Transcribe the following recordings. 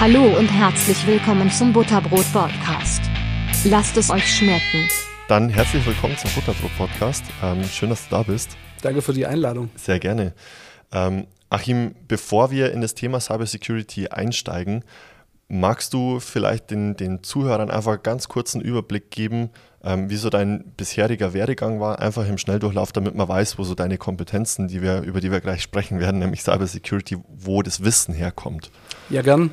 Hallo und herzlich willkommen zum Butterbrot Podcast. Lasst es euch schmecken. Dann herzlich willkommen zum Butterbrot Podcast. Ähm, schön, dass du da bist. Danke für die Einladung. Sehr gerne. Ähm, Achim, bevor wir in das Thema Cybersecurity einsteigen, magst du vielleicht den, den Zuhörern einfach ganz kurz einen Überblick geben, ähm, wie so dein bisheriger Werdegang war, einfach im Schnelldurchlauf, damit man weiß, wo so deine Kompetenzen, die wir, über die wir gleich sprechen werden, nämlich Cybersecurity, wo das Wissen herkommt. Ja, gern.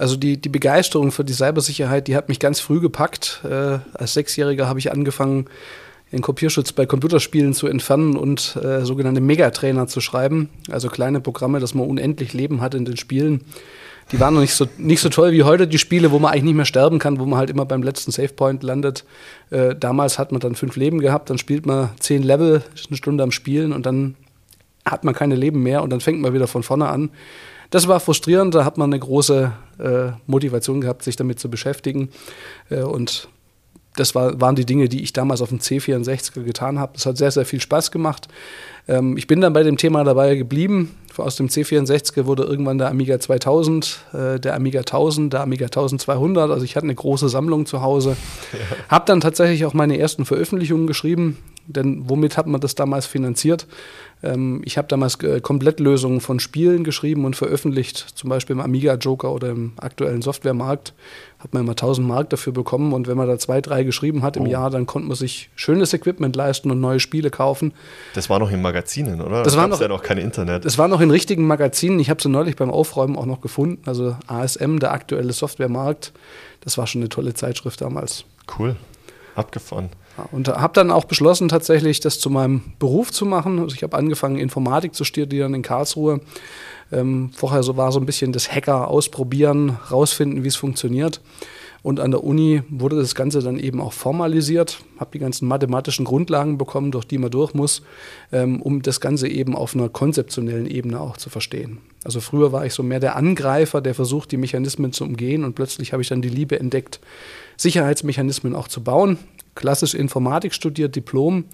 Also die, die Begeisterung für die Cybersicherheit, die hat mich ganz früh gepackt. Äh, als Sechsjähriger habe ich angefangen, den Kopierschutz bei Computerspielen zu entfernen und äh, sogenannte Megatrainer zu schreiben. Also kleine Programme, dass man unendlich Leben hat in den Spielen. Die waren noch nicht so, nicht so toll wie heute, die Spiele, wo man eigentlich nicht mehr sterben kann, wo man halt immer beim letzten Savepoint landet. Äh, damals hat man dann fünf Leben gehabt, dann spielt man zehn Level, eine Stunde am Spielen und dann hat man keine Leben mehr und dann fängt man wieder von vorne an. Das war frustrierend, da hat man eine große äh, Motivation gehabt, sich damit zu beschäftigen. Äh, und das war, waren die Dinge, die ich damals auf dem C64 getan habe. Das hat sehr, sehr viel Spaß gemacht. Ähm, ich bin dann bei dem Thema dabei geblieben. Aus dem C64 wurde irgendwann der Amiga 2000, äh, der Amiga 1000, der Amiga 1200. Also ich hatte eine große Sammlung zu Hause. Ja. Habe dann tatsächlich auch meine ersten Veröffentlichungen geschrieben. Denn womit hat man das damals finanziert? Ähm, ich habe damals äh, Komplettlösungen von Spielen geschrieben und veröffentlicht, zum Beispiel im Amiga Joker oder im aktuellen Softwaremarkt. Hat man immer 1000 Mark dafür bekommen und wenn man da zwei, drei geschrieben hat im oh. Jahr, dann konnte man sich schönes Equipment leisten und neue Spiele kaufen. Das war noch in Magazinen, oder? Das, das war noch, ja noch kein Internet. Das war noch in richtigen Magazinen. Ich habe sie neulich beim Aufräumen auch noch gefunden. Also ASM, der aktuelle Softwaremarkt. Das war schon eine tolle Zeitschrift damals. Cool. Abgefahren. Und habe dann auch beschlossen, tatsächlich das zu meinem Beruf zu machen. Also ich habe angefangen, Informatik zu studieren in Karlsruhe. Ähm, vorher so war so ein bisschen das Hacker ausprobieren, rausfinden, wie es funktioniert. Und an der Uni wurde das Ganze dann eben auch formalisiert, habe die ganzen mathematischen Grundlagen bekommen, durch die man durch muss, ähm, um das Ganze eben auf einer konzeptionellen Ebene auch zu verstehen. Also früher war ich so mehr der Angreifer, der versucht, die Mechanismen zu umgehen und plötzlich habe ich dann die Liebe entdeckt, Sicherheitsmechanismen auch zu bauen klassisch Informatik studiert, Diplom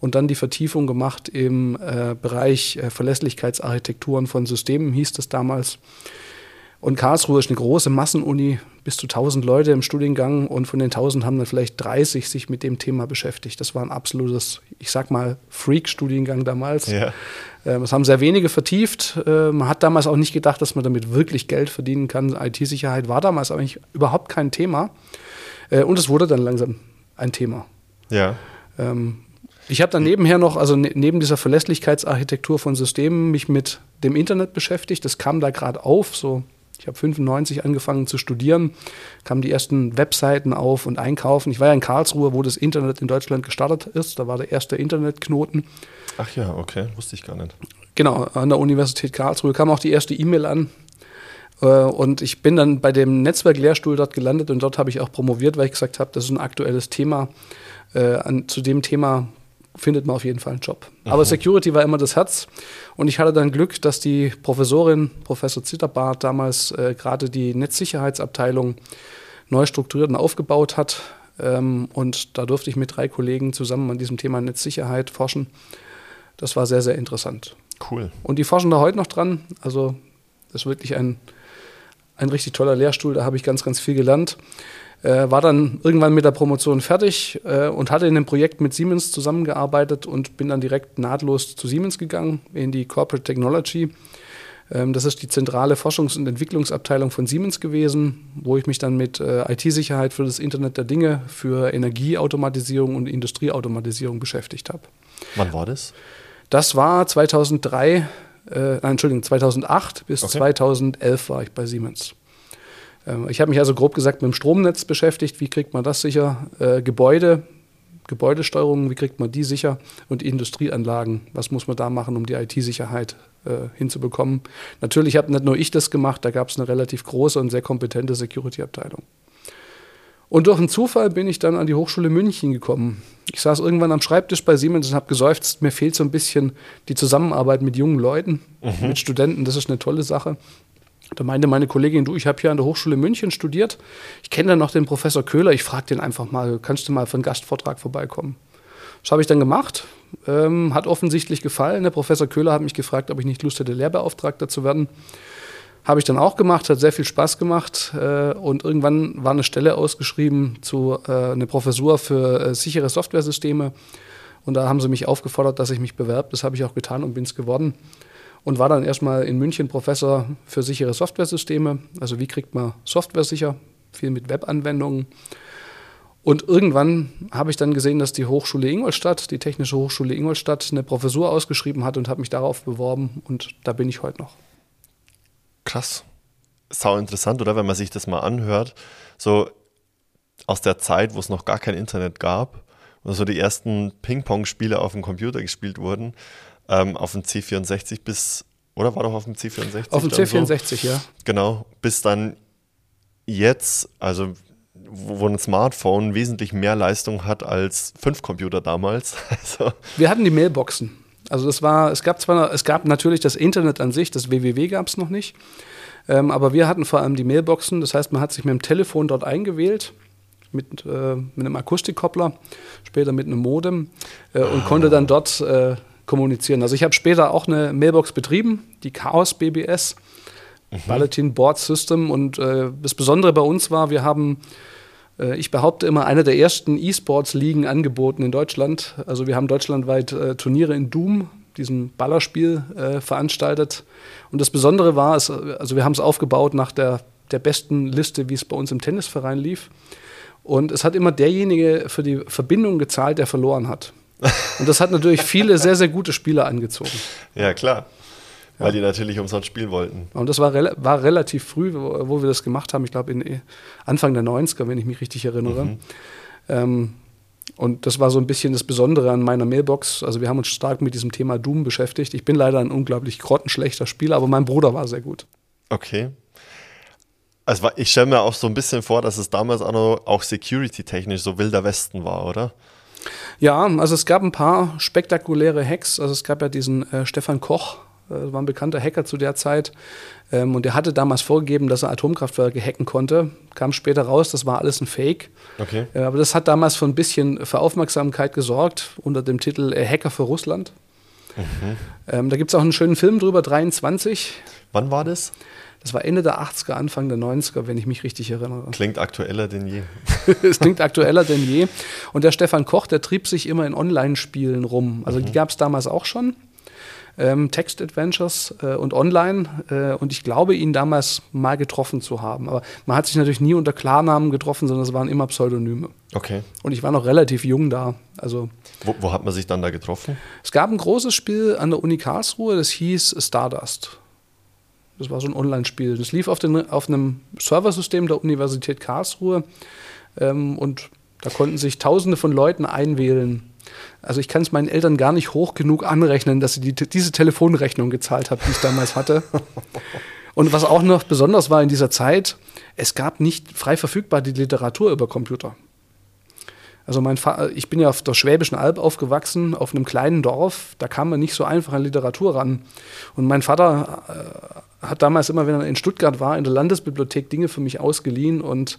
und dann die Vertiefung gemacht im äh, Bereich äh, Verlässlichkeitsarchitekturen von Systemen, hieß das damals. Und Karlsruhe ist eine große Massenuni, bis zu 1000 Leute im Studiengang und von den 1000 haben dann vielleicht 30 sich mit dem Thema beschäftigt. Das war ein absolutes, ich sag mal, Freak-Studiengang damals. Ja. Ähm, das haben sehr wenige vertieft. Äh, man hat damals auch nicht gedacht, dass man damit wirklich Geld verdienen kann. IT-Sicherheit war damals eigentlich überhaupt kein Thema. Äh, und es wurde dann langsam ein Thema. Ja. Ähm, ich habe dann nebenher noch, also ne, neben dieser Verlässlichkeitsarchitektur von Systemen, mich mit dem Internet beschäftigt. Das kam da gerade auf. So, ich habe 95 angefangen zu studieren, kamen die ersten Webseiten auf und einkaufen. Ich war ja in Karlsruhe, wo das Internet in Deutschland gestartet ist. Da war der erste Internetknoten. Ach ja, okay, wusste ich gar nicht. Genau, an der Universität Karlsruhe kam auch die erste E-Mail an. Äh, und ich bin dann bei dem Netzwerklehrstuhl dort gelandet und dort habe ich auch promoviert, weil ich gesagt habe, das ist ein aktuelles Thema. Äh, an, zu dem Thema findet man auf jeden Fall einen Job. Mhm. Aber Security war immer das Herz. Und ich hatte dann Glück, dass die Professorin, Professor Zitterbart, damals äh, gerade die Netzsicherheitsabteilung neu strukturiert und aufgebaut hat. Ähm, und da durfte ich mit drei Kollegen zusammen an diesem Thema Netzsicherheit forschen. Das war sehr, sehr interessant. Cool. Und die forschen da heute noch dran. Also das ist wirklich ein ein richtig toller Lehrstuhl, da habe ich ganz, ganz viel gelernt. Äh, war dann irgendwann mit der Promotion fertig äh, und hatte in dem Projekt mit Siemens zusammengearbeitet und bin dann direkt nahtlos zu Siemens gegangen, in die Corporate Technology. Ähm, das ist die zentrale Forschungs- und Entwicklungsabteilung von Siemens gewesen, wo ich mich dann mit äh, IT-Sicherheit für das Internet der Dinge, für Energieautomatisierung und Industrieautomatisierung beschäftigt habe. Wann war das? Das war 2003 äh, nein, Entschuldigung, 2008 bis okay. 2011 war ich bei Siemens. Ähm, ich habe mich also grob gesagt mit dem Stromnetz beschäftigt. Wie kriegt man das sicher? Äh, Gebäude, Gebäudesteuerung, wie kriegt man die sicher? Und Industrieanlagen, was muss man da machen, um die IT-Sicherheit äh, hinzubekommen? Natürlich habe nicht nur ich das gemacht, da gab es eine relativ große und sehr kompetente Security-Abteilung. Und durch einen Zufall bin ich dann an die Hochschule München gekommen. Ich saß irgendwann am Schreibtisch bei Siemens und habe geseufzt, mir fehlt so ein bisschen die Zusammenarbeit mit jungen Leuten, mhm. mit Studenten, das ist eine tolle Sache. Da meinte meine Kollegin, du, ich habe hier an der Hochschule München studiert. Ich kenne dann noch den Professor Köhler. Ich frage den einfach mal, kannst du mal für einen Gastvortrag vorbeikommen? Das habe ich dann gemacht. Ähm, hat offensichtlich gefallen. Der Professor Köhler hat mich gefragt, ob ich nicht Lust hätte, Lehrbeauftragter zu werden. Habe ich dann auch gemacht, hat sehr viel Spaß gemacht. Äh, und irgendwann war eine Stelle ausgeschrieben zu äh, eine Professur für äh, sichere Softwaresysteme. Und da haben sie mich aufgefordert, dass ich mich bewerbe. Das habe ich auch getan und bin es geworden. Und war dann erstmal in München Professor für sichere Softwaresysteme. Also wie kriegt man Software sicher? Viel mit Webanwendungen. Und irgendwann habe ich dann gesehen, dass die Hochschule Ingolstadt, die Technische Hochschule Ingolstadt, eine Professur ausgeschrieben hat und habe mich darauf beworben. Und da bin ich heute noch. Krass. Sau interessant, oder? Wenn man sich das mal anhört. So aus der Zeit, wo es noch gar kein Internet gab und so die ersten Ping-Pong-Spiele auf dem Computer gespielt wurden, ähm, auf dem C64 bis, oder war doch auf dem C64? Auf dem C64, so? ja. Genau, bis dann jetzt, also wo ein Smartphone wesentlich mehr Leistung hat als fünf Computer damals. Also. Wir hatten die Mailboxen. Also das war, es gab zwar, es gab natürlich das Internet an sich, das WWW gab es noch nicht, ähm, aber wir hatten vor allem die Mailboxen. Das heißt, man hat sich mit dem Telefon dort eingewählt, mit, äh, mit einem Akustikkoppler, später mit einem Modem äh, und ah. konnte dann dort äh, kommunizieren. Also ich habe später auch eine Mailbox betrieben, die Chaos BBS, mhm. Bulletin Board System. Und äh, das Besondere bei uns war, wir haben ich behaupte immer, eine der ersten E-Sports-Ligen angeboten in Deutschland. Also wir haben deutschlandweit äh, Turniere in Doom, diesem Ballerspiel, äh, veranstaltet. Und das Besondere war, es, also wir haben es aufgebaut nach der, der besten Liste, wie es bei uns im Tennisverein lief. Und es hat immer derjenige für die Verbindung gezahlt, der verloren hat. Und das hat natürlich viele sehr, sehr gute Spieler angezogen. Ja, klar. Weil die natürlich umsonst spielen wollten. Und das war, re war relativ früh, wo, wo, wir das gemacht haben. Ich glaube, äh, Anfang der 90er, wenn ich mich richtig erinnere. Mhm. Ähm, und das war so ein bisschen das Besondere an meiner Mailbox. Also wir haben uns stark mit diesem Thema Doom beschäftigt. Ich bin leider ein unglaublich grottenschlechter Spieler, aber mein Bruder war sehr gut. Okay. Also ich stelle mir auch so ein bisschen vor, dass es damals auch, noch, auch security-technisch so wilder Westen war, oder? Ja, also es gab ein paar spektakuläre Hacks. Also es gab ja diesen äh, Stefan Koch, war ein bekannter Hacker zu der Zeit. Ähm, und der hatte damals vorgegeben, dass er Atomkraftwerke hacken konnte. Kam später raus, das war alles ein Fake. Okay. Äh, aber das hat damals für ein bisschen für Aufmerksamkeit gesorgt unter dem Titel äh, Hacker für Russland. Mhm. Ähm, da gibt es auch einen schönen Film drüber, 23. Wann war das? Das war Ende der 80er, Anfang der 90er, wenn ich mich richtig erinnere. Klingt aktueller denn je. es klingt aktueller denn je. Und der Stefan Koch, der trieb sich immer in Online-Spielen rum. Also mhm. die gab es damals auch schon ähm, Text-Adventures äh, und online. Äh, und ich glaube, ihn damals mal getroffen zu haben. Aber man hat sich natürlich nie unter Klarnamen getroffen, sondern es waren immer Pseudonyme. Okay. Und ich war noch relativ jung da. Also, wo, wo hat man sich dann da getroffen? Es gab ein großes Spiel an der Uni Karlsruhe, das hieß Stardust. Das war so ein Online-Spiel. Das lief auf, den, auf einem Serversystem der Universität Karlsruhe. Ähm, und da konnten sich Tausende von Leuten einwählen also ich kann es meinen Eltern gar nicht hoch genug anrechnen, dass sie die, diese Telefonrechnung gezahlt haben, die ich damals hatte. Und was auch noch besonders war in dieser Zeit, es gab nicht frei verfügbar die Literatur über Computer. Also mein Vater, ich bin ja auf der Schwäbischen Alb aufgewachsen, auf einem kleinen Dorf, da kam man nicht so einfach an Literatur ran. Und mein Vater äh, hat damals immer, wenn er in Stuttgart war, in der Landesbibliothek Dinge für mich ausgeliehen und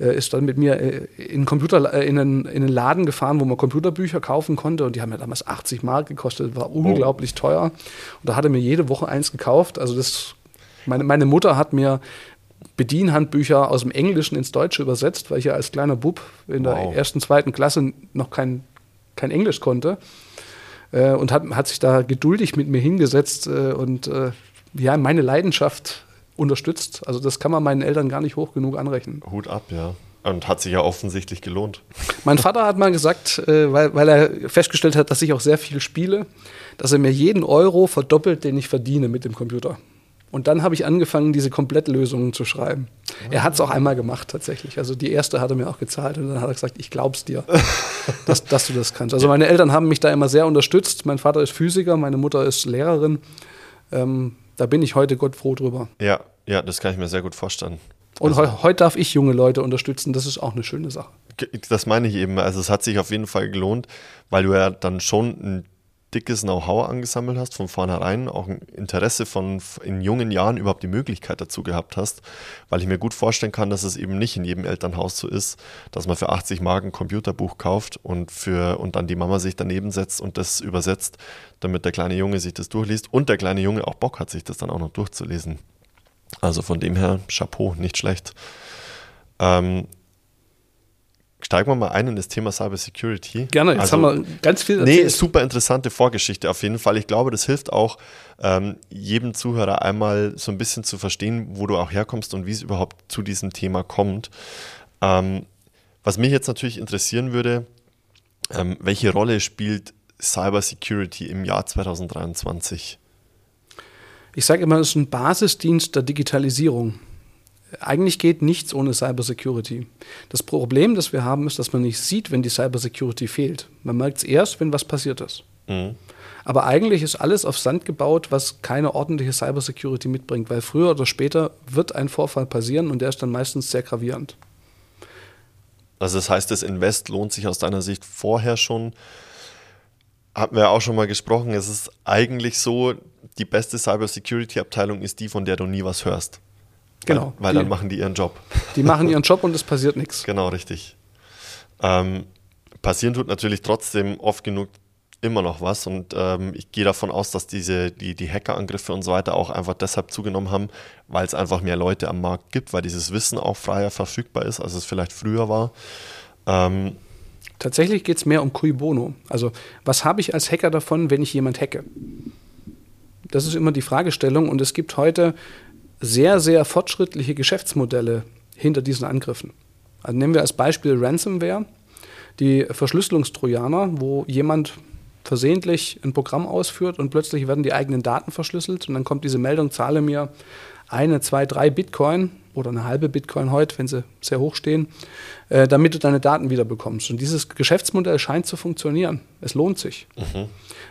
äh, ist dann mit mir äh, in, Computer, äh, in, einen, in einen Laden gefahren, wo man Computerbücher kaufen konnte und die haben ja damals 80 Mark gekostet, war unglaublich oh. teuer. Und da hat er mir jede Woche eins gekauft. Also das, meine, meine Mutter hat mir Bedienhandbücher aus dem Englischen ins Deutsche übersetzt, weil ich ja als kleiner Bub in der wow. ersten, zweiten Klasse noch kein, kein Englisch konnte. Äh, und hat, hat sich da geduldig mit mir hingesetzt äh, und äh, ja, meine Leidenschaft unterstützt. Also das kann man meinen Eltern gar nicht hoch genug anrechnen. Hut ab, ja. Und hat sich ja offensichtlich gelohnt. Mein Vater hat mal gesagt, äh, weil, weil er festgestellt hat, dass ich auch sehr viel spiele, dass er mir jeden Euro verdoppelt, den ich verdiene mit dem Computer. Und dann habe ich angefangen, diese Komplettlösungen zu schreiben. Er hat es auch einmal gemacht tatsächlich. Also die erste hat er mir auch gezahlt und dann hat er gesagt, ich glaub's dir, dass, dass du das kannst. Also meine Eltern haben mich da immer sehr unterstützt. Mein Vater ist Physiker, meine Mutter ist Lehrerin. Ähm, da bin ich heute Gott froh drüber. Ja, ja, das kann ich mir sehr gut vorstellen. Und also, he heute darf ich junge Leute unterstützen, das ist auch eine schöne Sache. Das meine ich eben. Also es hat sich auf jeden Fall gelohnt, weil du ja dann schon ein dickes Know-how angesammelt hast, von vornherein auch ein Interesse von in jungen Jahren überhaupt die Möglichkeit dazu gehabt hast, weil ich mir gut vorstellen kann, dass es eben nicht in jedem Elternhaus so ist, dass man für 80 Mark ein Computerbuch kauft und für und dann die Mama sich daneben setzt und das übersetzt, damit der kleine Junge sich das durchliest und der kleine Junge auch Bock hat, sich das dann auch noch durchzulesen. Also von dem her, Chapeau, nicht schlecht. Ähm, steigen wir mal ein in das Thema Cyber Security. Gerne, jetzt also, haben wir ganz viel erzählt. Nee, super interessante Vorgeschichte auf jeden Fall. Ich glaube, das hilft auch ähm, jedem Zuhörer einmal so ein bisschen zu verstehen, wo du auch herkommst und wie es überhaupt zu diesem Thema kommt. Ähm, was mich jetzt natürlich interessieren würde, ähm, welche Rolle spielt Cyber Security im Jahr 2023? Ich sage immer, es ist ein Basisdienst der Digitalisierung. Eigentlich geht nichts ohne Cybersecurity. Das Problem, das wir haben, ist, dass man nicht sieht, wenn die Cybersecurity fehlt. Man merkt es erst, wenn was passiert ist. Mhm. Aber eigentlich ist alles auf Sand gebaut, was keine ordentliche Cybersecurity mitbringt, weil früher oder später wird ein Vorfall passieren und der ist dann meistens sehr gravierend. Also das heißt, das Invest lohnt sich aus deiner Sicht vorher schon. Hatten wir auch schon mal gesprochen, es ist eigentlich so, die beste Cybersecurity-Abteilung ist die, von der du nie was hörst. Genau. Weil, weil die, dann machen die ihren Job. Die machen ihren Job und es passiert nichts. Genau, richtig. Ähm, passieren tut natürlich trotzdem oft genug immer noch was und ähm, ich gehe davon aus, dass diese, die, die Hackerangriffe und so weiter auch einfach deshalb zugenommen haben, weil es einfach mehr Leute am Markt gibt, weil dieses Wissen auch freier verfügbar ist, als es vielleicht früher war. Ähm, Tatsächlich geht es mehr um cui bono. Also was habe ich als Hacker davon, wenn ich jemand hacke? Das ist immer die Fragestellung und es gibt heute sehr, sehr fortschrittliche Geschäftsmodelle hinter diesen Angriffen. Also nehmen wir als Beispiel Ransomware, die Verschlüsselungstrojaner, wo jemand versehentlich ein Programm ausführt und plötzlich werden die eigenen Daten verschlüsselt und dann kommt diese Meldung, zahle mir eine, zwei, drei Bitcoin oder eine halbe Bitcoin heute, wenn sie sehr hoch stehen, äh, damit du deine Daten wieder bekommst. Und dieses Geschäftsmodell scheint zu funktionieren. Es lohnt sich. Mhm.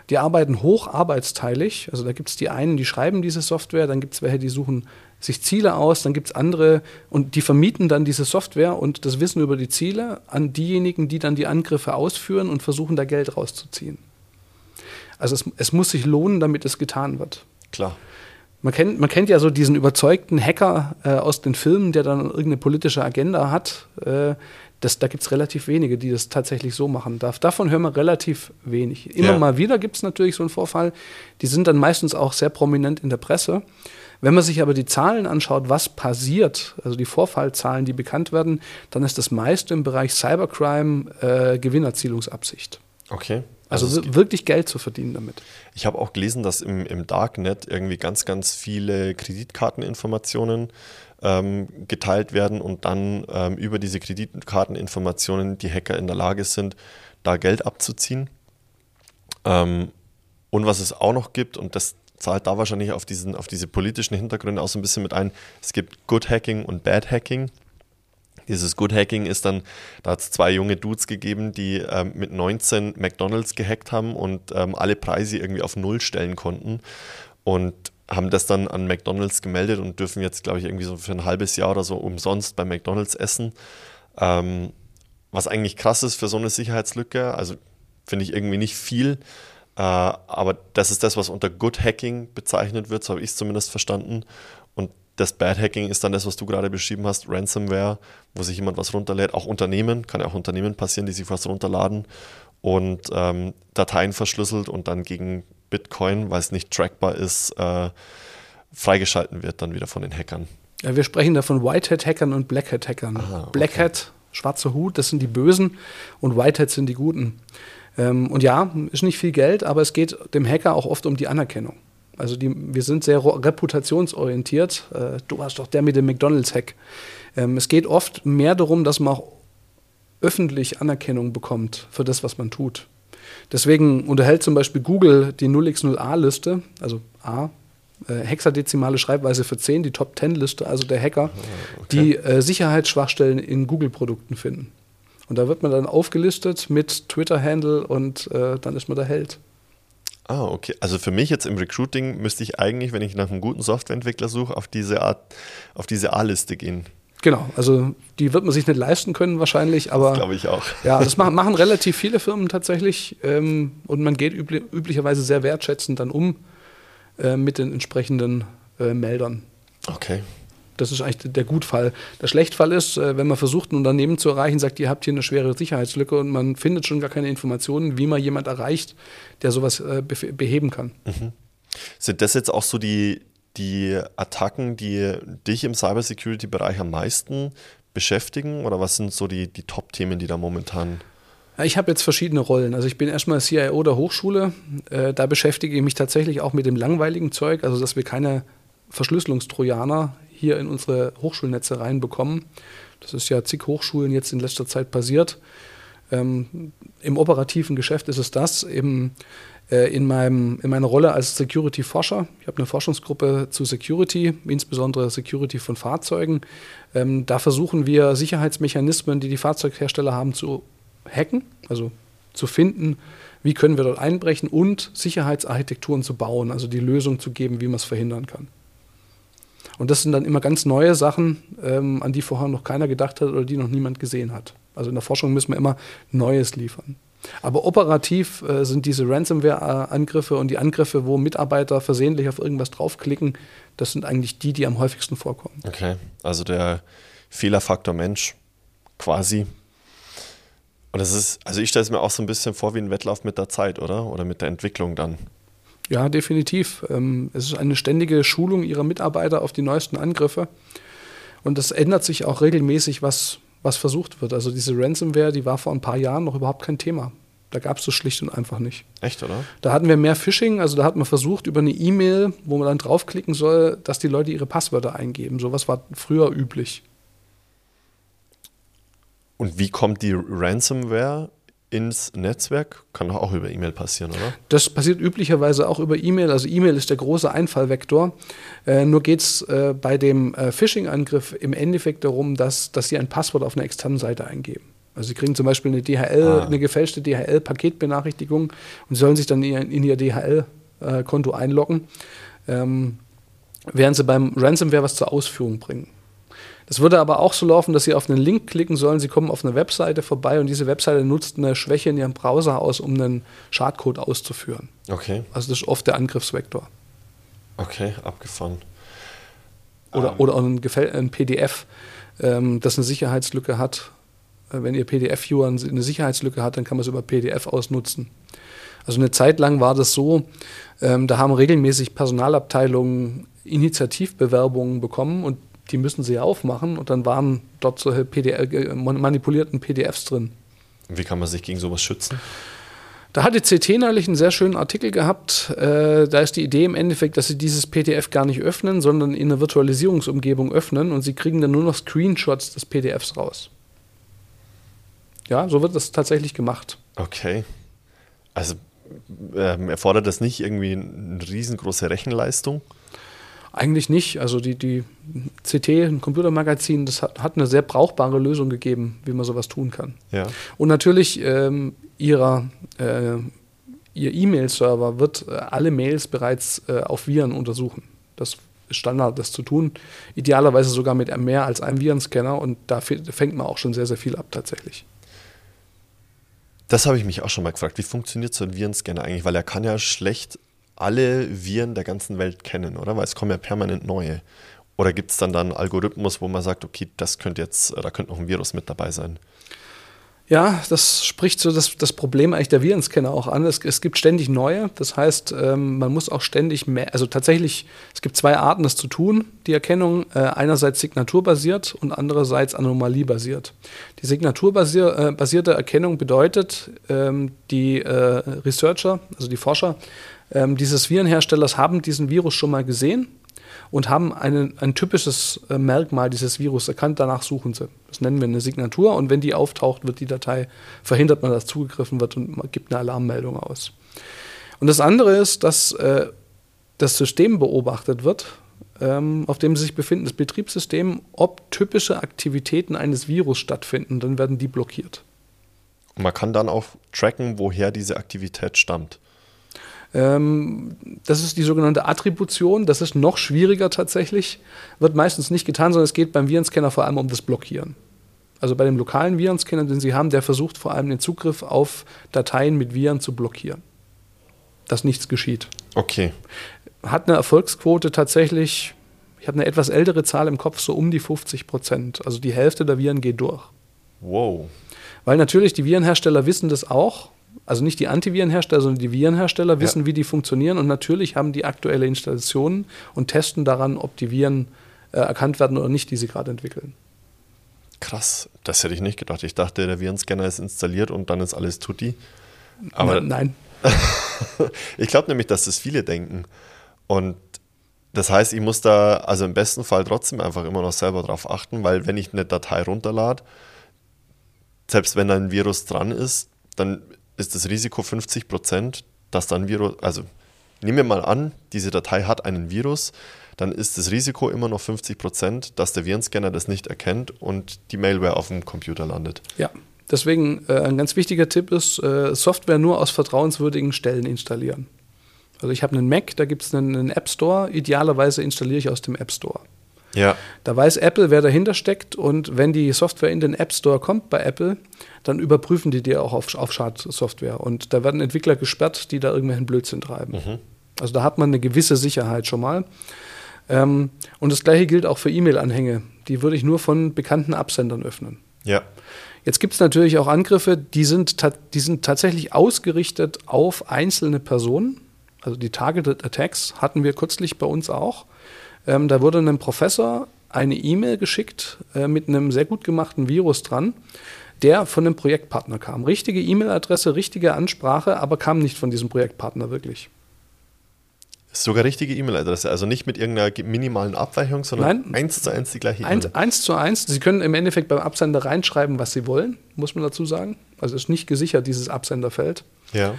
Die arbeiten hoch arbeitsteilig. Also da gibt es die einen, die schreiben diese Software, dann gibt es welche, die suchen sich Ziele aus, dann gibt es andere und die vermieten dann diese Software und das Wissen über die Ziele an diejenigen, die dann die Angriffe ausführen und versuchen, da Geld rauszuziehen. Also es, es muss sich lohnen, damit es getan wird. Klar. Man kennt, man kennt ja so diesen überzeugten Hacker äh, aus den Filmen, der dann irgendeine politische Agenda hat. Äh, das, da gibt es relativ wenige, die das tatsächlich so machen darf. Davon hören wir relativ wenig. Immer ja. mal wieder gibt es natürlich so einen Vorfall. Die sind dann meistens auch sehr prominent in der Presse. Wenn man sich aber die Zahlen anschaut, was passiert, also die Vorfallzahlen, die bekannt werden, dann ist das meiste im Bereich Cybercrime äh, Gewinnerzielungsabsicht. Okay. Also, also wirklich Geld zu verdienen damit. Ich habe auch gelesen, dass im, im Darknet irgendwie ganz, ganz viele Kreditkarteninformationen ähm, geteilt werden und dann ähm, über diese Kreditkarteninformationen die Hacker in der Lage sind, da Geld abzuziehen. Ähm, und was es auch noch gibt, und das zahlt da wahrscheinlich auf, diesen, auf diese politischen Hintergründe auch so ein bisschen mit ein, es gibt Good Hacking und Bad Hacking. Dieses Good Hacking ist dann, da hat es zwei junge Dudes gegeben, die ähm, mit 19 McDonalds gehackt haben und ähm, alle Preise irgendwie auf Null stellen konnten und haben das dann an McDonalds gemeldet und dürfen jetzt, glaube ich, irgendwie so für ein halbes Jahr oder so umsonst bei McDonalds essen. Ähm, was eigentlich krass ist für so eine Sicherheitslücke. Also finde ich irgendwie nicht viel. Äh, aber das ist das, was unter Good Hacking bezeichnet wird, so habe ich es zumindest verstanden. Das Bad Hacking ist dann das, was du gerade beschrieben hast, Ransomware, wo sich jemand was runterlädt. Auch Unternehmen, kann ja auch Unternehmen passieren, die sich was runterladen und ähm, Dateien verschlüsselt und dann gegen Bitcoin, weil es nicht trackbar ist, äh, freigeschalten wird dann wieder von den Hackern. Ja, wir sprechen da von Whitehead-Hackern und Blackhead-Hackern. okay. Blackhead, schwarzer Hut, das sind die Bösen und Whitehead sind die Guten. Ähm, und ja, ist nicht viel Geld, aber es geht dem Hacker auch oft um die Anerkennung. Also die, wir sind sehr reputationsorientiert. Äh, du hast doch der mit dem McDonalds-Hack. Ähm, es geht oft mehr darum, dass man auch öffentlich Anerkennung bekommt für das, was man tut. Deswegen unterhält zum Beispiel Google die 0x0a-Liste, also A, äh, hexadezimale Schreibweise für 10, die Top 10-Liste, also der Hacker, ah, okay. die äh, Sicherheitsschwachstellen in Google-Produkten finden. Und da wird man dann aufgelistet mit Twitter-Handle und äh, dann ist man der Held. Ah, okay. Also für mich jetzt im Recruiting müsste ich eigentlich, wenn ich nach einem guten Softwareentwickler suche, auf diese Art, auf diese A-Liste gehen. Genau, also die wird man sich nicht leisten können wahrscheinlich, aber. Glaube ich auch. Ja, das machen, machen relativ viele Firmen tatsächlich ähm, und man geht übli üblicherweise sehr wertschätzend dann um äh, mit den entsprechenden äh, Meldern. Okay. Das ist eigentlich der Gutfall. Der Schlechtfall ist, äh, wenn man versucht, ein Unternehmen zu erreichen, sagt, ihr habt hier eine schwere Sicherheitslücke und man findet schon gar keine Informationen, wie man jemand erreicht, der sowas äh, beheben kann. Mhm. Sind das jetzt auch so die, die Attacken, die dich im Cybersecurity-Bereich am meisten beschäftigen? Oder was sind so die, die Top-Themen, die da momentan ich habe jetzt verschiedene Rollen. Also ich bin erstmal CIO der Hochschule. Äh, da beschäftige ich mich tatsächlich auch mit dem langweiligen Zeug, also dass wir keine Verschlüsselungstrojaner hier in unsere Hochschulnetze reinbekommen. Das ist ja zig Hochschulen jetzt in letzter Zeit passiert. Ähm, Im operativen Geschäft ist es das. Im, äh, in, meinem, in meiner Rolle als Security-Forscher, ich habe eine Forschungsgruppe zu Security, insbesondere Security von Fahrzeugen. Ähm, da versuchen wir Sicherheitsmechanismen, die die Fahrzeughersteller haben, zu hacken, also zu finden, wie können wir dort einbrechen und Sicherheitsarchitekturen zu bauen, also die Lösung zu geben, wie man es verhindern kann. Und das sind dann immer ganz neue Sachen, ähm, an die vorher noch keiner gedacht hat oder die noch niemand gesehen hat. Also in der Forschung müssen wir immer Neues liefern. Aber operativ äh, sind diese Ransomware-Angriffe und die Angriffe, wo Mitarbeiter versehentlich auf irgendwas draufklicken, das sind eigentlich die, die am häufigsten vorkommen. Okay, also der Fehlerfaktor Mensch quasi und das ist, also ich stelle es mir auch so ein bisschen vor wie ein Wettlauf mit der Zeit, oder? Oder mit der Entwicklung dann. Ja, definitiv. Ähm, es ist eine ständige Schulung ihrer Mitarbeiter auf die neuesten Angriffe. Und es ändert sich auch regelmäßig, was, was versucht wird. Also diese Ransomware, die war vor ein paar Jahren noch überhaupt kein Thema. Da gab es das schlicht und einfach nicht. Echt, oder? Da hatten wir mehr Phishing, also da hat man versucht, über eine E-Mail, wo man dann draufklicken soll, dass die Leute ihre Passwörter eingeben. Sowas war früher üblich. Und wie kommt die Ransomware ins Netzwerk? Kann doch auch über E-Mail passieren, oder? Das passiert üblicherweise auch über E-Mail. Also E-Mail ist der große Einfallvektor. Äh, nur geht es äh, bei dem äh, Phishing-Angriff im Endeffekt darum, dass, dass Sie ein Passwort auf einer externen Seite eingeben. Also Sie kriegen zum Beispiel eine DHL, ah. eine gefälschte DHL-Paketbenachrichtigung und sollen sich dann in, in Ihr DHL-Konto einloggen, ähm, während Sie beim Ransomware was zur Ausführung bringen. Es würde aber auch so laufen, dass Sie auf einen Link klicken sollen, Sie kommen auf eine Webseite vorbei und diese Webseite nutzt eine Schwäche in Ihrem Browser aus, um einen Schadcode auszuführen. Okay. Also das ist oft der Angriffsvektor. Okay, abgefahren. Oder, um. oder ein, ein PDF, ähm, das eine Sicherheitslücke hat. Äh, wenn Ihr PDF-Viewer eine Sicherheitslücke hat, dann kann man es über PDF ausnutzen. Also eine Zeit lang war das so, ähm, da haben regelmäßig Personalabteilungen Initiativbewerbungen bekommen und die müssen sie aufmachen und dann waren dort so PDF, äh, manipulierten PDFs drin. Wie kann man sich gegen sowas schützen? Da hat die CT neulich einen sehr schönen Artikel gehabt. Äh, da ist die Idee im Endeffekt, dass sie dieses PDF gar nicht öffnen, sondern in einer Virtualisierungsumgebung öffnen und sie kriegen dann nur noch Screenshots des PDFs raus. Ja, so wird das tatsächlich gemacht. Okay. Also ähm, erfordert das nicht irgendwie eine riesengroße Rechenleistung? Eigentlich nicht. Also die, die CT, ein Computermagazin, das hat, hat eine sehr brauchbare Lösung gegeben, wie man sowas tun kann. Ja. Und natürlich ähm, ihrer, äh, ihr E-Mail-Server wird äh, alle Mails bereits äh, auf Viren untersuchen. Das ist Standard, das zu tun. Idealerweise sogar mit mehr als einem Virenscanner und da fängt man auch schon sehr, sehr viel ab tatsächlich. Das habe ich mich auch schon mal gefragt. Wie funktioniert so ein Virenscanner eigentlich? Weil er kann ja schlecht alle Viren der ganzen Welt kennen, oder? Weil es kommen ja permanent neue. Oder gibt es dann dann einen Algorithmus, wo man sagt, okay, das könnte jetzt, da könnte noch ein Virus mit dabei sein? Ja, das spricht so das, das Problem eigentlich der Virenscanner auch an. Es, es gibt ständig neue. Das heißt, ähm, man muss auch ständig mehr, also tatsächlich, es gibt zwei Arten, das zu tun, die Erkennung. Äh, einerseits signaturbasiert und andererseits anomaliebasiert. Die signaturbasierte Erkennung bedeutet, ähm, die äh, Researcher, also die Forscher, ähm, dieses Virenherstellers haben diesen Virus schon mal gesehen und haben einen, ein typisches äh, Merkmal dieses Virus erkannt. Danach suchen sie. Das nennen wir eine Signatur und wenn die auftaucht, wird die Datei verhindert man, dass zugegriffen wird und gibt eine Alarmmeldung aus. Und das andere ist, dass äh, das System beobachtet wird, ähm, auf dem sie sich befinden, das Betriebssystem, ob typische Aktivitäten eines Virus stattfinden, dann werden die blockiert. Und man kann dann auch tracken, woher diese Aktivität stammt. Ähm, das ist die sogenannte Attribution. Das ist noch schwieriger tatsächlich. Wird meistens nicht getan, sondern es geht beim Virenscanner vor allem um das Blockieren. Also bei dem lokalen Virenscanner, den Sie haben, der versucht vor allem den Zugriff auf Dateien mit Viren zu blockieren. Dass nichts geschieht. Okay. Hat eine Erfolgsquote tatsächlich, ich habe eine etwas ältere Zahl im Kopf, so um die 50 Prozent. Also die Hälfte der Viren geht durch. Wow. Weil natürlich die Virenhersteller wissen das auch Also nicht die Antivirenhersteller, sondern die Virenhersteller wissen, ja. wie die funktionieren und natürlich haben die aktuelle Installationen und testen daran, ob die Viren äh, erkannt werden oder nicht, die sie gerade entwickeln. Krass, das hätte ich nicht gedacht. Ich dachte, der Virenscanner ist installiert und dann ist alles tutti. Aber nein. ich glaube nämlich, dass das viele denken. Und das heißt, ich muss da also im besten Fall trotzdem einfach immer noch selber drauf achten, weil wenn ich eine Datei runterlade, selbst wenn da ein Virus dran ist, dann ist das Risiko 50 Prozent, dass dann Virus, also nehmen wir mal an, diese Datei hat einen Virus, dann ist das Risiko immer noch 50 Prozent, dass der Virenscanner das nicht erkennt und die Malware auf dem Computer landet. Ja, deswegen äh, ein ganz wichtiger Tipp ist, äh, Software nur aus vertrauenswürdigen Stellen installieren. Also ich habe einen Mac, da gibt es einen, einen App Store, idealerweise installiere ich aus dem App Store. Ja. Da weiß Apple, wer dahinter steckt und wenn die Software in den App Store kommt bei Apple, dann überprüfen die die auch auf, auf Schadsoftware und da werden Entwickler gesperrt, die da irgendwelchen Blödsinn treiben. Mhm. Also da hat man eine gewisse Sicherheit schon mal. Ähm, und das gleiche gilt auch für E-Mail-Anhänge. Die würde ich nur von bekannten Absendern öffnen. Ja. Jetzt gibt es natürlich auch Angriffe, die sind, die sind tatsächlich ausgerichtet auf einzelne Personen. Also die Targeted Attacks hatten wir kürzlich bei uns auch. Ähm, da wurde einem Professor eine E-Mail geschickt äh, mit einem sehr gut gemachten Virus dran, der von einem Projektpartner kam. Richtige E-Mail-Adresse, richtige Ansprache, aber kam nicht von diesem Projektpartner wirklich. Sogar richtige E-Mail-Adresse, also nicht mit irgendeiner minimalen Abweichung, sondern Nein, eins zu eins die gleiche E-Mail. Eins, eins zu eins. Sie können im Endeffekt beim Absender reinschreiben, was Sie wollen, muss man dazu sagen. Also ist nicht gesichert, dieses Absenderfeld. Ja.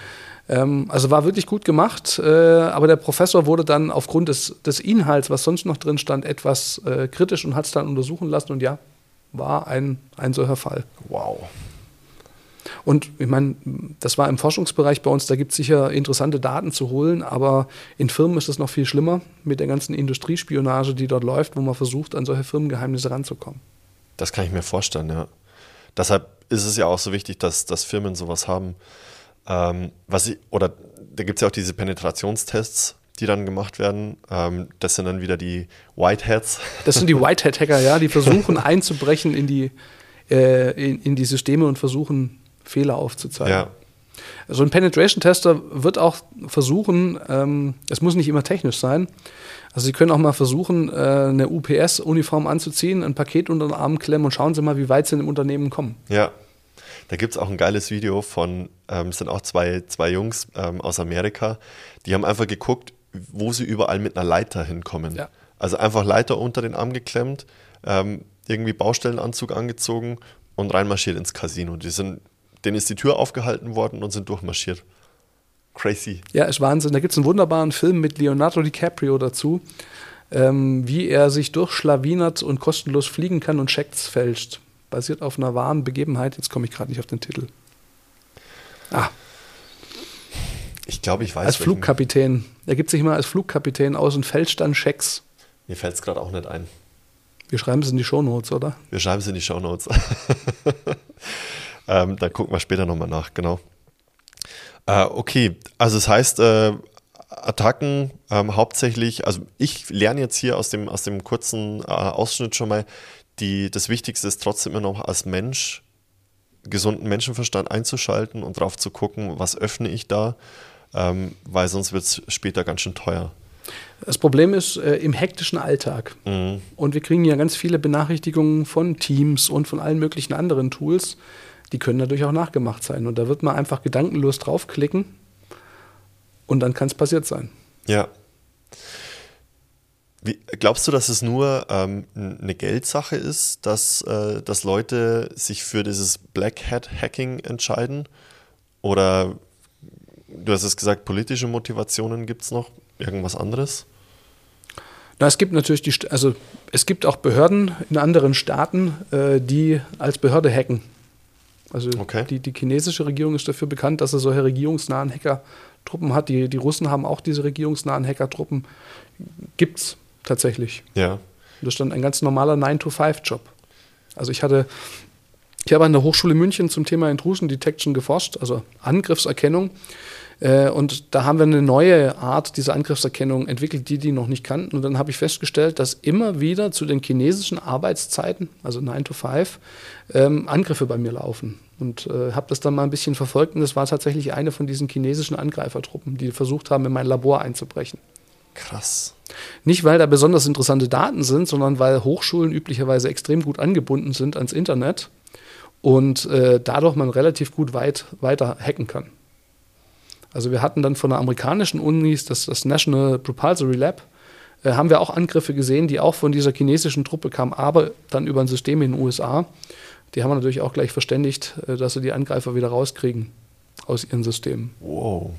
Ähm, also war wirklich gut gemacht, äh, aber der Professor wurde dann aufgrund des, des Inhalts, was sonst noch drin stand, etwas äh, kritisch und hat es dann untersuchen lassen und ja, war ein, ein solcher Fall. Wow. Und ich meine, das war im Forschungsbereich bei uns, da gibt es sicher interessante Daten zu holen, aber in Firmen ist es noch viel schlimmer mit der ganzen Industriespionage, die dort läuft, wo man versucht, an solche Firmengeheimnisse ranzukommen. Das kann ich mir vorstellen, ja. Deshalb ist es ja auch so wichtig, dass, dass Firmen sowas haben. Ähm, was ich, oder da gibt es ja auch diese Penetrationstests, die dann gemacht werden. Ähm, das sind dann wieder die Whiteheads. Das sind die Whitehead-Hacker, ja, die versuchen einzubrechen in die, äh, in, in, die Systeme und versuchen, Fehler aufzuzeigen. Ja. So ein Penetration-Tester wird auch versuchen, ähm, es muss nicht immer technisch sein, also Sie können auch mal versuchen, äh, eine UPS-Uniform anzuziehen, ein Paket unter den Arm klemmen und schauen Sie mal, wie weit Sie in dem Unternehmen kommen. Ja. Da gibt es auch ein geiles Video von, ähm, es sind auch zwei, zwei Jungs ähm, aus Amerika, die haben einfach geguckt, wo sie überall mit einer Leiter hinkommen. Ja. Also einfach Leiter unter den Arm geklemmt, ähm, irgendwie Baustellenanzug angezogen und reinmarschiert ins Casino. Die sind, denen ist die Tür aufgehalten worden und sind durchmarschiert. Crazy. Ja, ist Wahnsinn. Da gibt es einen wunderbaren Film mit Leonardo DiCaprio dazu, ähm, wie er sich durchschlawinert und kostenlos fliegen kann und Schecks fälscht basiert auf einer wahren Begebenheit. Jetzt komme ich gerade nicht auf den Titel. Ah. Ich glaube, ich weiß. Als Flugkapitän. Er gibt sich immer als Flugkapitän aus und fälscht dann Schecks. Mir fällt es gerade auch nicht ein. Wir schreiben es in die Shownotes, oder? Wir schreiben es in die Shownotes. ähm, da gucken wir später nochmal nach, genau. Äh, okay, also das heißt, äh, Attacken ähm, hauptsächlich, also ich lerne jetzt hier aus dem, aus dem kurzen äh, Ausschnitt schon mal, die, das Wichtigste ist trotzdem immer noch als Mensch gesunden Menschenverstand einzuschalten und drauf zu gucken, was öffne ich da, ähm, weil sonst wird es später ganz schön teuer. Das Problem ist äh, im hektischen Alltag. Mhm. Und wir kriegen ja ganz viele Benachrichtigungen von Teams und von allen möglichen anderen Tools. Die können dadurch auch nachgemacht sein. Und da wird man einfach gedankenlos draufklicken und dann kann es passiert sein. Ja. Wie, glaubst du, dass es nur ähm, eine Geldsache ist, dass, äh, dass Leute sich für dieses Black Hat Hacking entscheiden? Oder du hast es gesagt, politische Motivationen gibt es noch? Irgendwas anderes? Na, es gibt natürlich die, also es gibt auch Behörden in anderen Staaten, äh, die als Behörde hacken. Also okay. die, die chinesische Regierung ist dafür bekannt, dass sie solche regierungsnahen Hackertruppen hat. Die, die Russen haben auch diese regierungsnahen Hackertruppen. Gibt's tatsächlich. Ja. Das ist dann ein ganz normaler 9-to-5-Job. Also ich hatte, ich habe an der Hochschule München zum Thema Intrusion Detection geforscht, also Angriffserkennung. Äh, und da haben wir eine neue Art dieser Angriffserkennung entwickelt, die die noch nicht kannten. Und dann habe ich festgestellt, dass immer wieder zu den chinesischen Arbeitszeiten, also 9 to 5, ähm, Angriffe bei mir laufen. Und äh, habe das dann mal ein bisschen verfolgt und das war tatsächlich eine von diesen chinesischen Angreifertruppen, die versucht haben, in mein Labor einzubrechen. Krass. Nicht, weil da besonders interessante Daten sind, sondern weil Hochschulen üblicherweise extrem gut angebunden sind ans Internet und äh, dadurch man relativ gut weit weiter hacken kann. Also wir hatten dann von der amerikanischen Unis, das, das National Propulsory Lab, äh, haben wir auch Angriffe gesehen, die auch von dieser chinesischen Truppe kamen, aber dann über ein System in den USA. Die haben wir natürlich auch gleich verständigt, äh, dass sie die Angreifer wieder rauskriegen aus ihren Systemen. Wow.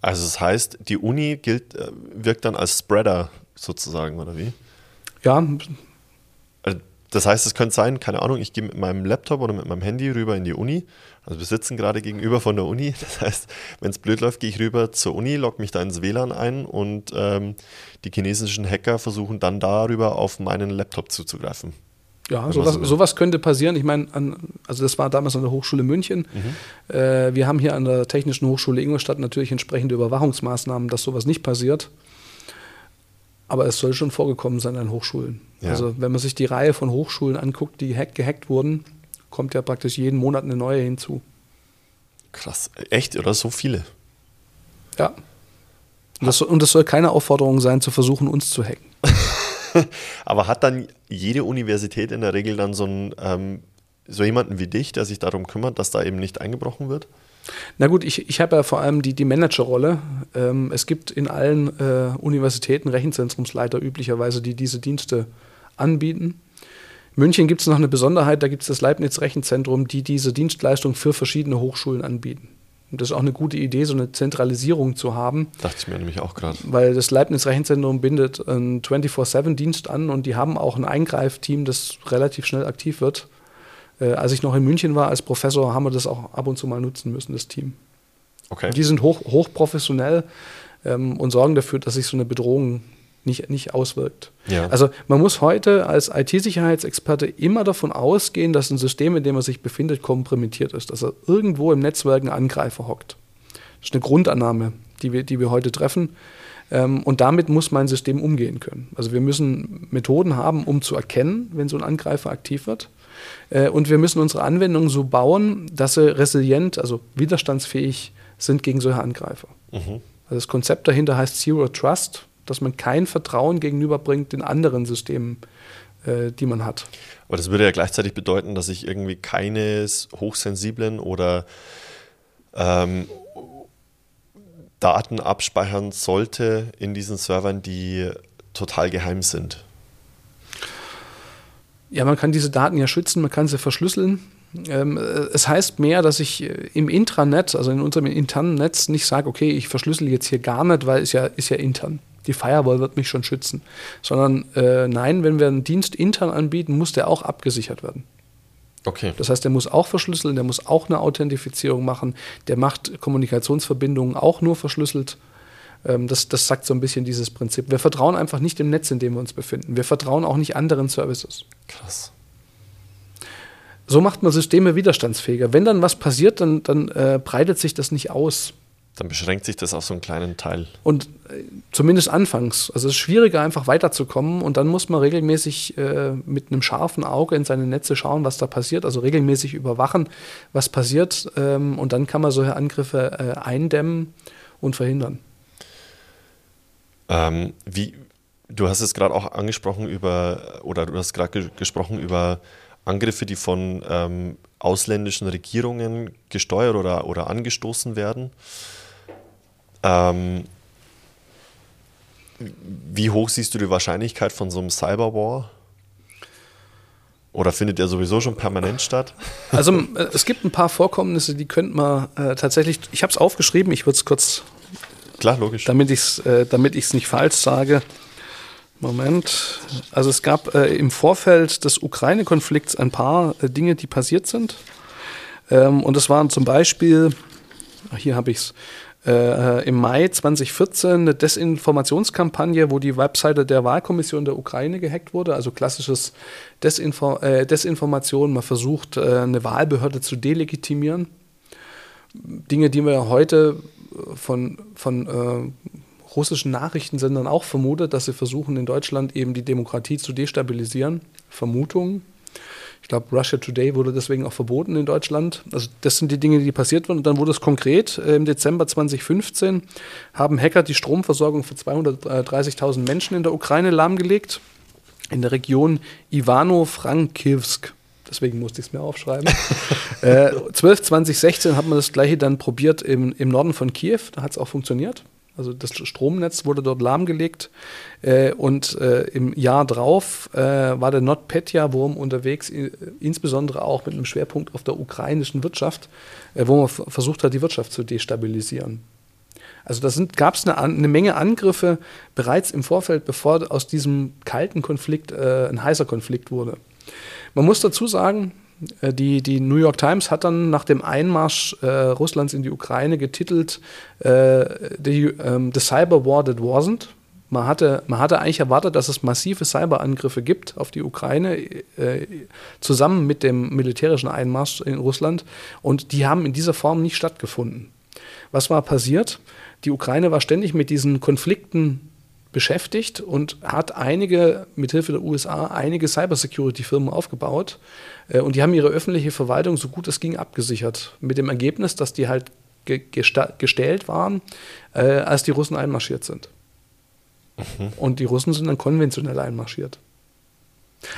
Also das heißt, die Uni gilt, äh, wirkt dann als Spreader sozusagen, oder wie? Ja. Also das heißt, es könnte sein, keine Ahnung, ich gehe mit meinem Laptop oder mit meinem Handy rüber in die Uni. Also wir sitzen gerade gegenüber von der Uni. Das heißt, wenn es blöd läuft, gehe ich rüber zur Uni, logge mich da ins WLAN ein und ähm, die chinesischen Hacker versuchen dann darüber auf meinen Laptop zuzugreifen. Ja, sowas, so sowas könnte passieren. Ich meine, also das war damals an der Hochschule München. Mhm. Äh, wir haben hier an der Technischen Hochschule Ingolstadt natürlich entsprechende Überwachungsmaßnahmen, dass sowas nicht passiert. Aber es soll schon vorgekommen sein an Hochschulen. Ja. Also wenn man sich die Reihe von Hochschulen anguckt, die hack gehackt wurden, kommt ja praktisch jeden Monat eine neue hinzu. Krass. Echt, oder? So viele? Ja. Und das, und das soll keine Aufforderung sein, zu versuchen, uns zu hacken. Aber hat dann jede Universität in der Regel dann so, einen, ähm, so jemanden wie dich, der sich darum kümmert, dass da eben nicht eingebrochen wird? Na gut, ich, ich habe ja vor allem die, die Managerrolle. Ähm, es gibt in allen äh, Universitäten Rechenzentrumsleiter üblicherweise, die diese Dienste anbieten. In München gibt es noch eine Besonderheit, da gibt es das Leibniz Rechenzentrum, die diese Dienstleistung für verschiedene Hochschulen anbieten. Und das ist auch eine gute Idee, so eine Zentralisierung zu haben. Dachte ich mir nämlich auch gerade. Weil das Leibniz Rechenzentrum bindet einen 24-7-Dienst an und die haben auch ein Eingreifteam, das relativ schnell aktiv wird. Äh, als ich noch in München war als Professor, haben wir das auch ab und zu mal nutzen müssen, das Team. Okay. Die sind hoch, hochprofessionell ähm, und sorgen dafür, dass sich so eine Bedrohung nicht, nicht auswirkt. Ja. Also man muss heute als IT-Sicherheitsexperte immer davon ausgehen, dass ein System, in dem er sich befindet, kompromittiert ist, dass er irgendwo im Netzwerk ein Angreifer hockt. Das ist eine Grundannahme, die wir, die wir heute treffen. Ähm, und damit muss mein System umgehen können. Also wir müssen Methoden haben, um zu erkennen, wenn so ein Angreifer aktiv wird. Äh, und wir müssen unsere Anwendungen so bauen, dass sie resilient, also widerstandsfähig sind gegen solche Angreifer. Mhm. Also das Konzept dahinter heißt Zero Trust dass man kein Vertrauen gegenüberbringt den anderen Systemen, äh, die man hat. Aber das würde ja gleichzeitig bedeuten, dass ich irgendwie keines hochsensiblen oder ähm, Daten abspeichern sollte in diesen Servern, die total geheim sind. Ja, man kann diese Daten ja schützen, man kann sie verschlüsseln. Ähm, es heißt mehr, dass ich äh, im Intranet, also in unserem internen Netz, nicht sage, okay, ich verschlüssel jetzt hier gar nicht, weil es ja, ist ja intern die Firewall wird mich schon schützen. Sondern äh, nein, wenn wir einen Dienst intern anbieten, muss der auch abgesichert werden. Okay. Das heißt, der muss auch verschlüsseln, der muss auch eine Authentifizierung machen, der macht Kommunikationsverbindungen auch nur verschlüsselt. Ähm, das, das sagt so ein bisschen dieses Prinzip. Wir vertrauen einfach nicht dem Netz, in dem wir uns befinden. Wir vertrauen auch nicht anderen Services. Krass. So macht man Systeme widerstandsfähiger. Wenn dann was passiert, dann, dann äh, breitet sich das nicht aus. Dann beschränkt sich das auf so einen kleinen Teil. Und äh, zumindest anfangs. Also es ist schwieriger, einfach weiterzukommen und dann muss man regelmäßig äh, mit einem scharfen Auge in seine Netze schauen, was da passiert. Also regelmäßig überwachen, was passiert. Ähm, und dann kann man solche Angriffe äh, eindämmen und verhindern. Ähm, wie, du hast es gerade auch angesprochen über, oder du hast gerade ge gesprochen über Angriffe, die von ähm, ausländischen Regierungen gesteuert oder, oder angestoßen werden. Ähm, wie hoch siehst du die Wahrscheinlichkeit von so einem Cyberwar? Oder findet der sowieso schon permanent statt? Also äh, es gibt ein paar Vorkommnisse, die könnte man äh, tatsächlich, ich habe es aufgeschrieben, ich würde es kurz, Klar, logisch. damit ich es äh, damit nicht falsch sage. Moment. Also es gab äh, im Vorfeld des Ukraine-Konflikts ein paar äh, Dinge, die passiert sind. Ähm, und das waren zum Beispiel, hier habe ich es, äh, im Mai 2014 eine Desinformationskampagne, wo die Webseite der Wahlkommission der Ukraine gehackt wurde, also klassisches Desinfo äh, Desinformation. Man versucht, äh, eine Wahlbehörde zu delegitimieren. Dinge, die wir heute von, von äh, russischen Nachrichtensendern auch vermutet, dass sie versuchen, in Deutschland eben die Demokratie zu destabilisieren. Vermutungen. Ich glaube, Russia Today wurde deswegen auch verboten in Deutschland. Also das sind die Dinge, die passiert waren. Und dann wurde es konkret. Im Dezember 2015 haben Hacker die Stromversorgung für 230.000 Menschen in der Ukraine lahmgelegt. In der Region Ivano-Frankivsk. Deswegen musste ich es mir aufschreiben. äh, 12, 2016 hat man das gleiche dann probiert im, im Norden von Kiew. Da hat es auch funktioniert. Also das Stromnetz wurde dort lahmgelegt. Äh, und äh, im Jahr drauf äh, war der NotPetya-Wurm unterwegs, insbesondere auch mit einem Schwerpunkt auf der ukrainischen Wirtschaft, äh, wo man versucht hat, die Wirtschaft zu destabilisieren. Also da gab es eine, eine, Menge Angriffe bereits im Vorfeld, bevor aus diesem kalten Konflikt äh, ein heißer Konflikt wurde. Man muss dazu sagen, die, die New York Times hat dann nach dem Einmarsch äh, Russlands in die Ukraine getitelt äh, the, um, the Cyber War That Wasn't. Man hatte, man hatte eigentlich erwartet, dass es massive Cyberangriffe gibt auf die Ukraine, äh, zusammen mit dem militärischen Einmarsch in Russland. Und die haben in dieser Form nicht stattgefunden. Was war passiert? Die Ukraine war ständig mit diesen Konflikten beschäftigt und hat einige, mithilfe der USA, einige Cybersecurity-Firmen aufgebaut. Äh, und die haben ihre öffentliche Verwaltung so gut es ging abgesichert. Mit dem Ergebnis, dass die halt ge gestellt waren, äh, als die Russen einmarschiert sind. Mhm. Und die Russen sind dann konventionell einmarschiert.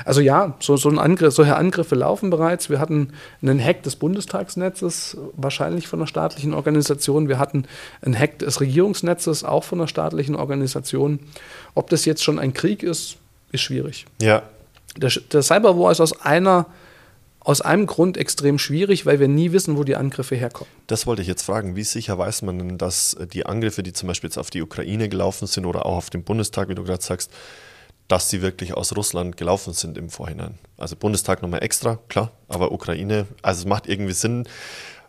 Also ja, so, so ein Angriff, solche Angriffe laufen bereits. Wir hatten einen Hack des Bundestagsnetzes, wahrscheinlich von einer staatlichen Organisation. Wir hatten einen Hack des Regierungsnetzes, auch von einer staatlichen Organisation. Ob das jetzt schon ein Krieg ist, ist schwierig. Ja. Der, der Cyberwar ist aus einer aus einem Grund extrem schwierig, weil wir nie wissen, wo die Angriffe herkommen. Das wollte ich jetzt fragen. Wie sicher weiß man denn, dass die Angriffe, die zum Beispiel jetzt auf die Ukraine gelaufen sind oder auch auf den Bundestag, wie du gerade sagst, dass sie wirklich aus Russland gelaufen sind im Vorhinein. Also Bundestag nochmal extra, klar, aber Ukraine, also es macht irgendwie Sinn.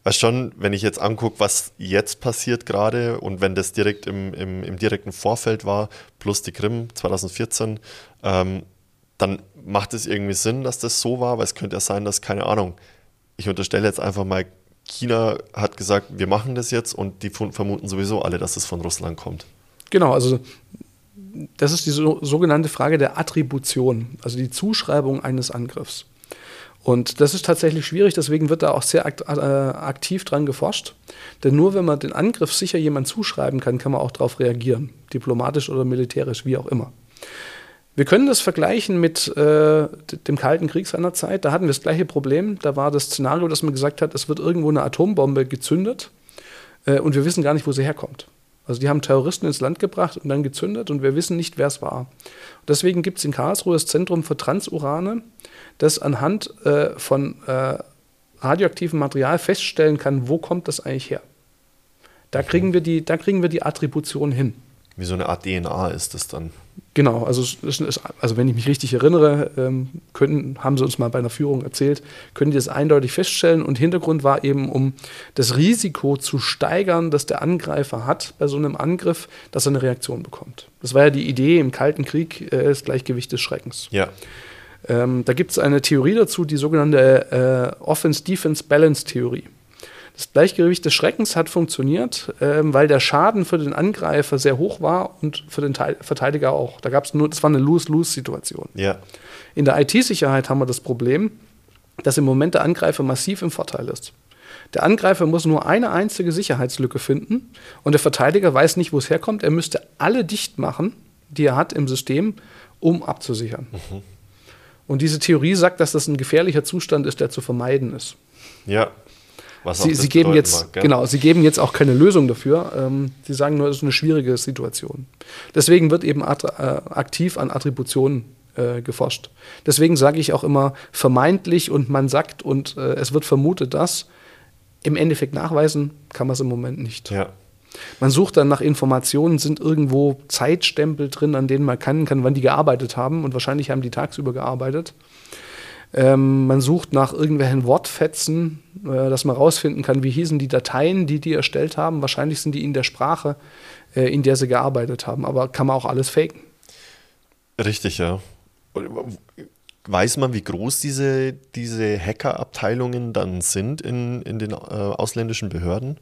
Weil schon, wenn ich jetzt angucke, was jetzt passiert gerade und wenn das direkt im, im, im direkten Vorfeld war, plus die Krim 2014, ähm, dann macht es irgendwie Sinn, dass das so war, weil es könnte ja sein, dass, keine Ahnung, ich unterstelle jetzt einfach mal, China hat gesagt, wir machen das jetzt und die vermuten sowieso alle, dass es von Russland kommt. Genau, also das ist die so, sogenannte Frage der Attribution, also die Zuschreibung eines Angriffs. Und das ist tatsächlich schwierig, deswegen wird da auch sehr akt, äh, aktiv dran geforscht. Denn nur wenn man den Angriff sicher jemand zuschreiben kann, kann man auch darauf reagieren, diplomatisch oder militärisch, wie auch immer. Wir können das vergleichen mit äh, dem Kalten Krieg seiner Zeit. Da hatten wir das gleiche Problem. Da war das Szenario, dass man gesagt hat, es wird irgendwo eine Atombombe gezündet äh, und wir wissen gar nicht, wo sie herkommt. Also die haben Terroristen ins Land gebracht und dann gezündet und wir wissen nicht, wer es war. Und deswegen gibt es in Karlsruhe das Zentrum für Transurane, das anhand äh, von äh, radioaktivem Material feststellen kann, wo kommt das eigentlich her. Da kriegen wir die, da kriegen wir die Attribution hin. Wie so eine Art DNA ist das dann. Genau, also, also wenn ich mich richtig erinnere, ähm, können, haben sie uns mal bei einer Führung erzählt, können die das eindeutig feststellen. Und Hintergrund war eben, um das Risiko zu steigern, dass der Angreifer hat bei so einem Angriff, dass er eine Reaktion bekommt. Das war ja die Idee im Kalten Krieg, äh, das Gleichgewicht des Schreckens. Ja. Ähm, da gibt es eine Theorie dazu, die sogenannte äh, Offense-Defense-Balance-Theorie. Das Gleichgewicht des Schreckens hat funktioniert, ähm, weil der Schaden für den Angreifer sehr hoch war und für den Teil Verteidiger auch. Da gab es nur, das war eine Lose-Lose-Situation. Ja. In der IT-Sicherheit haben wir das Problem, dass im Moment der Angreifer massiv im Vorteil ist. Der Angreifer muss nur eine einzige Sicherheitslücke finden und der Verteidiger weiß nicht, wo es herkommt. Er müsste alle dicht machen, die er hat im System, um abzusichern. Mhm. Und diese Theorie sagt, dass das ein gefährlicher Zustand ist, der zu vermeiden ist. Ja, was sie, sie geben jetzt, mag, genau, sie geben jetzt auch keine Lösung dafür. Ähm, sie sagen nur, es ist eine schwierige Situation. Deswegen wird eben äh, aktiv an Attributionen äh, geforscht. Deswegen sage ich auch immer vermeintlich und man sagt und äh, es wird vermutet, dass im Endeffekt nachweisen kann man es im Moment nicht. Ja. Man sucht dann nach Informationen, sind irgendwo Zeitstempel drin, an denen man kennen kann, wann die gearbeitet haben. Und wahrscheinlich haben die tagsüber gearbeitet. Ähm, man sucht nach irgendwelchen Wortfetzen, äh, dass man rausfinden kann, wie hießen die Dateien, die die erstellt haben. Wahrscheinlich sind die in der Sprache, äh, in der sie gearbeitet haben. Aber kann man auch alles faken. Richtig, ja. Weiß man, wie groß diese, diese Hacker-Abteilungen dann sind in, in den äh, ausländischen Behörden?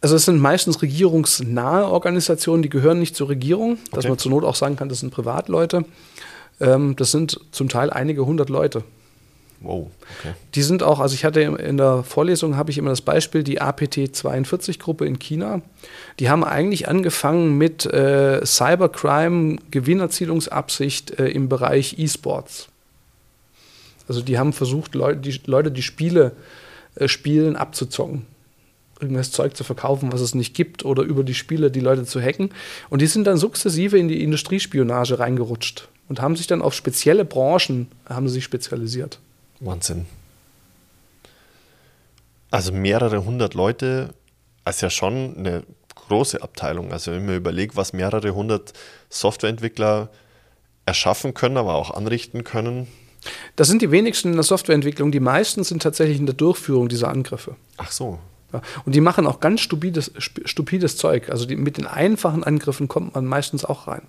Also es sind meistens regierungsnahe Organisationen, die gehören nicht zur Regierung, dass Okay. man zur Not auch sagen kann, das sind Privatleute. Ähm, das sind zum Teil einige hundert Leute. Wow, okay. Die sind auch, also ich hatte in der Vorlesung habe ich immer das Beispiel, die APT-42-Gruppe in China. Die haben eigentlich angefangen mit äh, Cybercrime, Gewinnerzielungsabsicht äh, im Bereich E-Sports. Also die haben versucht, Leu die Leute, die Spiele äh, spielen, abzuzocken. Irgendwas Zeug zu verkaufen, was es nicht gibt, oder über die Spiele die Leute zu hacken. Und die sind dann sukzessive in die Industriespionage reingerutscht und haben sich dann auf spezielle Branchen haben sie sich spezialisiert. Wahnsinn. Also mehrere hundert Leute, also ja schon eine große Abteilung. Also wenn man überlegt, was mehrere hundert Softwareentwickler erschaffen können, aber auch anrichten können. Das sind die wenigsten in der Softwareentwicklung. Die meisten sind tatsächlich in der Durchführung dieser Angriffe. Ach so. Ja, und die machen auch ganz stupides, stupides Zeug. Also die, mit den einfachen Angriffen kommt man meistens auch rein.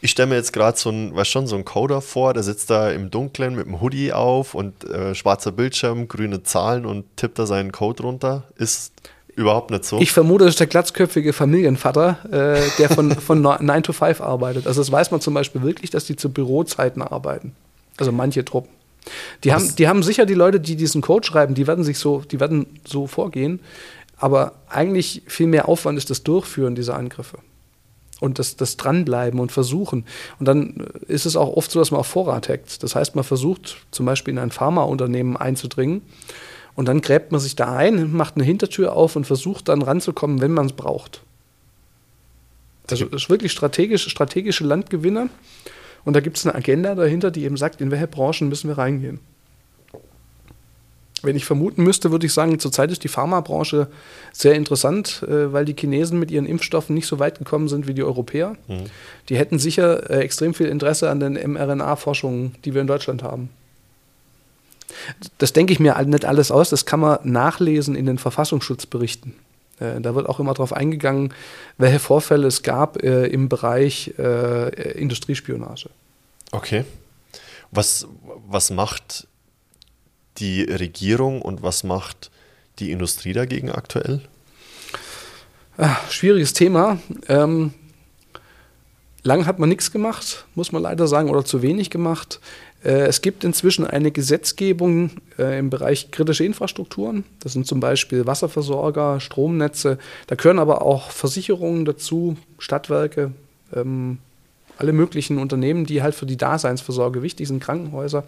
Ich stelle mir jetzt gerade so ein, weiß schon, so ein Coder vor, der sitzt da im Dunkeln mit dem Hoodie auf und äh, schwarzer Bildschirm, grüne Zahlen und tippt da seinen Code runter. Ist überhaupt nicht so. Ich vermute, das ist der glatzköpfige Familienvater, äh, der von, von 9 to 5 arbeitet. Also das weiß man zum Beispiel wirklich, dass die zu Bürozeiten arbeiten. Also manche Truppen. Die haben, die haben sicher die Leute, die diesen Code schreiben, die werden sich so, die werden so vorgehen. Aber eigentlich viel mehr Aufwand ist das Durchführen dieser Angriffe. Und das, das Dranbleiben und Versuchen. Und dann ist es auch oft so, dass man auf Vorrat hackt. Das heißt, man versucht zum Beispiel in ein Pharmaunternehmen einzudringen. Und dann gräbt man sich da ein, macht eine Hintertür auf und versucht dann ranzukommen, wenn man es braucht. Also es ist wirklich strategisch, strategische Landgewinner. Und da gibt es eine Agenda dahinter, die eben sagt, in welche Branchen müssen wir reingehen. Wenn ich vermuten müsste, würde ich sagen, zurzeit ist die Pharmabranche sehr interessant, äh, weil die Chinesen mit ihren Impfstoffen nicht so weit gekommen sind wie die Europäer. Die hätten sicher äh, extrem viel Interesse an den mRNA-Forschungen, die wir in Deutschland haben. Das denke ich mir nicht alles aus, das kann man nachlesen in den Verfassungsschutzberichten. Äh, Da wird auch immer darauf eingegangen, welche Vorfälle es gab äh, im Bereich äh, Industriespionage. Okay. Was, was macht die Regierung und was macht die Industrie dagegen aktuell? Ah, schwieriges Thema. Ähm, lang hat man nichts gemacht, muss man leider sagen, oder zu wenig gemacht. Äh, es gibt inzwischen eine Gesetzgebung äh, im Bereich kritische Infrastrukturen. Das sind zum Beispiel Wasserversorger, Stromnetze. Da gehören aber auch Versicherungen dazu, Stadtwerke, ähm, alle möglichen Unternehmen, die halt für die Daseinsvorsorge wichtig sind, Krankenhäuser.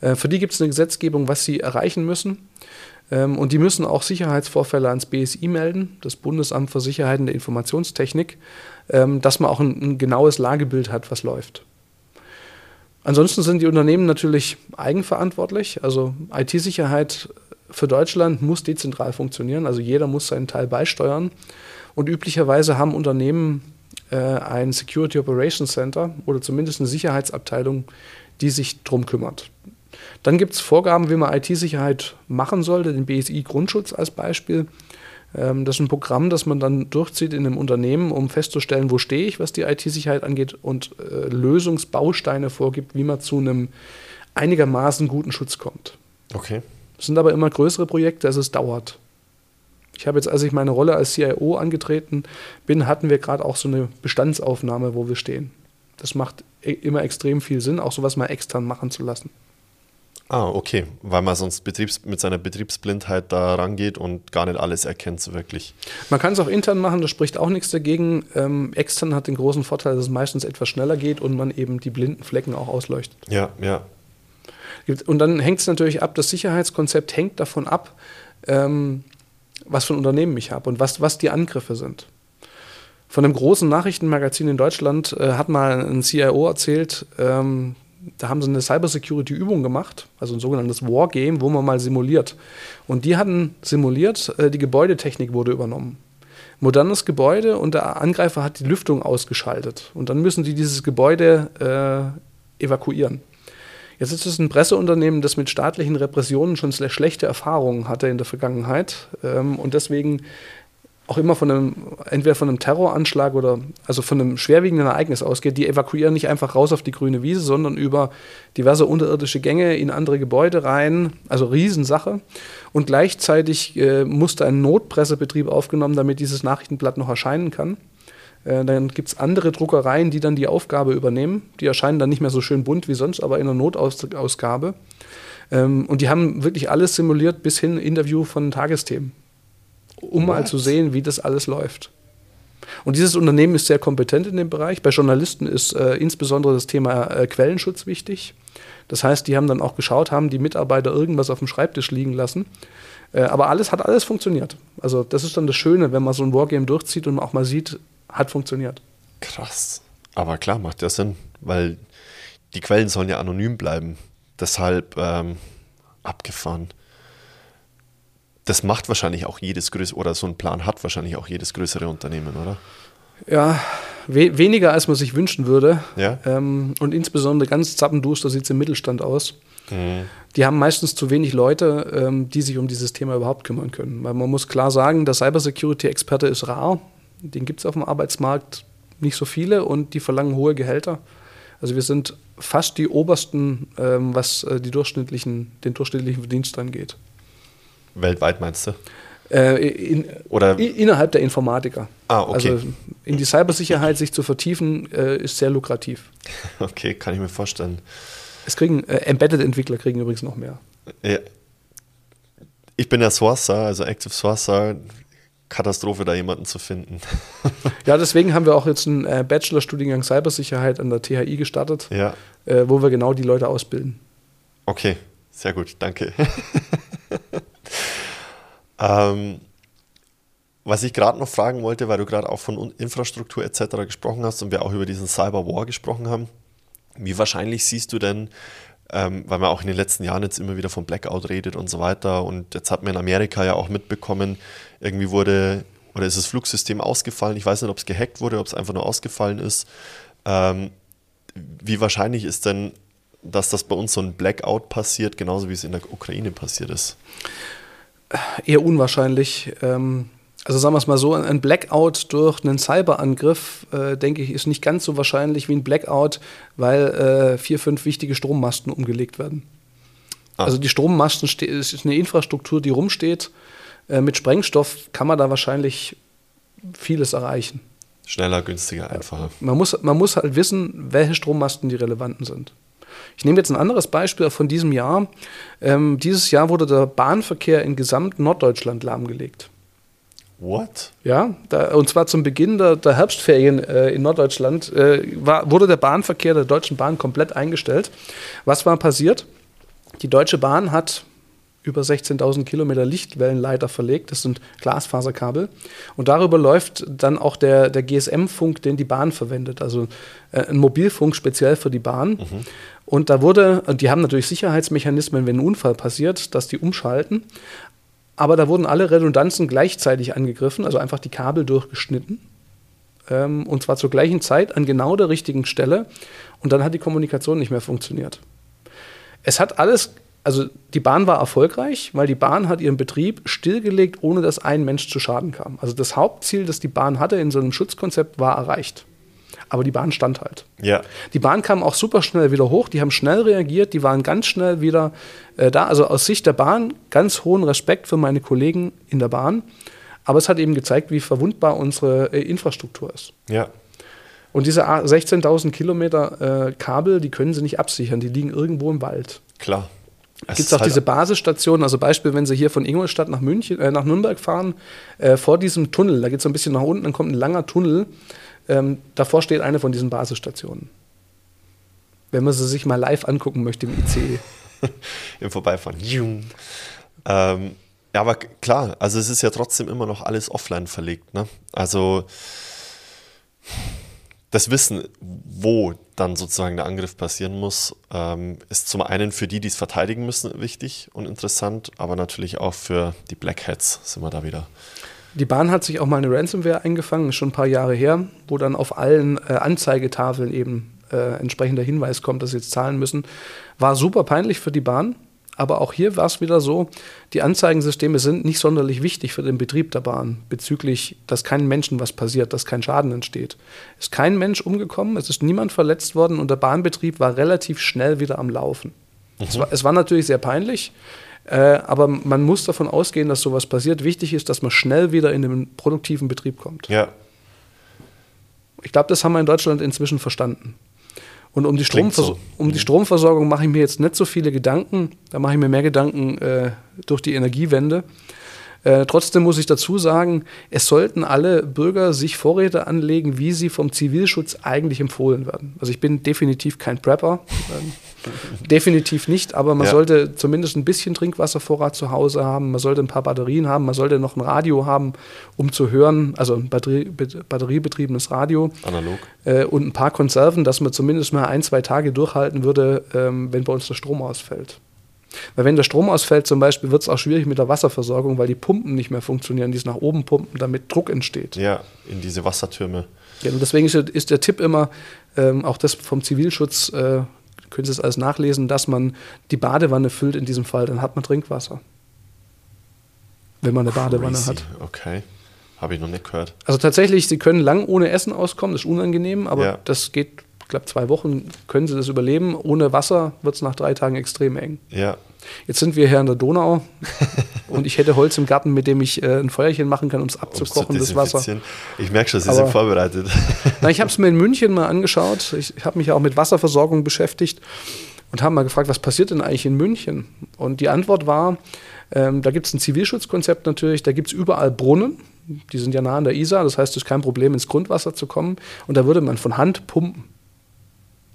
Äh, für die gibt es eine Gesetzgebung, was sie erreichen müssen. Ähm, und die müssen auch Sicherheitsvorfälle ans BSI melden, das Bundesamt für Sicherheit in der Informationstechnik, ähm, dass man auch ein, ein genaues Lagebild hat, was läuft. Ansonsten sind die Unternehmen natürlich eigenverantwortlich. Also IT-Sicherheit für Deutschland muss dezentral funktionieren. Also jeder muss seinen Teil beisteuern. Und üblicherweise haben Unternehmen äh, ein Security Operations Center oder zumindest eine Sicherheitsabteilung, die sich drum kümmert. Dann gibt es Vorgaben, wie man IT-Sicherheit machen sollte, den BSI-Grundschutz als Beispiel. Ähm, das ist ein Programm, das man dann durchzieht in einem Unternehmen, um festzustellen, wo stehe ich, was die IT-Sicherheit angeht und äh, Lösungsbausteine vorgibt, wie man zu einem einigermaßen guten Schutz kommt. Okay. Das sind aber immer größere Projekte, also es dauert. Ich habe jetzt, als ich meine Rolle als CIO angetreten bin, hatten wir gerade auch so eine Bestandsaufnahme, wo wir stehen. Das macht e- immer extrem viel Sinn, auch sowas mal extern machen zu lassen. Ah, okay. Weil man sonst Betriebs mit seiner Betriebsblindheit da rangeht und gar nicht alles erkennt so wirklich. Man kann es auch intern machen, das spricht auch nichts dagegen. Ähm, extern hat den großen Vorteil, dass es meistens etwas schneller geht und man eben die blinden Flecken auch ausleuchtet. Ja, ja. Und dann hängt es natürlich ab, das Sicherheitskonzept hängt davon ab, ähm, was für ein Unternehmen ich habe und was, was die Angriffe sind. Von einem großen Nachrichtenmagazin in Deutschland äh, hat mal ein CIO erzählt, ähm, da haben sie eine Cybersecurity-Übung gemacht, also ein sogenanntes Wargame, wo man mal simuliert. Und die hatten simuliert, äh, die Gebäudetechnik wurde übernommen. Modernes Gebäude und der Angreifer hat die Lüftung ausgeschaltet. Und dann müssen die dieses Gebäude äh, evakuieren. Jetzt ist es ein Presseunternehmen, das mit staatlichen Repressionen schon schle- schlechte Erfahrungen hatte in der Vergangenheit. Ähm, und deswegen auch immer von einem, entweder von einem Terroranschlag oder also von einem schwerwiegenden Ereignis ausgeht, die evakuieren nicht einfach raus auf die grüne Wiese, sondern über diverse unterirdische Gänge in andere Gebäude rein. Also Riesensache. Und gleichzeitig äh, musste ein Notpressebetrieb aufgenommen, damit dieses Nachrichtenblatt noch erscheinen kann. Äh, dann gibt es andere Druckereien, die dann die Aufgabe übernehmen. Die erscheinen dann nicht mehr so schön bunt wie sonst, aber in einer Notausgabe. Ähm, und die haben wirklich alles simuliert bis hin Interview von Tagesthemen um What? mal zu sehen, wie das alles läuft. Und dieses Unternehmen ist sehr kompetent in dem Bereich. Bei Journalisten ist äh, insbesondere das Thema äh, Quellenschutz wichtig. Das heißt, die haben dann auch geschaut, haben die Mitarbeiter irgendwas auf dem Schreibtisch liegen lassen. Äh, aber alles hat alles funktioniert. Also das ist dann das Schöne, wenn man so ein Wargame durchzieht und man auch mal sieht, hat funktioniert. Krass. Aber klar, macht ja Sinn, weil die Quellen sollen ja anonym bleiben. Deshalb ähm, abgefahren das macht wahrscheinlich auch jedes größere, oder so ein Plan hat wahrscheinlich auch jedes größere Unternehmen, oder? Ja, we weniger als man sich wünschen würde. Ja. Ähm, und insbesondere ganz zappenduster sieht es im Mittelstand aus. Mhm. Die haben meistens zu wenig Leute, ähm, die sich um dieses Thema überhaupt kümmern können. Weil man muss klar sagen, der Cybersecurity-Experte ist rar. Den gibt es auf dem Arbeitsmarkt nicht so viele und die verlangen hohe Gehälter. Also wir sind fast die obersten, ähm, was äh, die durchschnittlichen, den durchschnittlichen Verdienst angeht. Weltweit meinst du? Äh, in, Oder innerhalb der Informatiker. Ah, okay. Also in die Cybersicherheit sich zu vertiefen, äh, ist sehr lukrativ. Okay, kann ich mir vorstellen. Es kriegen äh, Embedded-Entwickler kriegen übrigens noch mehr. Ja. Ich bin ja Sourcer, also Active Sourcer. Katastrophe, da jemanden zu finden. ja, deswegen haben wir auch jetzt einen äh, Bachelorstudiengang Cybersicherheit an der THI gestartet, ja. Äh, wo wir genau die Leute ausbilden. Okay, sehr gut, danke. Ähm, was ich gerade noch fragen wollte, weil du gerade auch von Infrastruktur etc. gesprochen hast und wir auch über diesen Cyber War gesprochen haben, wie wahrscheinlich siehst du denn, ähm, weil man auch in den letzten Jahren jetzt immer wieder von Blackout redet und so weiter und jetzt hat man in Amerika ja auch mitbekommen, irgendwie wurde oder ist das Flugsystem ausgefallen, ich weiß nicht, ob es gehackt wurde, ob es einfach nur ausgefallen ist. Ähm, wie wahrscheinlich ist denn, dass das bei uns so ein Blackout passiert, genauso wie es in der Ukraine passiert ist? eher unwahrscheinlich. Ähm, also sagen wir es mal so, ein Blackout durch einen Cyberangriff, äh, denke ich, ist nicht ganz so wahrscheinlich wie ein Blackout, weil äh, vier, fünf wichtige Strommasten umgelegt werden. Ah. Also die Strommasten ist eine Infrastruktur, die rumsteht. Äh, mit Sprengstoff kann man da wahrscheinlich vieles erreichen. Schneller, günstiger, einfacher. Man muss, man muss halt wissen, welche Strommasten die relevanten sind. Ich nehme jetzt ein anderes Beispiel von diesem Jahr. Ähm, dieses Jahr wurde der Bahnverkehr in gesamt Norddeutschland lahmgelegt. What? Ja, da, und zwar zum Beginn der, der Herbstferien äh, in Norddeutschland äh, war, wurde der Bahnverkehr der Deutschen Bahn komplett eingestellt. Was war passiert? Die Deutsche Bahn hat über 16.000 Kilometer Lichtwellenleiter verlegt. Das sind Glasfaserkabel. Und darüber läuft dann auch der, der GSM-Funk, den die Bahn verwendet. Also äh, ein Mobilfunk speziell für die Bahn. Mhm. Und da wurde, die haben natürlich Sicherheitsmechanismen, wenn ein Unfall passiert, dass die umschalten. Aber da wurden alle Redundanzen gleichzeitig angegriffen, also einfach die Kabel durchgeschnitten. Ähm, und zwar zur gleichen Zeit an genau der richtigen Stelle. Und dann hat die Kommunikation nicht mehr funktioniert. Es hat alles also die Bahn war erfolgreich, weil die Bahn hat ihren Betrieb stillgelegt, ohne dass ein Mensch zu Schaden kam. Also das Hauptziel, das die Bahn hatte in so einem Schutzkonzept, war erreicht. Aber die Bahn stand halt. Ja. Die Bahn kam auch super schnell wieder hoch, die haben schnell reagiert, die waren ganz schnell wieder äh, da. Also aus Sicht der Bahn ganz hohen Respekt für meine Kollegen in der Bahn. Aber es hat eben gezeigt, wie verwundbar unsere äh, Infrastruktur ist. Ja. Und diese 16.000 Kilometer äh, Kabel, die können sie nicht absichern, die liegen irgendwo im Wald. Klar. Gibt es auch halt diese Basisstationen, also Beispiel, wenn Sie hier von Ingolstadt nach München, äh, nach Nürnberg fahren, äh, vor diesem Tunnel, da geht es so ein bisschen nach unten, dann kommt ein langer Tunnel, ähm, davor steht eine von diesen Basisstationen. Wenn man sie sich mal live angucken möchte im ICE. Im Vorbeifahren. Ähm, ja, aber klar, also es ist ja trotzdem immer noch alles offline verlegt. Ne? Also das Wissen, wo dann sozusagen der Angriff passieren muss, ähm, ist zum einen für die, die es verteidigen müssen, wichtig und interessant, aber natürlich auch für die Black Hats sind wir da wieder. Die Bahn hat sich auch mal eine Ransomware eingefangen, schon ein paar Jahre her, wo dann auf allen äh, Anzeigetafeln eben äh, entsprechender Hinweis kommt, dass sie jetzt zahlen müssen. War super peinlich für die Bahn, Aber auch hier war es wieder so, die Anzeigensysteme sind nicht sonderlich wichtig für den Betrieb der Bahn bezüglich, dass keinem Menschen was passiert, dass kein Schaden entsteht. Es ist kein Mensch umgekommen, es ist niemand verletzt worden und der Bahnbetrieb war relativ schnell wieder am Laufen. Mhm. Es, war, es, war, natürlich sehr peinlich, äh, aber man muss davon ausgehen, dass sowas passiert. Wichtig ist, dass man schnell wieder in den produktiven Betrieb kommt. Ja. Ich glaube, das haben wir in Deutschland inzwischen verstanden. Und um die, Stromvers so. um die mhm. Stromversorgung mache ich mir jetzt nicht so viele Gedanken. Da mache ich mir mehr Gedanken äh, durch die Energiewende. Äh, trotzdem muss ich dazu sagen, es sollten alle Bürger sich Vorräte anlegen, wie sie vom Zivilschutz eigentlich empfohlen werden. Also ich bin definitiv kein Prepper, äh, definitiv nicht, aber man ja. sollte zumindest ein bisschen Trinkwasservorrat zu Hause haben, man sollte ein paar Batterien haben, man sollte noch ein Radio haben, um zu hören, also ein Batterie, batteriebetriebenes Radio. Analog. Äh, und ein paar Konserven, dass man zumindest mal ein, zwei Tage durchhalten würde, ähm, wenn bei uns der Strom ausfällt. Weil wenn der Strom ausfällt zum Beispiel, wird es auch schwierig mit der Wasserversorgung, weil die Pumpen nicht mehr funktionieren, die es nach oben pumpen, damit Druck entsteht. Ja, in diese Wassertürme. Ja, und deswegen ist, ist der Tipp immer, ähm, auch das vom Zivilschutz, äh, können Sie es alles nachlesen, dass man die Badewanne füllt in diesem Fall, dann hat man Trinkwasser. Wenn man eine Crazy. Badewanne hat. Okay. Habe ich noch nicht gehört. Also tatsächlich, Sie können lang ohne Essen auskommen, das ist unangenehm, aber ja. das geht ich glaube, zwei Wochen können sie das überleben. Ohne Wasser wird es nach drei Tagen extrem eng. Ja. Jetzt sind wir hier an der Donau und ich hätte Holz im Garten, mit dem ich äh, ein Feuerchen machen kann, um es abzukochen, das Wasser. Ich merke schon, Sie Aber, sind vorbereitet. Na, ich habe es mir in München mal angeschaut. Ich habe mich ja auch mit Wasserversorgung beschäftigt und habe mal gefragt, was passiert denn eigentlich in München? Und die Antwort war, ähm, da gibt es ein Zivilschutzkonzept natürlich, da gibt es überall Brunnen. Die sind ja nah an der Isar, das heißt, es ist kein Problem, ins Grundwasser zu kommen. Und da würde man von Hand pumpen.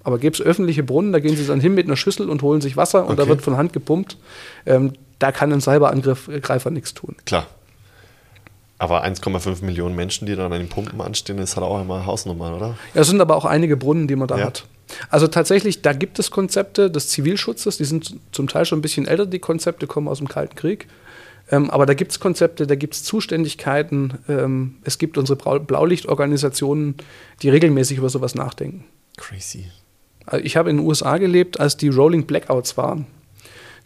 Aber gäbe es öffentliche Brunnen, da gehen sie dann hin mit einer Schüssel und holen sich Wasser und okay. da wird von Hand gepumpt. Ähm, da kann ein Cyberangreifer nichts tun. Klar. Aber 1,5 Millionen Menschen, die dann an den Pumpen anstehen, ist halt auch einmal Hausnummer, oder? Ja, es sind aber auch einige Brunnen, die man da ja. hat. Also tatsächlich, da gibt es Konzepte des Zivilschutzes, die sind zum Teil schon ein bisschen älter, die Konzepte kommen aus dem Kalten Krieg. Ähm, aber da gibt es Konzepte, da gibt es Zuständigkeiten. Ähm, es gibt unsere Blaulichtorganisationen, die regelmäßig über sowas nachdenken. Crazy. Also ich habe in den USA gelebt, als die Rolling Blackouts waren.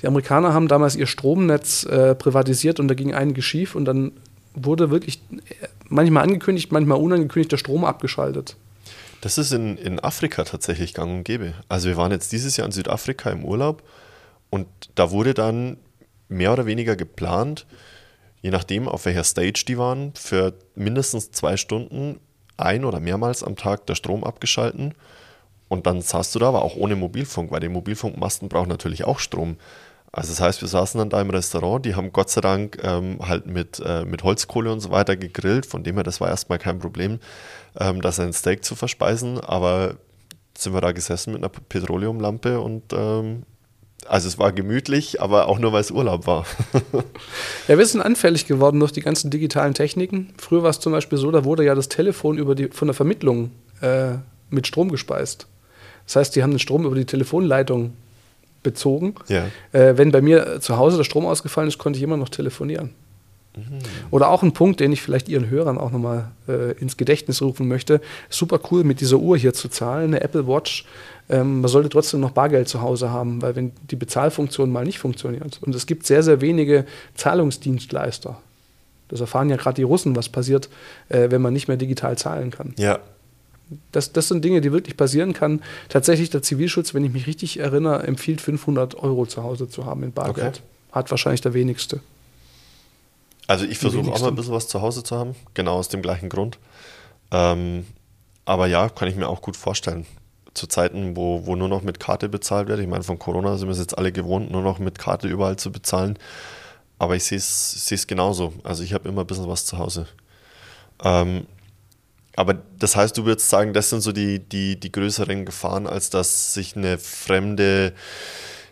Die Amerikaner haben damals ihr Stromnetz äh, privatisiert und da ging einiges schief und dann wurde wirklich äh, manchmal angekündigt, manchmal unangekündigt der Strom abgeschaltet. Das ist in, in Afrika tatsächlich gang und gäbe. Also wir waren jetzt dieses Jahr in Südafrika im Urlaub und da wurde dann mehr oder weniger geplant, je nachdem, auf welcher Stage die waren, für mindestens zwei Stunden ein oder mehrmals am Tag der Strom abgeschalten und dann saßt du da, aber auch ohne Mobilfunk, weil die Mobilfunkmasten brauchen natürlich auch Strom. Also das heißt, wir saßen dann da im Restaurant, die haben Gott sei Dank ähm, halt mit, äh, mit Holzkohle und so weiter gegrillt, von dem her, das war erstmal kein Problem, ähm, das ein Steak zu verspeisen, aber sind wir da gesessen mit einer Petroleumlampe und ähm, also es war gemütlich, aber auch nur, weil es Urlaub war. ja, wir sind anfällig geworden durch die ganzen digitalen Techniken. Früher war es zum Beispiel so, da wurde ja das Telefon über die, von der Vermittlung äh, mit Strom gespeist. Das heißt, die haben den Strom über die Telefonleitung bezogen. Ja. Äh, wenn bei mir zu Hause der Strom ausgefallen ist, konnte ich immer noch telefonieren. Mhm. Oder auch ein Punkt, den ich vielleicht Ihren Hörern auch nochmal äh, ins Gedächtnis rufen möchte. Super cool, mit dieser Uhr hier zu zahlen, eine Apple Watch. Ähm, man sollte trotzdem noch Bargeld zu Hause haben, weil wenn die Bezahlfunktion mal nicht funktioniert. Und es gibt sehr, sehr wenige Zahlungsdienstleister. Das erfahren ja gerade die Russen, was passiert, äh, wenn man nicht mehr digital zahlen kann. Ja, das, das sind Dinge, die wirklich passieren kann. Tatsächlich der Zivilschutz, wenn ich mich richtig erinnere, empfiehlt 500 Euro zu Hause zu haben in Bargeld. Okay. Hat wahrscheinlich der wenigste. Also ich versuche auch mal ein bisschen was zu Hause zu haben, genau aus dem gleichen Grund. Ähm, aber ja, kann ich mir auch gut vorstellen. Zu Zeiten, wo, wo nur noch mit Karte bezahlt wird. Ich meine, von Corona sind wir es jetzt alle gewohnt, nur noch mit Karte überall zu bezahlen. Aber ich sehe es genauso. Also ich habe immer ein bisschen was zu Hause. Ähm, aber das heißt, du würdest sagen, das sind so die, die, die größeren Gefahren, als dass sich eine fremde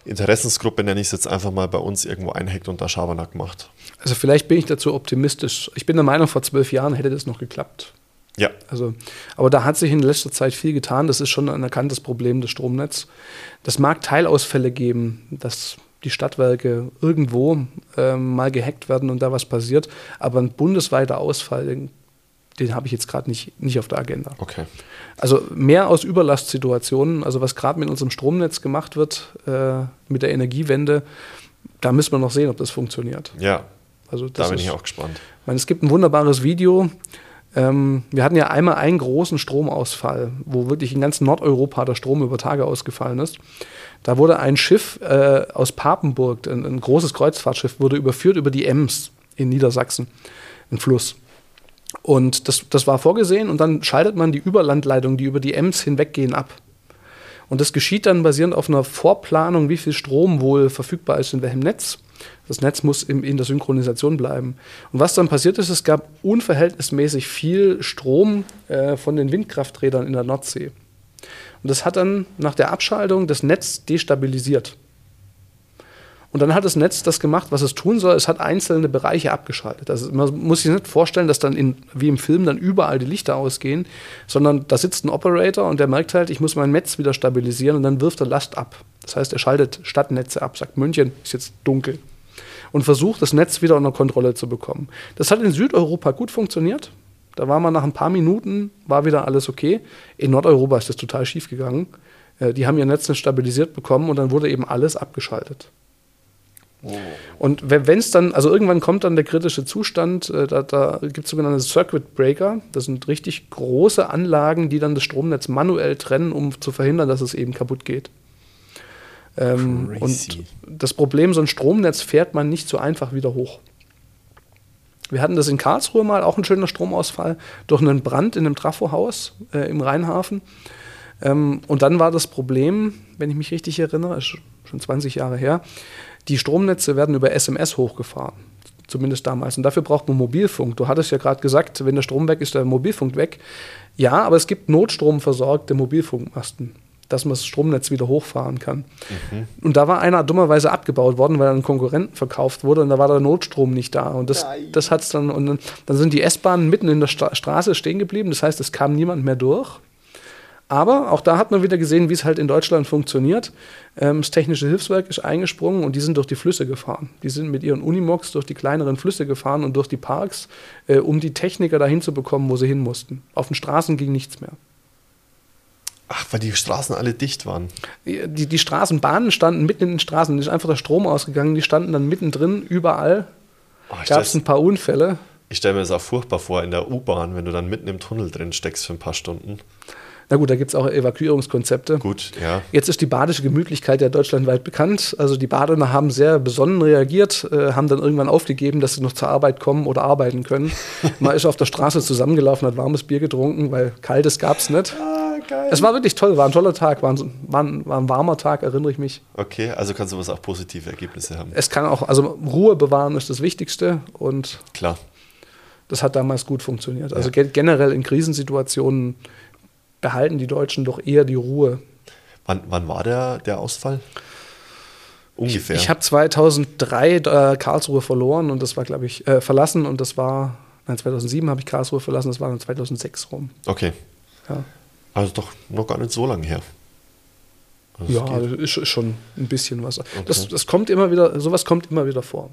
Interessensgruppe, nenne ich es jetzt einfach mal, bei uns irgendwo einhackt und da Schabernack macht. Also vielleicht bin ich dazu optimistisch. Ich bin der Meinung, vor zwölf Jahren hätte das noch geklappt. Ja. Also, aber da hat sich in letzter Zeit viel getan. Das ist schon ein erkanntes Problem des Stromnetzes. Das mag Teilausfälle geben, dass die Stadtwerke irgendwo ähm, mal gehackt werden und da was passiert. Aber ein bundesweiter Ausfall, den den habe ich jetzt gerade nicht, nicht auf der Agenda. Okay. Also mehr aus Überlastsituationen, also was gerade mit unserem Stromnetz gemacht wird, äh, mit der Energiewende, da müssen wir noch sehen, ob das funktioniert. Ja, Also da bin ist, ich auch gespannt. Ich meine, es gibt ein wunderbares Video. Ähm, wir hatten ja einmal einen großen Stromausfall, wo wirklich in ganz Nordeuropa der Strom über Tage ausgefallen ist. Da wurde ein Schiff äh, aus Papenburg, ein, ein großes Kreuzfahrtschiff, wurde überführt über die Ems in Niedersachsen, ein Fluss. Und das, das war vorgesehen und dann schaltet man die Überlandleitungen, die über die Ems hinweggehen, ab. Und das geschieht dann basierend auf einer Vorplanung, wie viel Strom wohl verfügbar ist in welchem Netz. Das Netz muss in der Synchronisation bleiben. Und was dann passiert ist, es gab unverhältnismäßig viel Strom äh, von den Windkrafträdern in der Nordsee. Und das hat dann nach der Abschaltung das Netz destabilisiert. Und dann hat das Netz das gemacht, was es tun soll. Es hat einzelne Bereiche abgeschaltet. Also man muss sich nicht vorstellen, dass dann in, wie im Film dann überall die Lichter ausgehen, sondern da sitzt ein Operator und der merkt halt, ich muss mein Netz wieder stabilisieren und dann wirft er Last ab. Das heißt, er schaltet Stadtnetze ab, sagt München ist jetzt dunkel und versucht das Netz wieder unter Kontrolle zu bekommen. Das hat in Südeuropa gut funktioniert. Da war man nach ein paar Minuten, war wieder alles okay. In Nordeuropa ist das total schief gegangen. Äh, Die haben ihr Netz nicht stabilisiert bekommen und dann wurde eben alles abgeschaltet. Und wenn es dann, also irgendwann kommt dann der kritische Zustand, äh, da, da gibt es sogenannte Circuit Breaker. Das sind richtig große Anlagen, die dann das Stromnetz manuell trennen, um zu verhindern, dass es eben kaputt geht. Ähm, und das Problem, so ein Stromnetz fährt man nicht so einfach wieder hoch. Wir hatten das in Karlsruhe mal, auch ein schöner Stromausfall, durch einen Brand in einem Trafohaus äh, im Rheinhafen. Ähm, und dann war das Problem, wenn ich mich richtig erinnere, ist schon 20 Jahre her, die Stromnetze werden über SMS hochgefahren. Zumindest damals. Und dafür braucht man Mobilfunk. Du hattest ja gerade gesagt, wenn der Strom weg ist, der Mobilfunk weg. Ja, aber es gibt notstromversorgte Mobilfunkmasten, dass man das Stromnetz wieder hochfahren kann. Und da war einer dummerweise abgebaut worden, weil er an einen Konkurrenten verkauft wurde und da war der Notstrom nicht da. Und das, das hat's dann, und dann, dann sind die S-Bahnen mitten in der Stra Straße stehen geblieben. Das heißt, es kam niemand mehr durch. Aber auch da hat man wieder gesehen, wie es halt in Deutschland funktioniert. Ähm, das Technische Hilfswerk ist eingesprungen und die sind durch die Flüsse gefahren. Die sind mit ihren Unimogs durch die kleineren Flüsse gefahren und durch die Parks, äh, um die Techniker dahin zu bekommen, wo sie hin mussten. Auf den Straßen ging nichts mehr. Ach, weil die Straßen alle dicht waren. Die, die, die Straßenbahnen standen mitten in den Straßen, ist einfach der Strom ausgegangen, die standen dann mittendrin, überall. Oh, Gab es ein paar Unfälle. ich stelle mir das auch furchtbar vor in der U-Bahn, wenn du dann mitten im Tunnel drin steckst für ein paar Stunden. Na gut, da gibt es auch Evakuierungskonzepte. Gut, ja. Jetzt ist die badische Gemütlichkeit ja deutschlandweit bekannt. Also die Badener haben sehr besonnen reagiert, äh, haben dann irgendwann aufgegeben, dass sie noch zur Arbeit kommen oder arbeiten können. Man ist auf der Straße zusammengelaufen, hat warmes Bier getrunken, weil kaltes gab es nicht. Ah, geil. Es war wirklich toll, war ein toller Tag, war ein, war ein, war ein warmer Tag, erinnere ich mich. Okay, also kann sowas auch positive Ergebnisse haben. Es kann auch, also Ruhe bewahren ist das Wichtigste und Klar. das hat damals gut funktioniert. Also ge generell in Krisensituationen behalten die Deutschen doch eher die Ruhe. Wann, wann war der, der Ausfall? Ungefähr. Ich habe 2003 äh, Karlsruhe verloren und das war, glaube ich, äh, verlassen und das war, nein, 2007 habe ich Karlsruhe verlassen, das war dann 2006 rum. okay. Ja, Also doch noch gar nicht so lange her. Also ja ist ist schon ein bisschen was. Das, das kommt immer wieder, sowas kommt immer wieder vor.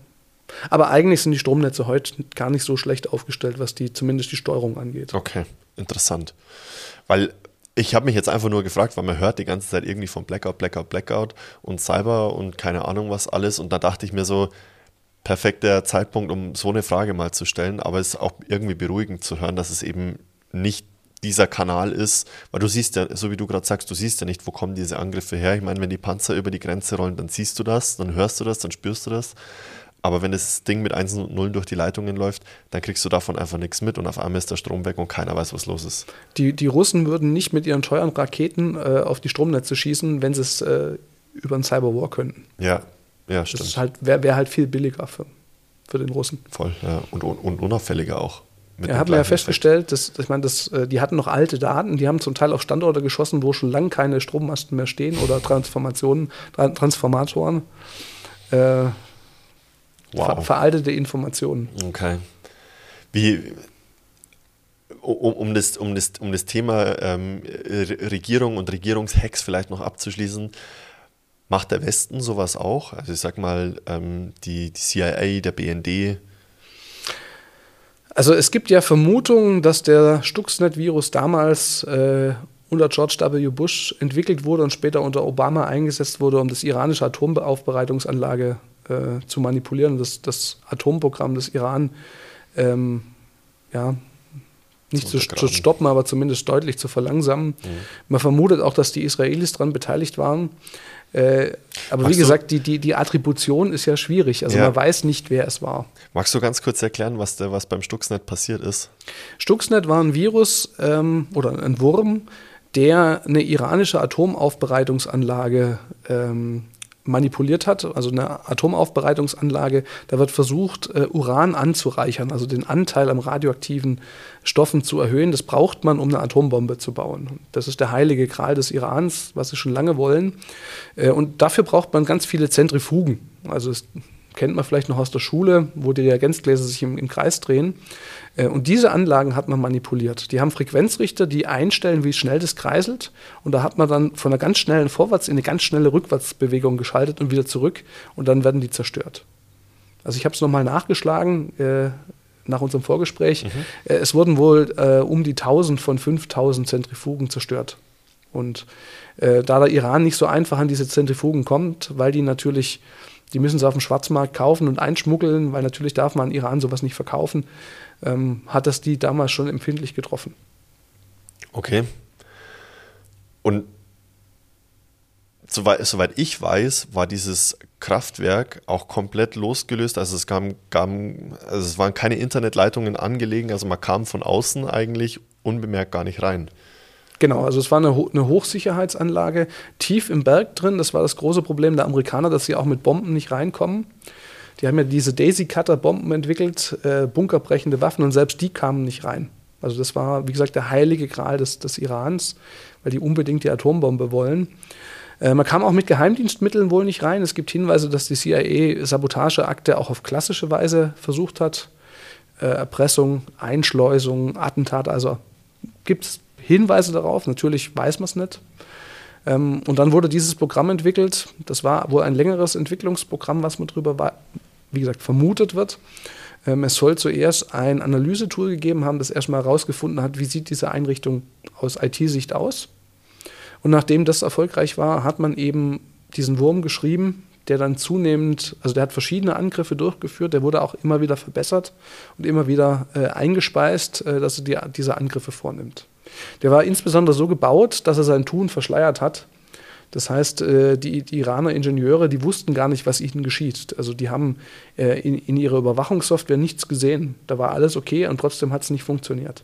Aber eigentlich sind die Stromnetze heute gar nicht so schlecht aufgestellt, was die zumindest die Steuerung angeht. Okay, interessant. Weil ich habe mich jetzt einfach nur gefragt, weil man hört die ganze Zeit irgendwie von Blackout, Blackout, Blackout und Cyber und keine Ahnung was alles. Und da dachte ich mir so, perfekter Zeitpunkt, um so eine Frage mal zu stellen. Aber es ist auch irgendwie beruhigend zu hören, dass es eben nicht dieser Kanal ist, weil du siehst ja, so wie du gerade sagst, du siehst ja nicht, wo kommen diese Angriffe her. Ich meine, wenn die Panzer über die Grenze rollen, dann siehst du das, dann hörst du das, dann spürst du das. Aber wenn das Ding mit 1 und 0 durch die Leitungen läuft, dann kriegst du davon einfach nichts mit und auf einmal ist der Strom weg und keiner weiß, was los ist. Die, die Russen würden nicht mit ihren teuren Raketen äh, auf die Stromnetze schießen, wenn sie es äh, über einen Cyberwar könnten. Ja, ja, Das stimmt. ist halt, wäre wär halt viel billiger für, für den Russen. Voll, ja. Und, und, und unauffälliger auch. Er hat mir ja festgestellt, dass, ich meine, das, äh, die hatten noch alte Daten, die haben zum Teil auf Standorte geschossen, wo schon lange keine Strommasten mehr stehen oder Transformationen, Tra- Transformatoren. Äh, ver Wow. veraltete Informationen. Okay. Wie, um, um, das, um, das, um das Thema ähm, Re- Regierung und Regierungshacks vielleicht noch abzuschließen, macht der Westen sowas auch? Also ich sag mal, ähm, die, die CIA, der BND, Also es gibt ja Vermutungen, dass der Stuxnet-Virus damals äh, unter George W. Bush entwickelt wurde und später unter Obama eingesetzt wurde, um das iranische Atomaufbereitungsanlage äh, zu manipulieren, das, das Atomprogramm des Iran ähm, ja, nicht zu, zu, stoppen, aber zumindest deutlich zu verlangsamen. Mhm. Man vermutet auch, dass die Israelis daran beteiligt waren. Äh, aber Magst wie gesagt, die, die, die Attribution ist ja schwierig. Also ja. man weiß nicht, wer es war. Magst du ganz kurz erklären, was, der, was beim Stuxnet passiert ist? Stuxnet war ein Virus ähm, oder ein Wurm, der eine iranische Atomaufbereitungsanlage ähm, manipuliert hat, also eine Atomaufbereitungsanlage, da wird versucht, äh, Uran anzureichern, also den Anteil am radioaktiven Stoffen zu erhöhen. Das braucht man, um eine Atombombe zu bauen. Das ist der heilige Gral des Irans, was sie schon lange wollen. Äh, und dafür braucht man ganz viele Zentrifugen. Also es kennt man vielleicht noch aus der Schule, wo die Reagenzgläser sich im, im Kreis drehen. Äh, und diese Anlagen hat man manipuliert. Die haben Frequenzrichter, die einstellen, wie schnell das kreiselt. Und da hat man dann von einer ganz schnellen Vorwärts- in eine ganz schnelle Rückwärtsbewegung geschaltet und wieder zurück. Und dann werden die zerstört. Also ich habe es nochmal nachgeschlagen äh, nach unserem Vorgespräch. Mhm. Äh, es wurden wohl äh, um die 1000 von 5000 Zentrifugen zerstört. Und äh, da der Iran nicht so einfach an diese Zentrifugen kommt, weil die natürlich die müssen sie auf dem Schwarzmarkt kaufen und einschmuggeln, weil natürlich darf man in Iran sowas nicht verkaufen. Ähm, hat das die damals schon empfindlich getroffen. Okay. Und soweit, soweit ich weiß, war dieses Kraftwerk auch komplett losgelöst. Also es, kam, kam, also es waren keine Internetleitungen angelegen, also man kam von außen eigentlich unbemerkt gar nicht rein. Genau, also es war eine, eine, Hochsicherheitsanlage tief im Berg drin. Das war das große Problem der Amerikaner, dass sie auch mit Bomben nicht reinkommen. Die haben ja diese Daisy-Cutter-Bomben entwickelt, äh, bunkerbrechende Waffen und selbst die kamen nicht rein. Also das war, wie gesagt, der heilige Gral des, des Irans, weil die unbedingt die Atombombe wollen. Äh, man kam auch mit Geheimdienstmitteln wohl nicht rein. Es gibt Hinweise, dass die CIA Sabotageakte auch auf klassische Weise versucht hat. Äh, Erpressung, Einschleusung, Attentat, also gibt es Hinweise darauf. Natürlich weiß man es nicht. Ähm, und dann wurde dieses Programm entwickelt. Das war wohl ein längeres Entwicklungsprogramm, was man darüber, war, wie gesagt, vermutet wird. Ähm, es soll zuerst ein Analysetool gegeben haben, das erstmal herausgefunden hat, wie sieht diese Einrichtung aus IT-Sicht aus. Und nachdem das erfolgreich war, hat man eben diesen Wurm geschrieben, der dann zunehmend, also der hat verschiedene Angriffe durchgeführt, der wurde auch immer wieder verbessert und immer wieder äh, eingespeist, äh, dass er die, diese Angriffe vornimmt. Der war insbesondere so gebaut, dass er sein Tun verschleiert hat. Das heißt, äh, die, die Iraner Ingenieure, die wussten gar nicht, was ihnen geschieht. Also die haben äh, in, in ihrer Überwachungssoftware nichts gesehen. Da war alles okay und trotzdem hat es nicht funktioniert.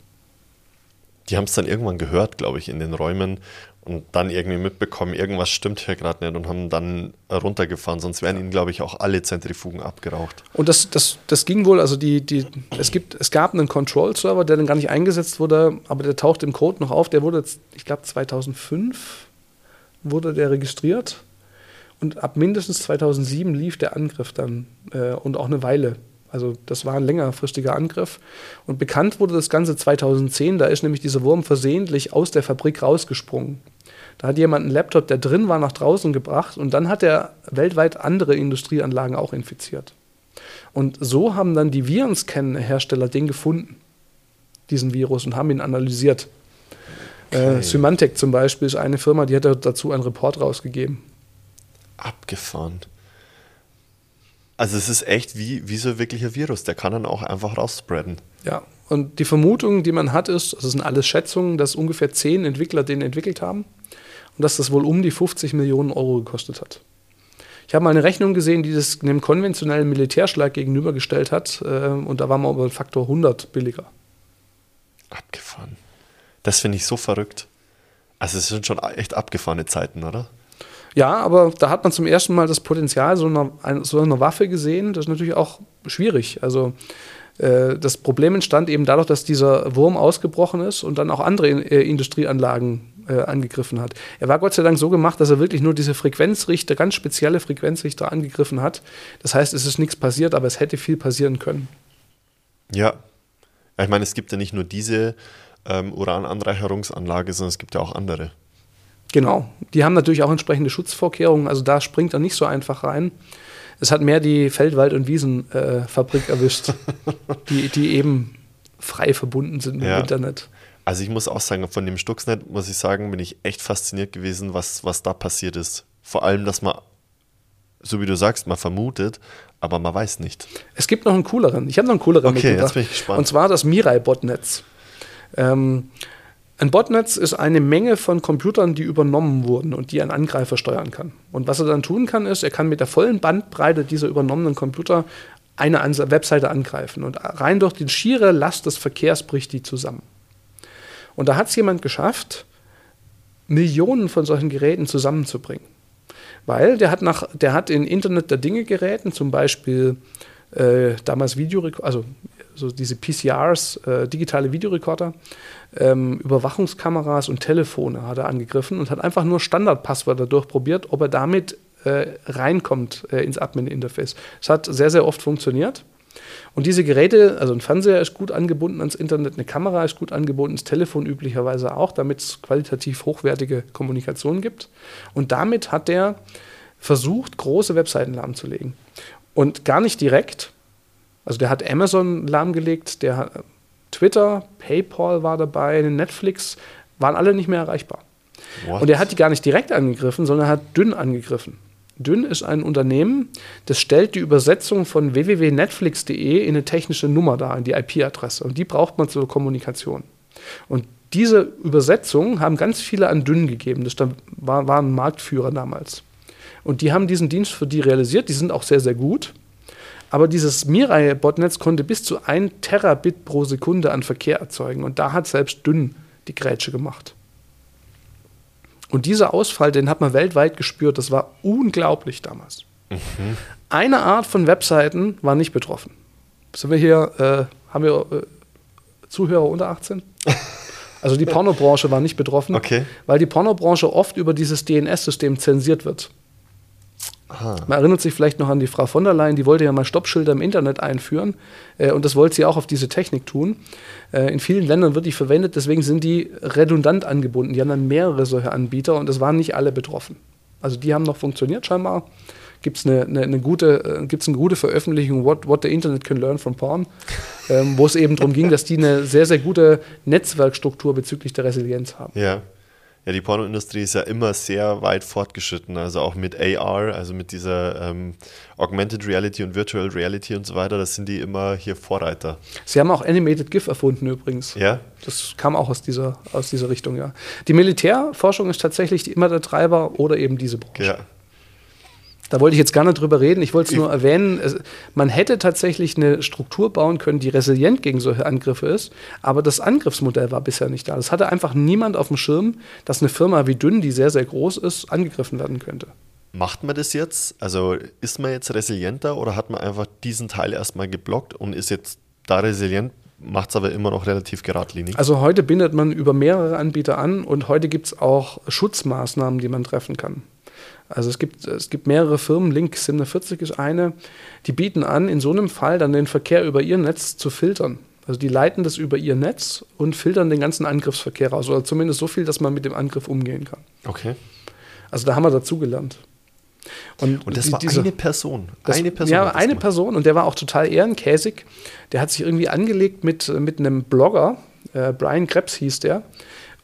Die haben es dann irgendwann gehört, glaube ich, in den Räumen und dann irgendwie mitbekommen, irgendwas stimmt hier gerade nicht und haben dann runtergefahren, sonst wären ihnen, glaube ich, auch alle Zentrifugen abgeraucht. Und das, das, das ging wohl, also die, die, es, gibt, es gab einen Control-Server, der dann gar nicht eingesetzt wurde, aber der taucht im Code noch auf, der wurde, ich glaube 2005 wurde der registriert und ab mindestens 2007 lief der Angriff dann äh, und auch eine Weile. Also das war ein längerfristiger Angriff. Und bekannt wurde das Ganze 2010, da ist nämlich dieser Wurm versehentlich aus der Fabrik rausgesprungen. Da hat jemand einen Laptop, der drin war, nach draußen gebracht und dann hat er weltweit andere Industrieanlagen auch infiziert. Und so haben dann die Virenscan-Hersteller den gefunden, diesen Virus, und haben ihn analysiert. Äh, okay. Äh, Symantec zum Beispiel ist eine Firma, die hat dazu einen Report rausgegeben. Abgefahren. Also es ist echt wie, wie so ein wirklicher Virus, der kann dann auch einfach rausspreaden. Ja, und die Vermutung, die man hat, ist, das sind alles Schätzungen, dass ungefähr zehn Entwickler den entwickelt haben und dass das wohl um die 50 Millionen Euro gekostet hat. Ich habe mal eine Rechnung gesehen, die das einem konventionellen Militärschlag gegenübergestellt hat äh, und da war man über Faktor 100 billiger. Abgefahren. Das finde ich so verrückt. Also es sind schon echt abgefahrene Zeiten, oder? Ja, aber da hat man zum ersten Mal das Potenzial so einer, so einer Waffe gesehen. Das ist natürlich auch schwierig. Also äh, das Problem entstand eben dadurch, dass dieser Wurm ausgebrochen ist und dann auch andere äh, Industrieanlagen äh, angegriffen hat. Er war Gott sei Dank so gemacht, dass er wirklich nur diese Frequenzrichter, ganz spezielle Frequenzrichter angegriffen hat. Das heißt, es ist nichts passiert, aber es hätte viel passieren können. Ja. Ich meine, es gibt ja nicht nur diese ähm, Urananreicherungsanlage, sondern es gibt ja auch andere. Genau. Die haben natürlich auch entsprechende Schutzvorkehrungen. Also da springt er nicht so einfach rein. Es hat mehr die Feldwald- und Wiesenfabrik äh, erwischt, die, die eben frei verbunden sind mit ja. dem Internet. Also ich muss auch sagen, von dem Stuxnet muss ich sagen, bin ich echt fasziniert gewesen, was, was da passiert ist. Vor allem, dass man so wie du sagst, man vermutet, aber man weiß nicht. Es gibt noch einen cooleren. Ich habe noch einen cooleren Okay, mitgebracht. jetzt bin ich gespannt. Und zwar das Mirai-Botnetz. Ähm, ein Botnetz ist eine Menge von Computern, die übernommen wurden und die ein Angreifer steuern kann. Und was er dann tun kann, ist, er kann mit der vollen Bandbreite dieser übernommenen Computer eine Webseite angreifen. Und rein durch die schiere Last des Verkehrs bricht die zusammen. Und da hat es jemand geschafft, Millionen von solchen Geräten zusammenzubringen. Weil der hat, nach, der hat in Internet der Dinge Geräten, zum Beispiel äh, damals Videorekorder, also so diese PCRs, äh, digitale Videorekorder, ähm, Überwachungskameras und Telefone hat er angegriffen und hat einfach nur Standardpasswörter durchprobiert, ob er damit äh, reinkommt äh, ins Admin-Interface. Es hat sehr, sehr oft funktioniert. Und diese Geräte, also ein Fernseher ist gut angebunden ans Internet, eine Kamera ist gut angebunden, das Telefon üblicherweise auch, damit es qualitativ hochwertige Kommunikation gibt. Und damit hat der versucht, große Webseiten lahmzulegen. Und gar nicht direkt. Also der hat Amazon lahmgelegt, der hat Twitter, PayPal war dabei, Netflix, waren alle nicht mehr erreichbar. What? Und er hat die gar nicht direkt angegriffen, sondern er hat dünn angegriffen. Dünn ist ein Unternehmen, das stellt die Übersetzung von www.netflix.de in eine technische Nummer dar, in die IP-Adresse. Und die braucht man zur Kommunikation. Und diese Übersetzung haben ganz viele an Dünn gegeben. Das da- war, waren Marktführer damals. Und die haben diesen Dienst für die realisiert. Die sind auch sehr, sehr gut. Aber dieses Mirai-Botnetz konnte bis zu 1 Terabit pro Sekunde an Verkehr erzeugen. Und da hat selbst Dünn die Grätsche gemacht. Und dieser Ausfall, den hat man weltweit gespürt. Das war unglaublich damals. Eine Art von Webseiten war nicht betroffen. Sind wir hier, äh, haben wir äh, Zuhörer unter 18? Also die Pornobranche war nicht betroffen, Okay. weil die Pornobranche oft über dieses DNS-System zensiert wird. Aha. Man erinnert sich vielleicht noch an die Frau von der Leyen, die wollte ja mal Stoppschilder im Internet einführen äh, und das wollte sie auch auf diese Technik tun. Äh, in vielen Ländern wird die verwendet, deswegen sind die redundant angebunden. Die haben dann mehrere solche Anbieter und es waren nicht alle betroffen. Also die haben noch funktioniert scheinbar. Gibt es eine, eine, eine, gute, äh, gibt's eine gute Veröffentlichung, What, What the Internet Can Learn from Porn, ähm, wo es eben darum ging, dass die eine sehr, sehr gute Netzwerkstruktur bezüglich der Resilienz haben. Ja. Ja, die Pornoindustrie ist ja immer sehr weit fortgeschritten, also auch mit AR, also mit dieser ähm, Augmented Reality und Virtual Reality und so weiter, das sind die immer hier Vorreiter. Sie haben auch Animated GIF erfunden übrigens. Ja? Das kam auch aus dieser, aus dieser Richtung, ja. Die Militärforschung ist tatsächlich immer der Treiber oder eben diese Branche. Ja. Da wollte ich jetzt gar nicht drüber reden. Ich wollte es nur erwähnen. Es, man hätte tatsächlich eine Struktur bauen können, die resilient gegen solche Angriffe ist. Aber das Angriffsmodell war bisher nicht da. Das hatte einfach niemand auf dem Schirm, dass eine Firma wie Dünn, die sehr, sehr groß ist, angegriffen werden könnte. Macht man das jetzt? Also ist man jetzt resilienter oder hat man einfach diesen Teil erstmal geblockt und ist jetzt da resilient, macht es aber immer noch relativ geradlinig? Also heute bindet man über mehrere Anbieter an und heute gibt es auch Schutzmaßnahmen, die man treffen kann. Also es gibt, es gibt mehrere Firmen, Link 47 ist eine, die bieten an, in so einem Fall dann den Verkehr über ihr Netz zu filtern. Also die leiten das über ihr Netz und filtern den ganzen Angriffsverkehr raus. Oder zumindest so viel, dass man mit dem Angriff umgehen kann. Okay. Also da haben wir dazugelernt. Und das die- war diese- eine Person. das, eine Person. Ja, das eine gemacht. Person und der war auch total ehrenkäsig. Der hat sich irgendwie angelegt mit, mit einem Blogger, äh, Brian Krebs hieß der,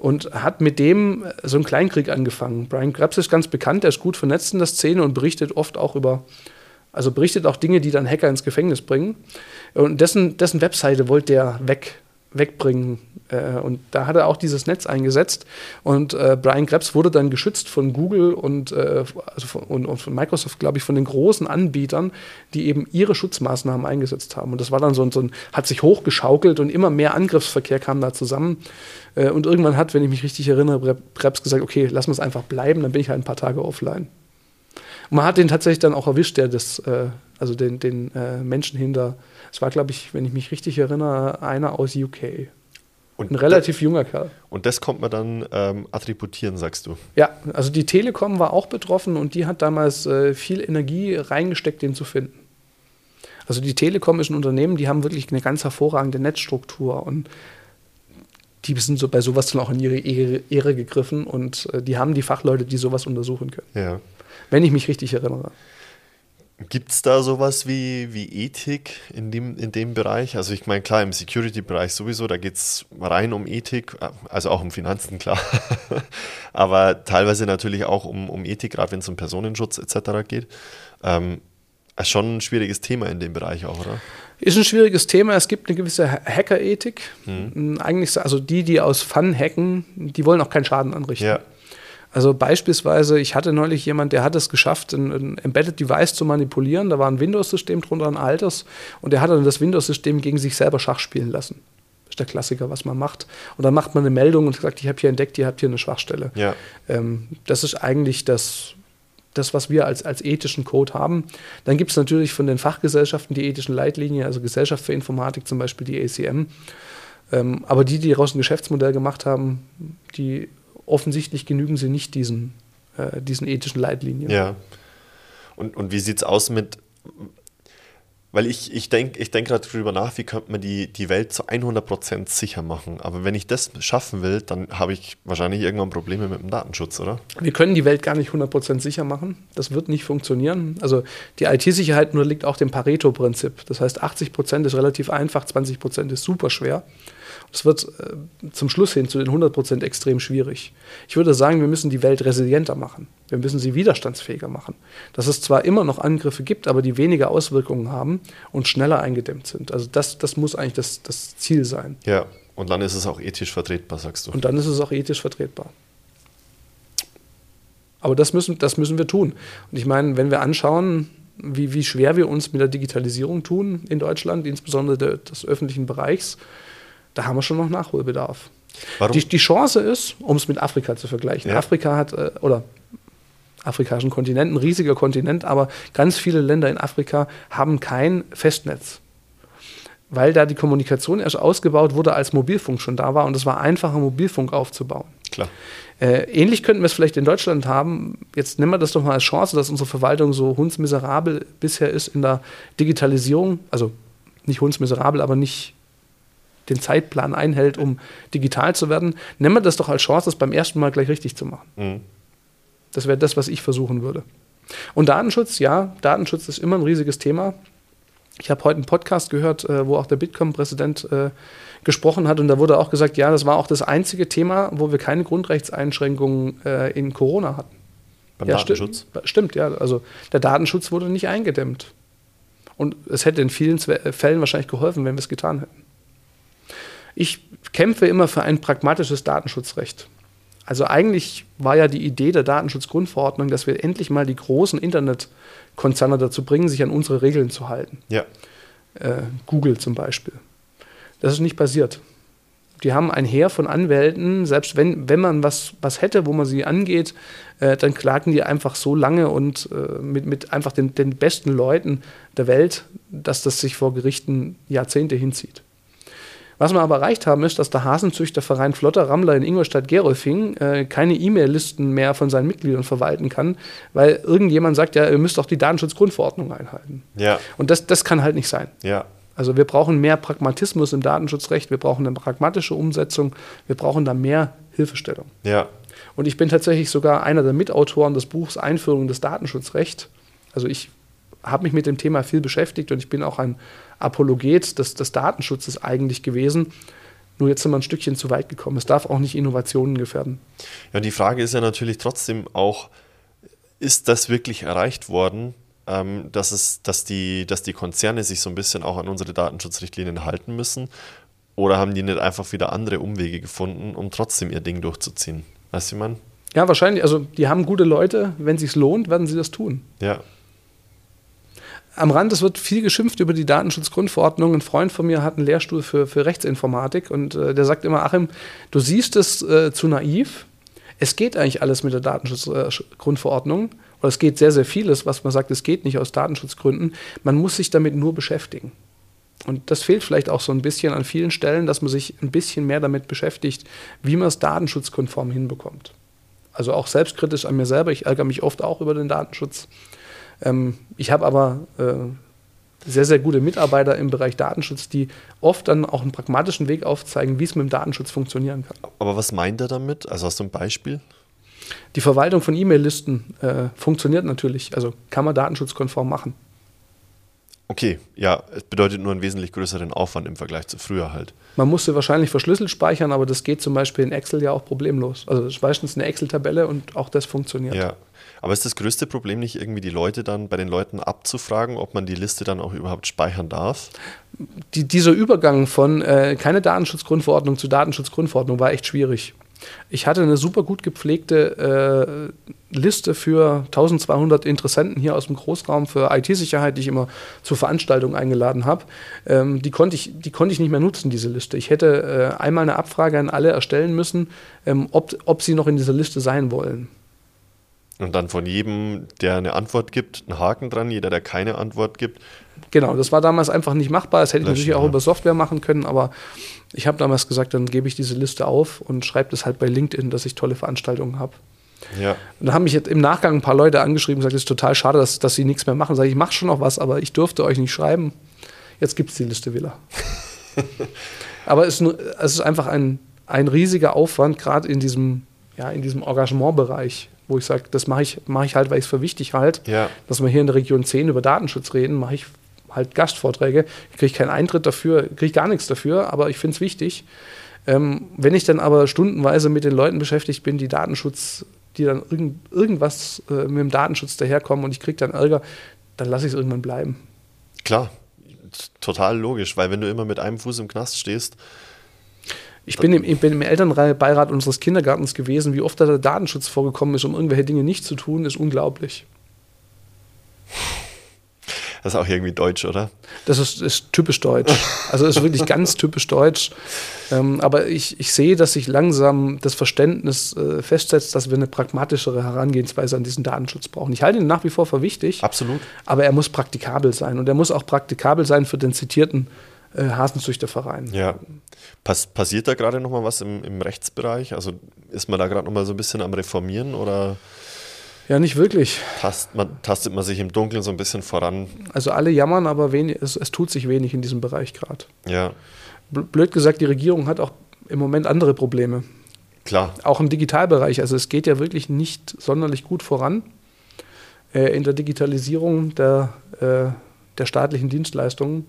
und hat mit dem äh, so einen Kleinkrieg angefangen. Brian Krebs ist ganz bekannt, der ist gut vernetzt in der Szene und berichtet oft auch über, also berichtet auch Dinge, die dann Hacker ins Gefängnis bringen. Und dessen, dessen Webseite wollte der weg, wegbringen. Äh, und da hat er auch dieses Netz eingesetzt. Und äh, Brian Krebs wurde dann geschützt von Google und, also von, und, von Microsoft, glaube ich, von den großen Anbietern, die eben ihre Schutzmaßnahmen eingesetzt haben. Und das war dann so so ein hat sich hochgeschaukelt und immer mehr Angriffsverkehr kam da zusammen. Äh, und irgendwann hat, wenn ich mich richtig erinnere, Krebs gesagt, okay, lass uns einfach bleiben, dann bin ich halt ein paar Tage offline. Und man hat den tatsächlich dann auch erwischt, der das, äh, also den, den äh, Menschen hinter, es war, glaube ich, wenn ich mich richtig erinnere, einer aus UK. Und Ein relativ junger Kerl. Und das kommt man dann ähm, attributieren, sagst du. Ja, also die Telekom war auch betroffen und die hat damals äh, viel Energie reingesteckt, den zu finden. Also die Telekom ist ein Unternehmen, die haben wirklich eine ganz hervorragende Netzstruktur und die sind so bei sowas dann auch in ihre Ehre, Ehre gegriffen und äh, die haben die Fachleute, die sowas untersuchen können. Ja. Wenn ich mich richtig erinnere. Gibt es da sowas wie, wie Ethik in dem, in dem Bereich? Also ich meine, klar, im Security-Bereich sowieso, da geht es rein um Ethik, also auch um Finanzen, klar. Aber teilweise natürlich auch um, um Ethik, gerade wenn es um Personenschutz etc. geht. Ähm, schon ein schwieriges Thema in dem Bereich auch, oder? Ist ein schwieriges Thema. Es gibt eine gewisse Hackerethik. Mhm. Eigentlich, also die, die aus Fun hacken, die wollen auch keinen Schaden anrichten. Ja. Also beispielsweise, ich hatte neulich jemand, der hat es geschafft, ein, ein Embedded Device zu manipulieren. Da war ein Windows-System drunter, ein altes, und der hat dann das Windows-System gegen sich selber Schach spielen lassen. Das ist der Klassiker, was man macht. Und dann macht man eine Meldung und sagt, ich habe hier entdeckt, ihr habt hier eine Schwachstelle. Ja. Ähm, das ist eigentlich das, das, was wir als, als ethischen Code haben. Dann gibt es natürlich von den Fachgesellschaften die ethischen Leitlinien, also Gesellschaft für Informatik zum Beispiel, die ACM. Ähm, aber die, die daraus ein Geschäftsmodell gemacht haben, die offensichtlich genügen sie nicht diesen, äh, diesen ethischen Leitlinien. Ja. Und, und wie sieht es aus mit, weil ich, ich denke ich denk gerade darüber nach, wie könnte man die, die Welt zu 100% sicher machen. Aber wenn ich das schaffen will, dann habe ich wahrscheinlich irgendwann Probleme mit dem Datenschutz, oder? Wir können die Welt gar nicht 100% sicher machen. Das wird nicht funktionieren. Also die IT-Sicherheit unterliegt auch dem Pareto-Prinzip. Das heißt, 80% ist relativ einfach, 20% ist super schwer. Es wird äh, zum Schluss hin zu den 100 Prozent extrem schwierig. Ich würde sagen, wir müssen die Welt resilienter machen. Wir müssen sie widerstandsfähiger machen. Dass es zwar immer noch Angriffe gibt, aber die weniger Auswirkungen haben und schneller eingedämmt sind. Also das, das muss eigentlich das, das Ziel sein. Ja, und dann ist es auch ethisch vertretbar, sagst du. Und dann ist es auch ethisch vertretbar. Aber das müssen, das müssen wir tun. Und ich meine, wenn wir anschauen, wie, wie schwer wir uns mit der Digitalisierung tun in Deutschland, insbesondere des öffentlichen Bereichs, da haben wir schon noch Nachholbedarf. Warum? Die, die Chance ist, um es mit Afrika zu vergleichen. Ja. Afrika hat, äh, oder afrikanischen Kontinent, ein riesiger Kontinent, aber ganz viele Länder in Afrika haben kein Festnetz. Weil da die Kommunikation erst ausgebaut wurde, als Mobilfunk schon da war und es war einfacher, Mobilfunk aufzubauen. Klar. Äh, ähnlich könnten wir es vielleicht in Deutschland haben. Jetzt nehmen wir das doch mal als Chance, dass unsere Verwaltung so hundsmiserabel bisher ist in der Digitalisierung. Also nicht hundsmiserabel, aber nicht den Zeitplan einhält, um digital zu werden, nennen wir das doch als Chance, das beim ersten Mal gleich richtig zu machen. Mhm. Das wäre das, was ich versuchen würde. Und Datenschutz, ja, Datenschutz ist immer ein riesiges Thema. Ich habe heute einen Podcast gehört, äh, wo auch der Bitkom-Präsident äh, gesprochen hat und da wurde auch gesagt, ja, das war auch das einzige Thema, wo wir keine Grundrechtseinschränkungen äh, in Corona hatten. Beim ja, Datenschutz? Sti stimmt, ja. Also der Datenschutz wurde nicht eingedämmt. Und es hätte in vielen Fällen wahrscheinlich geholfen, wenn wir es getan hätten. Ich kämpfe immer für ein pragmatisches Datenschutzrecht. Also eigentlich war ja die Idee der Datenschutzgrundverordnung, dass wir endlich mal die großen Internetkonzerne dazu bringen, sich an unsere Regeln zu halten. Ja. Äh, Google zum Beispiel. Das ist nicht passiert. Die haben ein Heer von Anwälten, selbst wenn, wenn man was, was hätte, wo man sie angeht, äh, dann klagen die einfach so lange und äh, mit, mit einfach den, den besten Leuten der Welt, dass das sich vor Gerichten Jahrzehnte hinzieht. Was wir aber erreicht haben, ist, dass der Hasenzüchterverein Flotter Rammler in Ingolstadt-Gerolfing äh, keine E-Mail-Listen mehr von seinen Mitgliedern verwalten kann, weil irgendjemand sagt, ja, ihr müsst doch die Datenschutzgrundverordnung einhalten. Ja. Und das, das kann halt nicht sein. Ja. Also wir brauchen mehr Pragmatismus im Datenschutzrecht, wir brauchen eine pragmatische Umsetzung, wir brauchen da mehr Hilfestellung. Ja. Und ich bin tatsächlich sogar einer der Mitautoren des Buchs Einführung des Datenschutzrechts. Also ich habe mich mit dem Thema viel beschäftigt und ich bin auch ein Apologet des, des Datenschutzes eigentlich gewesen. Nur jetzt sind wir ein Stückchen zu weit gekommen. Es darf auch nicht Innovationen gefährden. Ja, die Frage ist ja natürlich trotzdem auch, ist das wirklich erreicht worden, ähm, dass, es, dass, die, dass die Konzerne sich so ein bisschen auch an unsere Datenschutzrichtlinien halten müssen? Oder haben die nicht einfach wieder andere Umwege gefunden, um trotzdem ihr Ding durchzuziehen? Weißt du, man? Ja, wahrscheinlich. Also, die haben gute Leute. Wenn es sich lohnt, werden sie das tun. Ja am Rand, es wird viel geschimpft über die Datenschutzgrundverordnung. Ein Freund von mir hat einen Lehrstuhl für, für Rechtsinformatik und äh, der sagt immer, Achim, du siehst es äh, zu naiv. Es geht eigentlich alles mit der Datenschutzgrundverordnung. Oder es geht sehr, sehr vieles, was man sagt, es geht nicht aus Datenschutzgründen. Man muss sich damit nur beschäftigen. Und das fehlt vielleicht auch so ein bisschen an vielen Stellen, dass man sich ein bisschen mehr damit beschäftigt, wie man es datenschutzkonform hinbekommt. Also auch selbstkritisch an mir selber. Ich ärgere mich oft auch über den Datenschutz. Ähm, ich habe aber äh, sehr, sehr gute Mitarbeiter im Bereich Datenschutz, die oft dann auch einen pragmatischen Weg aufzeigen, wie es mit dem Datenschutz funktionieren kann. Aber was meint er damit? Also hast du ein Beispiel? Die Verwaltung von E-Mail-Listen äh, funktioniert natürlich, also kann man datenschutzkonform machen. Okay, ja, es bedeutet nur einen wesentlich größeren Aufwand im Vergleich zu früher halt. Man musste wahrscheinlich verschlüsselt speichern, aber das geht zum Beispiel in Excel ja auch problemlos. Also das ist meistens eine Excel-Tabelle und auch das funktioniert. Ja. Aber ist das größte Problem nicht irgendwie die Leute dann bei den Leuten abzufragen, ob man die Liste dann auch überhaupt speichern darf? Die, dieser Übergang von äh, keine Datenschutzgrundverordnung zu Datenschutzgrundverordnung war echt schwierig. Ich hatte eine super gut gepflegte äh, Liste für 1200 Interessenten hier aus dem Großraum für IT-Sicherheit, die ich immer zur Veranstaltung eingeladen habe. Ähm, die, konnte ich, die konnte ich nicht mehr nutzen, diese Liste. Ich hätte äh, einmal eine Abfrage an alle erstellen müssen, ähm, ob, ob sie noch in dieser Liste sein wollen. Und dann von jedem, der eine Antwort gibt, einen Haken dran, jeder, der keine Antwort gibt. Genau, das war damals einfach nicht machbar. Das hätte ich natürlich auch ja. über Software machen können, aber ich habe damals gesagt, dann gebe ich diese Liste auf und schreibe das halt bei LinkedIn, dass ich tolle Veranstaltungen habe. Ja. Und da haben mich jetzt im Nachgang ein paar Leute angeschrieben und gesagt, es ist total schade, dass, dass sie nichts mehr machen. Sag ich, ich mache schon noch was, aber ich durfte euch nicht schreiben. Jetzt gibt es die Liste wieder. aber es, es, ist einfach ein, ein riesiger Aufwand, gerade in diesem, ja, in diesem Engagementbereich wo ich sage, das mache ich, mach ich halt, weil ich es für wichtig halte, ja. dass wir hier in der Region 10 über Datenschutz reden, mache ich halt Gastvorträge. Ich kriege keinen Eintritt dafür, kriege gar nichts dafür, aber ich finde es wichtig. Ähm, wenn ich dann aber stundenweise mit den Leuten beschäftigt bin, die Datenschutz, die dann irgend, irgendwas äh, mit dem Datenschutz daherkommen und ich kriege dann Ärger, dann lasse ich es irgendwann bleiben. Klar, total logisch, weil wenn du immer mit einem Fuß im Knast stehst, ich bin im, ich bin im Elternbeirat unseres Kindergartens gewesen. Wie oft da der Datenschutz vorgekommen ist, um irgendwelche Dinge nicht zu tun, ist unglaublich. Das ist auch irgendwie deutsch, oder? Das ist, ist typisch deutsch. Also ist wirklich ganz typisch deutsch. Ähm, aber ich, ich sehe, dass sich langsam das Verständnis äh, festsetzt, dass wir eine pragmatischere Herangehensweise an diesen Datenschutz brauchen. Ich halte ihn nach wie vor für wichtig. Absolut. Aber er muss praktikabel sein. Und er muss auch praktikabel sein für den zitierten äh, Hasenzüchterverein. Ja. Pass, passiert da gerade nochmal was im, im Rechtsbereich? Also ist man da gerade nochmal so ein bisschen am Reformieren oder? Ja, nicht wirklich. Tast, man, tastet man sich im Dunkeln so ein bisschen voran? Also alle jammern, aber wenig, es, es tut sich wenig in diesem Bereich gerade. Ja. Blöd gesagt, die Regierung hat auch im Moment andere Probleme. Klar. Auch im Digitalbereich. Also es geht ja wirklich nicht sonderlich gut voran äh, in der Digitalisierung der, äh, der staatlichen Dienstleistungen.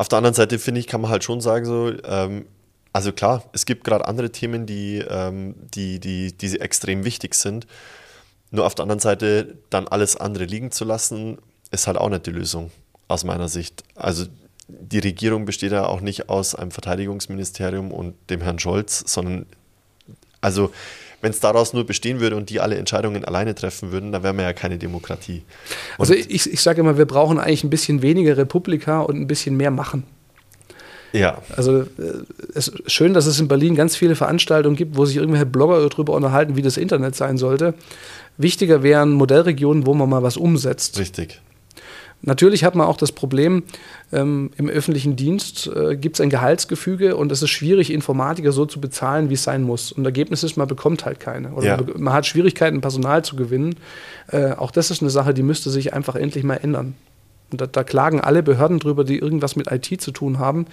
Auf der anderen Seite finde ich, kann man halt schon sagen, so, ähm, also klar, es gibt gerade andere Themen, die, ähm, die, die, die extrem wichtig sind. Nur auf der anderen Seite dann alles andere liegen zu lassen, ist halt auch nicht die Lösung, aus meiner Sicht. Also die Regierung besteht ja auch nicht aus einem Verteidigungsministerium und dem Herrn Scholz, sondern also wenn es daraus nur bestehen würde und die alle Entscheidungen alleine treffen würden, dann wären wir ja keine Demokratie. Und also ich, ich sage immer, wir brauchen eigentlich ein bisschen weniger Republika und ein bisschen mehr machen. Ja. Also äh, es ist schön, dass es in Berlin ganz viele Veranstaltungen gibt, wo sich irgendwelche Blogger darüber unterhalten, wie das Internet sein sollte. Wichtiger wären Modellregionen, wo man mal was umsetzt. Richtig. Natürlich hat man auch das Problem, ähm, im öffentlichen Dienst äh, gibt es ein Gehaltsgefüge und es ist schwierig, Informatiker so zu bezahlen, wie es sein muss. Und Ergebnis ist, man bekommt halt keine. Oder ja. man, man, hat Schwierigkeiten, Personal zu gewinnen. Äh, auch das ist eine Sache, die müsste sich einfach endlich mal ändern. Und da, da klagen alle Behörden drüber, die irgendwas mit IT zu tun haben,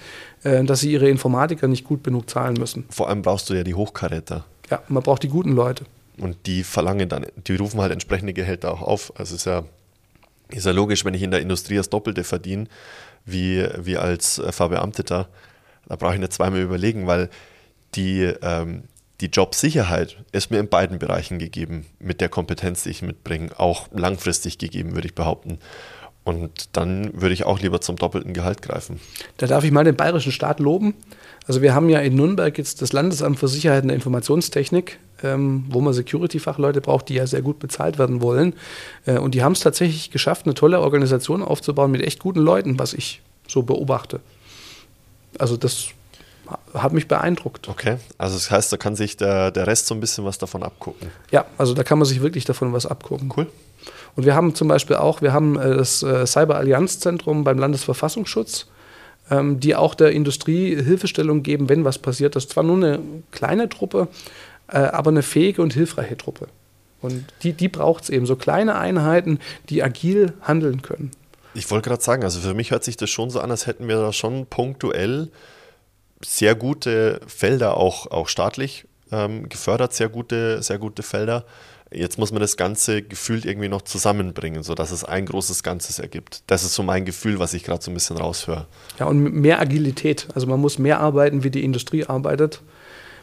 äh, dass sie ihre Informatiker nicht gut genug zahlen müssen. Vor allem brauchst du ja die Hochkaräter. Ja, man braucht die guten Leute. Und die verlangen dann, die rufen halt entsprechende Gehälter auch auf. Also ist ja ist ja logisch, wenn ich in der Industrie das Doppelte verdiene, wie, wie als äh, Verbeamteter, da brauche ich nicht zweimal überlegen, weil die, ähm, die Jobsicherheit ist mir in beiden Bereichen gegeben, mit der Kompetenz, die ich mitbringe, auch langfristig gegeben, würde ich behaupten. Und dann würde ich auch lieber zum doppelten Gehalt greifen. Da darf ich mal den bayerischen Staat loben. Also wir haben ja in Nürnberg jetzt das Landesamt für Sicherheit und Informationstechnik, ähm, wo man Security-Fachleute braucht, die ja sehr gut bezahlt werden wollen. Äh, und die haben es tatsächlich geschafft, eine tolle Organisation aufzubauen mit echt guten Leuten, was ich so beobachte. Also das hat mich beeindruckt. Okay, also das heißt, da kann sich der, der Rest so ein bisschen was davon abgucken. Ja, also da kann man sich wirklich davon was abgucken. Cool. Und wir haben zum Beispiel auch, wir haben äh, das äh, Cyber-Allianz-Zentrum beim Landesverfassungsschutz ähm, die auch der Industrie Hilfestellung geben, wenn was passiert. Das ist zwar nur eine kleine Truppe, äh, aber eine fähige und hilfreiche Truppe. Und die, die braucht es eben, so kleine Einheiten, die agil handeln können. Ich wollte gerade sagen, also für mich hört sich das schon so an, als hätten wir da schon punktuell sehr gute Felder, auch, auch staatlich ähm, gefördert, sehr gute, sehr gute Felder, Jetzt muss man das Ganze gefühlt irgendwie noch zusammenbringen, sodass es ein großes Ganzes ergibt. Das ist so mein Gefühl, was ich gerade so ein bisschen raushöre. Ja, und mehr Agilität. Also man muss mehr arbeiten, wie die Industrie arbeitet.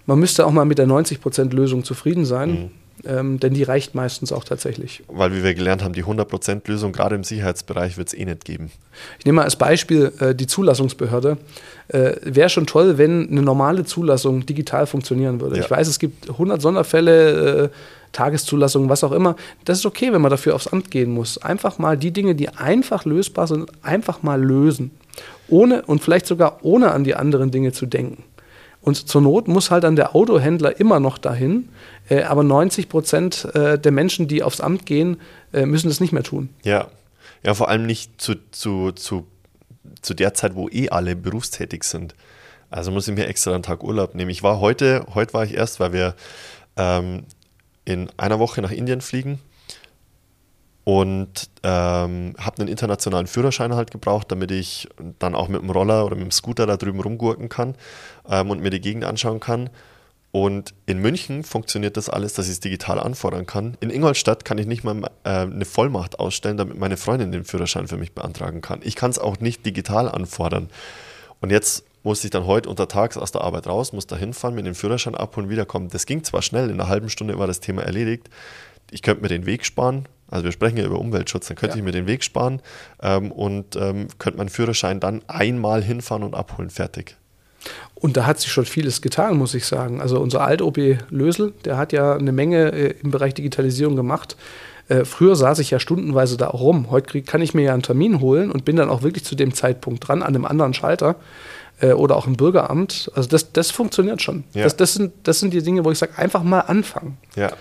Man müsste auch mal mit der 90%-Lösung zufrieden sein. Mhm. Ähm, denn die reicht meistens auch tatsächlich. Weil, wie wir gelernt haben, die 100%-Lösung gerade im Sicherheitsbereich wird es eh nicht geben. Ich nehme mal als Beispiel äh, die Zulassungsbehörde. Äh, Wäre schon toll, wenn eine normale Zulassung digital funktionieren würde. Ja. Ich weiß, es gibt 100 Sonderfälle, äh, Tageszulassung, was auch immer. Das ist okay, wenn man dafür aufs Amt gehen muss. Einfach mal die Dinge, die einfach lösbar sind, einfach mal lösen. Ohne und vielleicht sogar ohne an die anderen Dinge zu denken. Und zur Not muss halt dann der Autohändler immer noch dahin. Äh, aber 90 Prozent äh, der Menschen, die aufs Amt gehen, äh, müssen das nicht mehr tun. Ja, ja vor allem nicht zu, zu, zu, zu der Zeit, wo eh alle berufstätig sind. Also muss ich mir extra einen Tag Urlaub nehmen. Ich war heute, heute war ich erst, weil wir ähm, in einer Woche nach Indien fliegen und ähm, habe einen internationalen Führerschein halt gebraucht, damit ich dann auch mit dem Roller oder mit dem Scooter da drüben rumgurken kann ähm, und mir die Gegend anschauen kann. Und in München funktioniert das alles, dass ich es digital anfordern kann. In Ingolstadt kann ich nicht mal äh, eine Vollmacht ausstellen, damit meine Freundin den Führerschein für mich beantragen kann. Ich kann es auch nicht digital anfordern. Und jetzt muss ich dann heute untertags aus der Arbeit raus, muss da hinfahren, mir den Führerschein abholen, wiederkommen. Das ging zwar schnell, in einer halben Stunde war das Thema erledigt. Ich könnte mir den Weg sparen, also wir sprechen ja über Umweltschutz, dann könnte ja. ich mir den Weg sparen ähm, und ähm, könnte meinen Führerschein dann einmal hinfahren und abholen, fertig. Und da hat sich schon vieles getan, muss ich sagen. Also unser Alt-OB Lösel, der hat ja eine Menge äh, im Bereich Digitalisierung gemacht. Äh, früher saß ich ja stundenweise da auch rum. Heute krieg, kann ich mir ja einen Termin holen und bin dann auch wirklich zu dem Zeitpunkt dran, an einem anderen Schalter äh, oder auch im Bürgeramt. Also das, das funktioniert schon. Ja. Das, das, sind, das sind die Dinge, wo ich sage, einfach mal anfangen. Ja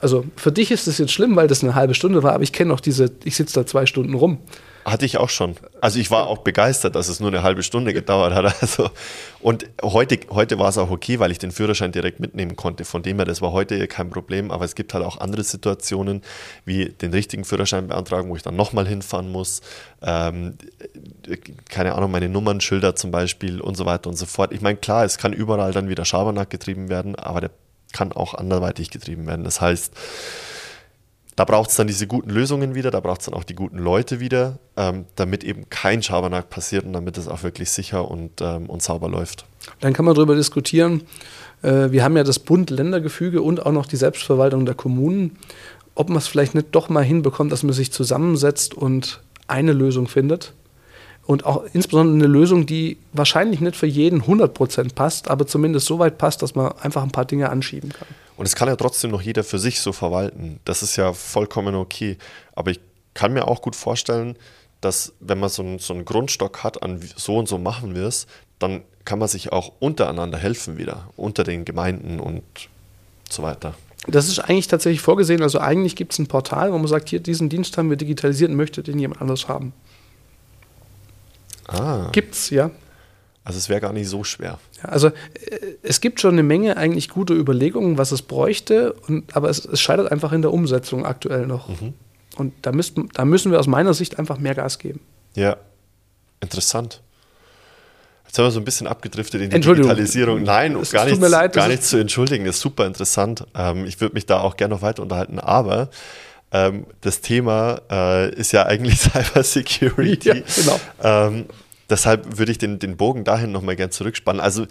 also für dich ist es jetzt schlimm, weil das eine halbe Stunde war, aber ich kenne auch diese, ich sitze da zwei Stunden rum. Hatte ich auch schon. Also ich war auch begeistert, dass es nur eine halbe Stunde gedauert hat. Also und heute, heute war es auch okay, weil ich den Führerschein direkt mitnehmen konnte. Von dem her, das war heute kein Problem. Aber es gibt halt auch andere Situationen, wie den richtigen Führerschein beantragen, wo ich dann nochmal hinfahren muss. Ähm, keine Ahnung, meine Nummernschilder zum Beispiel und so weiter und so fort. Ich meine, klar, es kann überall dann wieder Schabernack getrieben werden, aber der kann auch anderweitig getrieben werden. Das heißt, da braucht es dann diese guten Lösungen wieder, da braucht es dann auch die guten Leute wieder, ähm, damit eben kein Schabernack passiert und damit es auch wirklich sicher und, ähm, und sauber läuft. Dann kann man darüber diskutieren. Äh, wir haben ja das Bund-Länder-Gefüge und auch noch die Selbstverwaltung der Kommunen, ob man es vielleicht nicht doch mal hinbekommt, dass man sich zusammensetzt und eine Lösung findet und auch insbesondere eine Lösung, die wahrscheinlich nicht für jeden 100% passt, aber zumindest so weit passt, dass man einfach ein paar Dinge anschieben kann. Und es kann ja trotzdem noch jeder für sich so verwalten. Das ist ja vollkommen okay. Aber ich kann mir auch gut vorstellen, dass wenn man so einen, so einen Grundstock hat, an so und so machen wir es, dann kann man sich auch untereinander helfen wieder, unter den Gemeinden und so weiter. Das ist eigentlich tatsächlich vorgesehen. Also eigentlich gibt es ein Portal, wo man sagt, hier, diesen Dienst haben wir digitalisiert und möchte den jemand anders haben. Ah. Gibt's, ja. Also es wäre gar nicht so schwer. Ja, also äh, es gibt schon eine Menge eigentlich gute Überlegungen, was es bräuchte, und, aber es, es scheitert einfach in der Umsetzung aktuell noch. Mhm. Und da, müsst, da müssen wir aus meiner Sicht einfach mehr Gas geben. Ja, interessant. Jetzt haben wir so ein bisschen abgedriftet in die Digitalisierung. Nein, es gar, nichts, leid, gar nichts zu entschuldigen. Das ist super interessant. Ähm, ich würde mich da auch gerne noch weiter unterhalten. Aber ähm, das Thema äh, ist ja eigentlich Cyber Security. Ja, genau. Ähm, deshalb würde ich den, den Bogen dahin nochmal gern zurückspannen. Also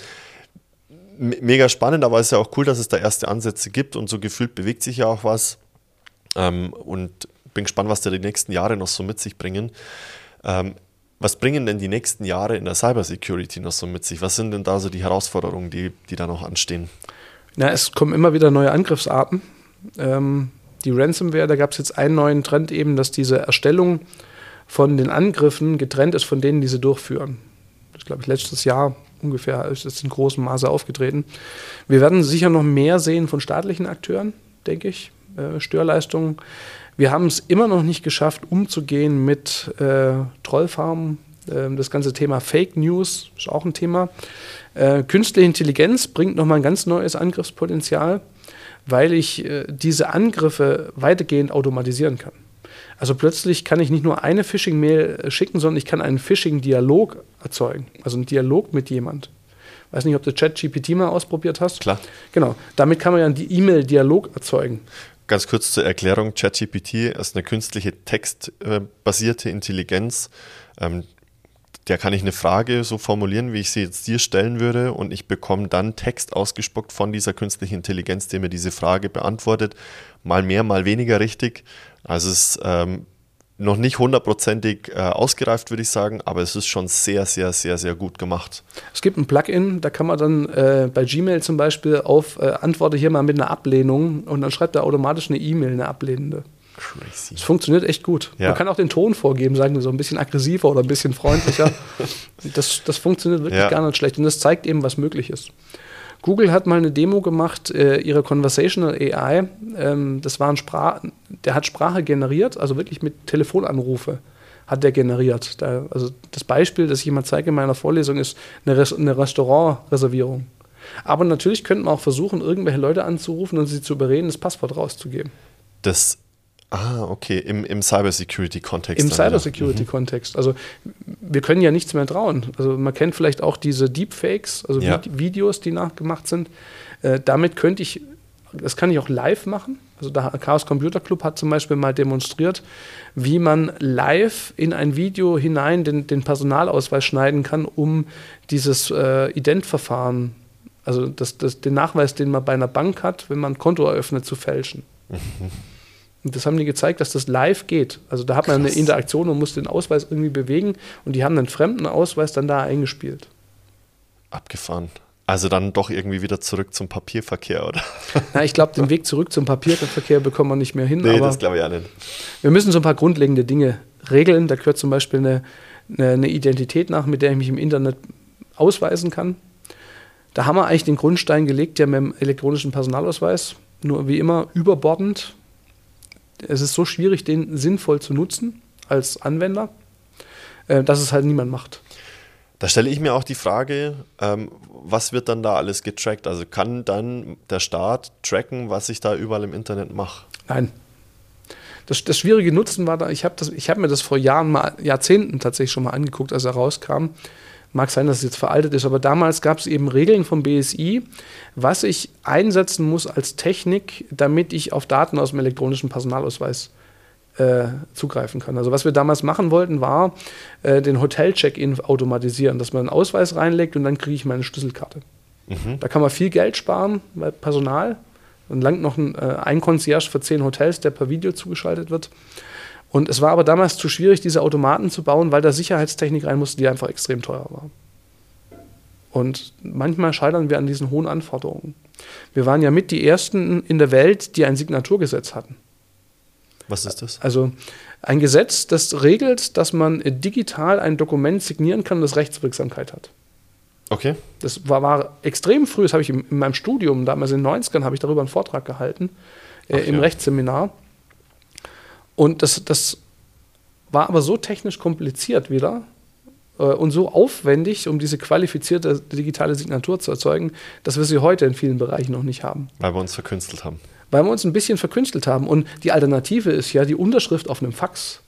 mega spannend, aber es ist ja auch cool, dass es da erste Ansätze gibt und so gefühlt bewegt sich ja auch was. Ähm, und bin gespannt, was da die nächsten Jahre noch so mit sich bringen. Ähm, was bringen denn die nächsten Jahre in der Cybersecurity noch so mit sich? Was sind denn da so die Herausforderungen, die, die da noch anstehen? Na, es kommen immer wieder neue Angriffsarten. Ähm, die Ransomware, da gab es jetzt einen neuen Trend eben, dass diese Erstellung von den Angriffen getrennt ist von denen, die sie durchführen. Das glaube ich letztes Jahr ungefähr ist es in großem Maße aufgetreten. Wir werden sicher noch mehr sehen von staatlichen Akteuren, denke ich, äh, Störleistungen. Wir haben es immer noch nicht geschafft, umzugehen mit äh, Trollfarmen. Äh, das ganze Thema Fake News ist auch ein Thema. Äh, künstliche Intelligenz bringt nochmal ein ganz neues Angriffspotenzial weil ich äh, diese Angriffe weitgehend automatisieren kann. Also plötzlich kann ich nicht nur eine Phishing-Mail äh, schicken, sondern ich kann einen Phishing-Dialog erzeugen. Also einen Dialog mit jemand. Weiß nicht, ob du ChatGPT mal ausprobiert hast. Klar. Genau. Damit kann man ja einen E-Mail-Dialog erzeugen. Ganz kurz zur Erklärung: ChatGPT ist eine künstliche textbasierte Intelligenz. Ähm, der kann ich eine Frage so formulieren, wie ich sie jetzt dir stellen würde, und ich bekomme dann Text ausgespuckt von dieser künstlichen Intelligenz, der mir diese Frage beantwortet. Mal mehr, mal weniger richtig. Also es ist ähm, noch nicht hundertprozentig äh, ausgereift, würde ich sagen, aber es ist schon sehr, sehr, sehr, sehr gut gemacht. Es gibt ein Plugin, da kann man dann äh, bei Gmail zum Beispiel auf äh, Antworte hier mal mit einer Ablehnung und dann schreibt er automatisch eine E-Mail, eine ablehnende. Crazy. Es funktioniert echt gut. Ja. Man kann auch den Ton vorgeben, sagen wir so ein bisschen aggressiver oder ein bisschen freundlicher. das, das funktioniert wirklich Ja. gar nicht schlecht und das zeigt eben, was möglich ist. Google hat mal eine Demo gemacht, äh, ihre Conversational AI. Ähm, das war ein Sprach, der hat Sprache generiert, also wirklich mit Telefonanrufe hat der generiert. Da, also das Beispiel, das ich immer zeige in meiner Vorlesung, ist eine, Res eine Restaurantreservierung. Aber natürlich könnte man auch versuchen, irgendwelche Leute anzurufen und sie zu überreden, das Passwort rauszugeben. Das, ah, okay, im, im Cybersecurity-Kontext. Im. Cybersecurity-Kontext. Also wir können ja nichts mehr trauen. Also man kennt vielleicht auch diese Deepfakes, also Ja. Vid- Videos, die nachgemacht sind. Äh, damit könnte ich, das kann ich auch live machen. Also der Chaos Computer Club hat zum Beispiel mal demonstriert, wie man live in ein Video hinein den, den Personalausweis schneiden kann, um dieses äh, Identverfahren, also das, das, den Nachweis, den man bei einer Bank hat, wenn man ein Konto eröffnet, zu fälschen. Und das haben die gezeigt, dass das live geht. Also da hat man eine Krass. Interaktion und muss den Ausweis irgendwie bewegen und die haben einen fremden Ausweis dann da eingespielt. Abgefahren. Also dann doch irgendwie wieder zurück zum Papierverkehr, oder? Na, ich glaube, den Weg zurück zum Papierverkehr bekommen wir nicht mehr hin, Nee, aber das glaube ich auch nicht. wir müssen so ein paar grundlegende Dinge regeln. Da gehört zum Beispiel eine, eine, eine Identität nach, mit der ich mich im Internet ausweisen kann. Da haben wir eigentlich den Grundstein gelegt, ja mit dem elektronischen Personalausweis. Nur wie immer überbordend. Es ist so schwierig, den sinnvoll zu nutzen als Anwender, äh, dass es halt niemand macht. Da stelle ich mir auch die Frage, ähm, was wird dann da alles getrackt? Also kann dann der Staat tracken, was ich da überall im Internet mache? Nein. Das, das schwierige Nutzen war da, ich habe hab mir das vor Jahren, mal, Jahrzehnten tatsächlich schon mal angeguckt, als er rauskam. Mag sein, dass es jetzt veraltet ist, aber damals gab es eben Regeln vom BSI, was ich einsetzen muss als Technik, damit ich auf Daten aus dem elektronischen Personalausweis äh, zugreifen kann. Also was wir damals machen wollten, war äh, den Hotel-Check-In automatisieren, dass man einen Ausweis reinlegt und dann kriege ich meine Schlüsselkarte. Da kann man viel Geld sparen bei Personal. Dann langt noch ein, äh, ein Concierge für zehn Hotels, der per Video zugeschaltet wird. Und es war aber damals zu schwierig, diese Automaten zu bauen, weil da Sicherheitstechnik rein musste, die einfach extrem teuer war. Und manchmal scheitern wir an diesen hohen Anforderungen. Wir waren ja mit die Ersten in der Welt, die ein Signaturgesetz hatten. Was ist das? Also ein Gesetz, das regelt, dass man digital ein Dokument signieren kann, das Rechtswirksamkeit hat. Okay. Das war, war extrem früh, das habe ich in, in meinem Studium, damals in den 90ern, habe ich darüber einen Vortrag gehalten, äh, Ach im ja. Rechtsseminar. Und das, das war aber so technisch kompliziert wieder äh, und so aufwendig, um diese qualifizierte digitale Signatur zu erzeugen, dass wir sie heute in vielen Bereichen noch nicht haben. Weil wir uns verkünstelt haben. Weil wir uns ein bisschen verkünstelt haben. Und die Alternative ist ja die Unterschrift auf einem Fax.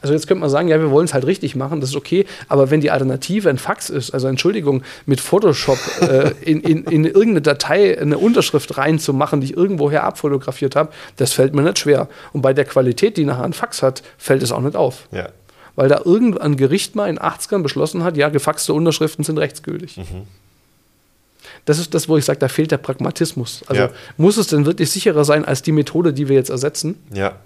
Also jetzt könnte man sagen, ja, wir wollen es halt richtig machen, das ist okay, aber wenn die Alternative ein Fax ist, also Entschuldigung, mit Photoshop äh, in, in, in irgendeine Datei eine Unterschrift reinzumachen, die ich irgendwoher abfotografiert habe, das fällt mir nicht schwer. Und bei der Qualität, die nachher ein Fax hat, fällt es auch nicht auf. Ja. Weil da irgendein Gericht mal in den 80ern beschlossen hat, ja, gefaxte Unterschriften sind rechtsgültig. Das ist das, wo ich sage, da fehlt der Pragmatismus. Also Ja. muss es denn wirklich sicherer sein als die Methode, die wir jetzt ersetzen? Ja.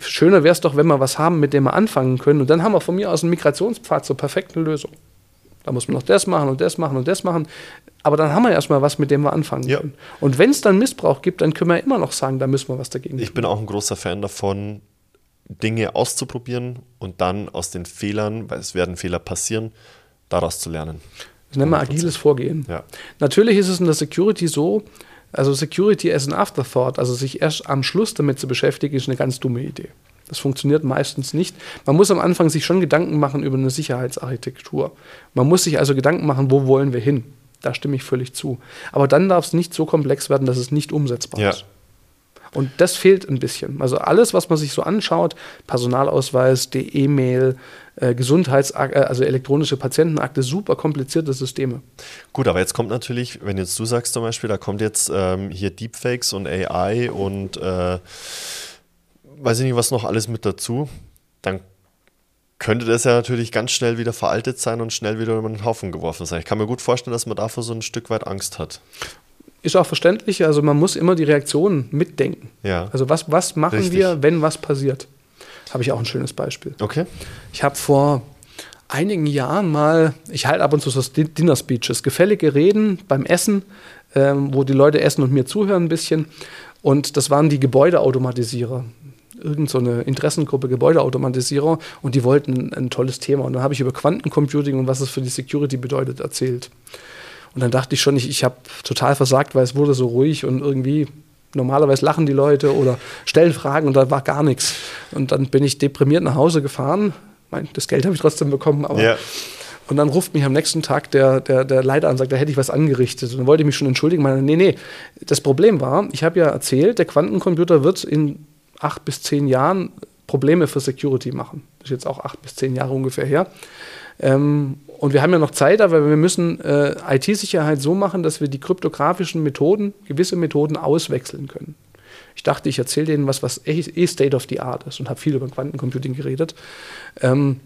Schöner wäre es doch, wenn wir was haben, mit dem wir anfangen können. Und dann haben wir von mir aus einen Migrationspfad zur perfekten Lösung. Da muss man noch das machen und das machen und das machen. Aber dann haben wir erstmal was, mit dem wir anfangen Ja. können. Und wenn es dann Missbrauch gibt, dann können wir immer noch sagen, da müssen wir was dagegen Ich bin auch ein großer Fan davon, Dinge auszuprobieren und dann aus den Fehlern, weil es werden Fehler passieren, daraus zu lernen. Das nennen wir agiles Vorgehen. Ja. Natürlich ist es in der Security so, also Security as an Afterthought, also sich erst am Schluss damit zu beschäftigen, ist eine ganz dumme Idee. Das funktioniert meistens nicht. Man muss am Anfang sich schon Gedanken machen über eine Sicherheitsarchitektur. Man muss sich also Gedanken machen, wo wollen wir hin? Da stimme ich völlig zu. Aber dann darf es nicht so komplex werden, dass es nicht umsetzbar Ja. ist. Und das fehlt ein bisschen. Also alles, was man sich so anschaut, Personalausweis, die E-Mail, äh, Gesundheitsakte, äh, also elektronische Patientenakte, super komplizierte Systeme. Gut, aber jetzt kommt natürlich, wenn jetzt du sagst zum Beispiel, da kommt jetzt ähm, hier Deepfakes und AI und äh, weiß ich nicht, was noch alles mit dazu, dann könnte das ja natürlich ganz schnell wieder veraltet sein und schnell wieder über den Haufen geworfen sein. Ich kann mir gut vorstellen, dass man davor so ein Stück weit Angst hat. Ist auch verständlich, also man muss immer die Reaktionen mitdenken. Ja. Also was, was machen Richtig. wir, wenn was passiert? Habe ich auch ein schönes Beispiel. Okay. Ich habe vor einigen Jahren mal, ich halte ab und zu so Dinner Speeches, gefällige Reden beim Essen, ähm, wo die Leute essen und mir zuhören ein bisschen. Und das waren die Gebäudeautomatisierer. Irgend so eine Interessengruppe Gebäudeautomatisierer und die wollten ein, ein tolles Thema. Und dann habe ich über Quantencomputing und was es für die Security bedeutet erzählt. Und dann dachte ich schon, ich, ich habe total versagt, weil es wurde so ruhig und irgendwie normalerweise lachen die Leute oder stellen Fragen und da war gar nichts. Und dann bin ich deprimiert nach Hause gefahren. Mein, das Geld habe ich trotzdem bekommen, aber. Ja. Und dann ruft mich am nächsten Tag der, der, der Leiter an und sagt, da hätte ich was angerichtet. Und dann wollte ich mich schon entschuldigen. Meine, nee, nee. Das Problem war, ich habe ja erzählt, der Quantencomputer wird in acht bis zehn Jahren Probleme für Security machen. Das ist jetzt auch acht bis zehn Jahre ungefähr her. Ähm, und wir haben ja noch Zeit, aber wir müssen äh, IT-Sicherheit so machen, dass wir die kryptografischen Methoden, gewisse Methoden auswechseln können. Ich dachte, ich erzähle denen was, was eh, eh State of the Art ist und habe viel über Quantencomputing geredet. Ähm,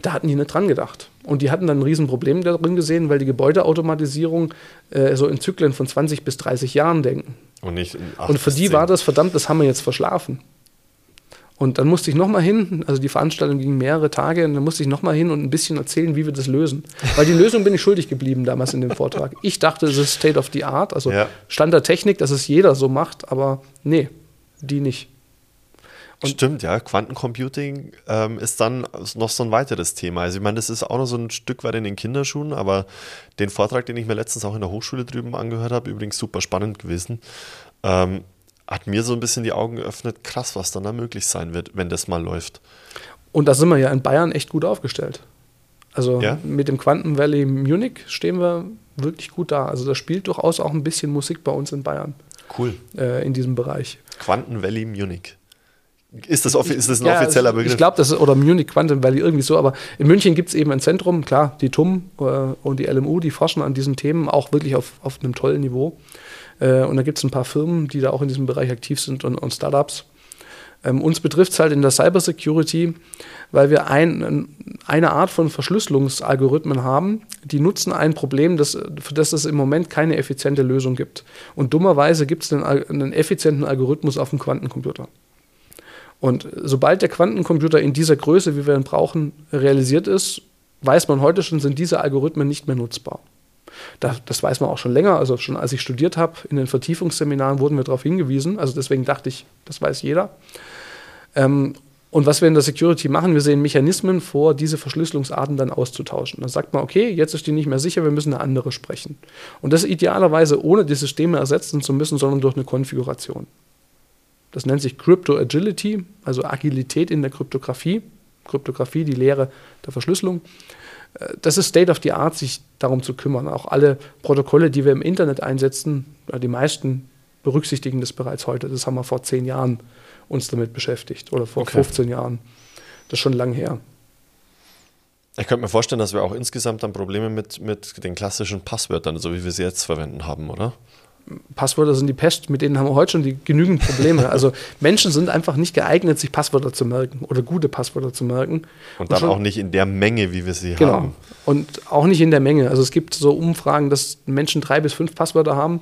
da hatten die nicht dran gedacht. Und die hatten dann ein Riesenproblem darin gesehen, weil die Gebäudeautomatisierung äh, so in Zyklen von 20 bis 30 Jahren denken. Und nicht Und für die war das, verdammt, das haben wir jetzt verschlafen. Und dann musste ich nochmal hin, also die Veranstaltung ging mehrere Tage, und dann musste ich nochmal hin und ein bisschen erzählen, wie wir das lösen. Weil die Lösung bin ich schuldig geblieben damals in dem Vortrag. Ich dachte, es ist State of the Art, also Ja. Stand der Technik, dass es jeder so macht, aber nee, die nicht. Und- Stimmt, ja. Quantencomputing ähm, ist dann noch so ein weiteres Thema. Also ich meine, das ist auch noch so ein Stück weit in den Kinderschuhen, aber den Vortrag, den ich mir letztens auch in der Hochschule drüben angehört habe, übrigens super spannend gewesen, ähm, hat mir so ein bisschen die Augen geöffnet, krass, was dann da möglich sein wird, wenn das mal läuft. Und da sind wir ja in Bayern echt gut aufgestellt. Also Ja? mit dem Quantum Valley Munich stehen wir wirklich gut da. Also da spielt durchaus auch ein bisschen Musik bei uns in Bayern Cool. äh, in diesem Bereich. Quanten Valley Munich. Ist das, ist das ein Ja, offizieller Begriff? Ich glaube, das ist, oder Munich Quantum Valley, irgendwie so, aber in München gibt es eben ein Zentrum, klar, die TUM äh, und die LMU, die forschen an diesen Themen auch wirklich auf, auf einem tollen Niveau. Äh, und da gibt es ein paar Firmen, die da auch in diesem Bereich aktiv sind und, und Startups. Ähm, uns betrifft es halt in der Cybersecurity, weil wir ein, eine Art von Verschlüsselungsalgorithmen haben, die nutzen ein Problem, das, für das es im Moment keine effiziente Lösung gibt. Und dummerweise gibt es einen, einen effizienten Algorithmus auf dem Quantencomputer. Und sobald der Quantencomputer in dieser Größe, wie wir ihn brauchen, realisiert ist, weiß man heute schon, sind diese Algorithmen nicht mehr nutzbar. Da, das weiß man auch schon länger. Also schon als ich studiert habe, in den Vertiefungsseminaren wurden wir darauf hingewiesen. Also deswegen dachte ich, das weiß jeder. Ähm, und was wir in der Security machen, wir sehen Mechanismen vor, diese Verschlüsselungsarten dann auszutauschen. Dann sagt man, okay, jetzt ist die nicht mehr sicher, wir müssen eine andere sprechen. Und das idealerweise ohne die Systeme ersetzen zu müssen, sondern durch eine Konfiguration. Das nennt sich Crypto Agility, also Agilität in der Kryptographie. Kryptographie, die Lehre der Verschlüsselung. Das ist State of the Art, sich darum zu kümmern. Auch alle Protokolle, die wir im Internet einsetzen, die meisten berücksichtigen das bereits heute. Das haben wir vor zehn Jahren uns damit beschäftigt oder vor Okay. 15 Jahren. Das ist schon lang her. Ich könnte mir vorstellen, dass wir auch insgesamt dann Probleme mit, mit den klassischen Passwörtern, so wie wir sie jetzt verwenden haben, oder? Passwörter sind die Pest, mit denen haben wir heute schon die, genügend Probleme. Also Menschen sind einfach nicht geeignet, sich Passwörter zu merken oder gute Passwörter zu merken. Und dann schon- auch nicht in der Menge, wie wir sie Genau. haben. Und auch nicht in der Menge. Also es gibt so Umfragen, dass Menschen drei bis fünf Passwörter haben.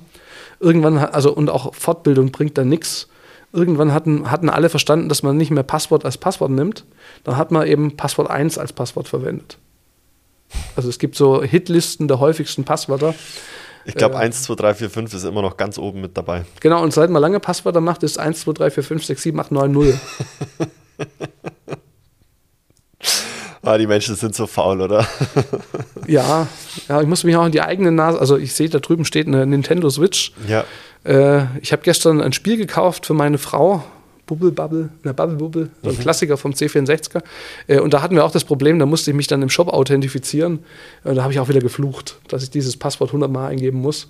Irgendwann, also und auch Fortbildung bringt da nichts. Irgendwann hatten, hatten alle verstanden, dass man nicht mehr Passwort als Passwort nimmt. Dann hat man eben Passwort 1 als Passwort verwendet. Also es gibt so Hitlisten der häufigsten Passwörter. Ich glaube, Äh. 1, 2, 3, 4, 5 ist immer noch ganz oben mit dabei. Genau, und seit man lange Passwörter macht, ist 1, 2, 3, 4, 5, 6, 7, 8, 9, 0. Ah, die Menschen sind so faul, oder? Ja, ja, ich muss mich auch in die eigene Nase, also ich sehe, da drüben steht eine Nintendo Switch. ja. Äh, ich habe gestern ein Spiel gekauft für meine Frau. Bubble Bubble, na Bubble Bubble, so ein Klassiker vom C64er. Äh, und da hatten wir auch das Problem, da musste ich mich dann im Shop authentifizieren. Und da habe ich auch wieder geflucht, dass ich dieses Passwort 100 Mal eingeben muss.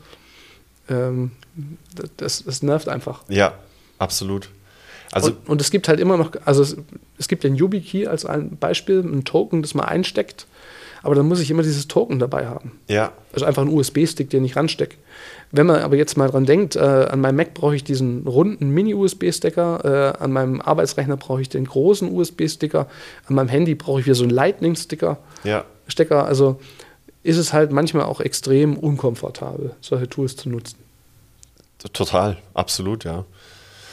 Ähm, das, das nervt einfach. Ja. Absolut. Also und, und, es gibt halt immer noch, also es, es gibt den YubiKey als ein Beispiel, ein Token, das man einsteckt, aber dann muss ich immer dieses Token dabei haben. Ja. Also einfach ein USB-Stick, den ich ranstecke. Wenn man aber jetzt mal dran denkt, äh, an meinem Mac brauche ich diesen runden Mini-USB-Sticker, äh, an meinem Arbeitsrechner brauche ich den großen USB-Sticker, an meinem Handy brauche ich wieder so einen Lightning-Sticker. Ja. Stecker, also ist es halt manchmal auch extrem unkomfortabel, solche Tools zu nutzen. Total, absolut, ja.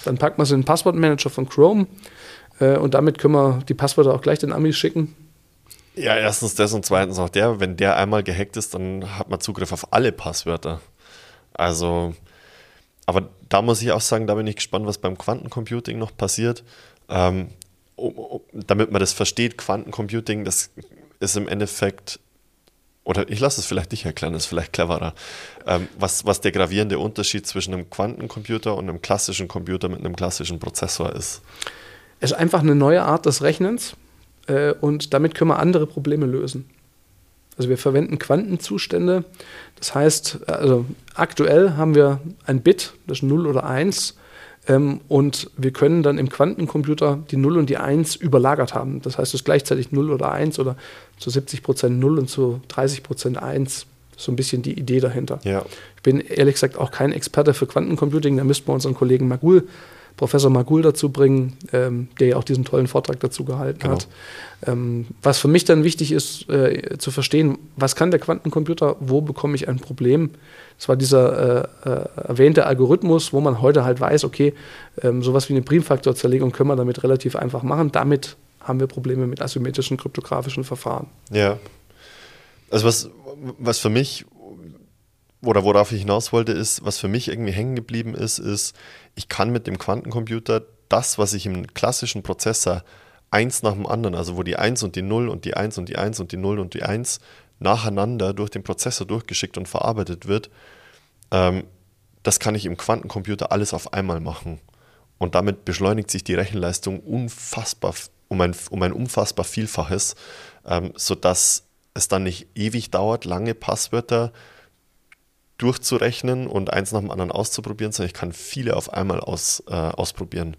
Dann packt man es in den Passwortmanager von Chrome äh, und damit können wir die Passwörter auch gleich den Amis schicken. Ja, erstens das und zweitens auch der, wenn der einmal gehackt ist, dann hat man Zugriff auf alle Passwörter. Also, aber da muss ich auch sagen, da bin ich gespannt, was beim Quantencomputing noch passiert. Ähm, um, damit man das versteht, Quantencomputing, das ist im Endeffekt, oder ich lasse es vielleicht dich erklären, das ist vielleicht cleverer, ähm, was, was der gravierende Unterschied zwischen einem Quantencomputer und einem klassischen Computer mit einem klassischen Prozessor ist. Es ist einfach eine neue Art des Rechnens äh, und damit können wir andere Probleme lösen. Also wir verwenden Quantenzustände. Das heißt, also aktuell haben wir ein Bit, das ist 0 oder 1. Ähm, und wir können dann im Quantencomputer die 0 und die 1 überlagert haben. Das heißt, es ist gleichzeitig 0 oder 1 oder zu 70 Prozent 0 und zu 30 Prozent 1. So ein bisschen die Idee dahinter. Ja. Ich bin ehrlich gesagt auch kein Experte für Quantencomputing. Da müssten wir unseren Kollegen Magul Professor Magul dazu bringen, ähm, der ja auch diesen tollen Vortrag dazu gehalten genau. hat. Ähm, was für mich dann wichtig ist, äh, zu verstehen, was kann der Quantencomputer, wo bekomme ich ein Problem? Das war dieser äh, äh, erwähnte Algorithmus, wo man heute halt weiß, okay, ähm, sowas wie eine Primfaktorzerlegung können wir damit relativ einfach machen. Damit haben wir Probleme mit asymmetrischen kryptografischen Verfahren. Ja. Also was, was für mich oder worauf ich hinaus wollte, ist, was für mich irgendwie hängen geblieben ist, ist, ich kann mit dem Quantencomputer das, was ich im klassischen Prozessor eins nach dem anderen, also wo die 1 und die 0 und die 1 und die 1 und die 0 und die 1 nacheinander durch den Prozessor durchgeschickt und verarbeitet wird, ähm, das kann ich im Quantencomputer alles auf einmal machen. Und damit beschleunigt sich die Rechenleistung unfassbar um ein, um ein unfassbar Vielfaches, ähm, sodass es dann nicht ewig dauert, lange Passwörter durchzurechnen und eins nach dem anderen auszuprobieren, sondern ich kann viele auf einmal aus, äh, ausprobieren.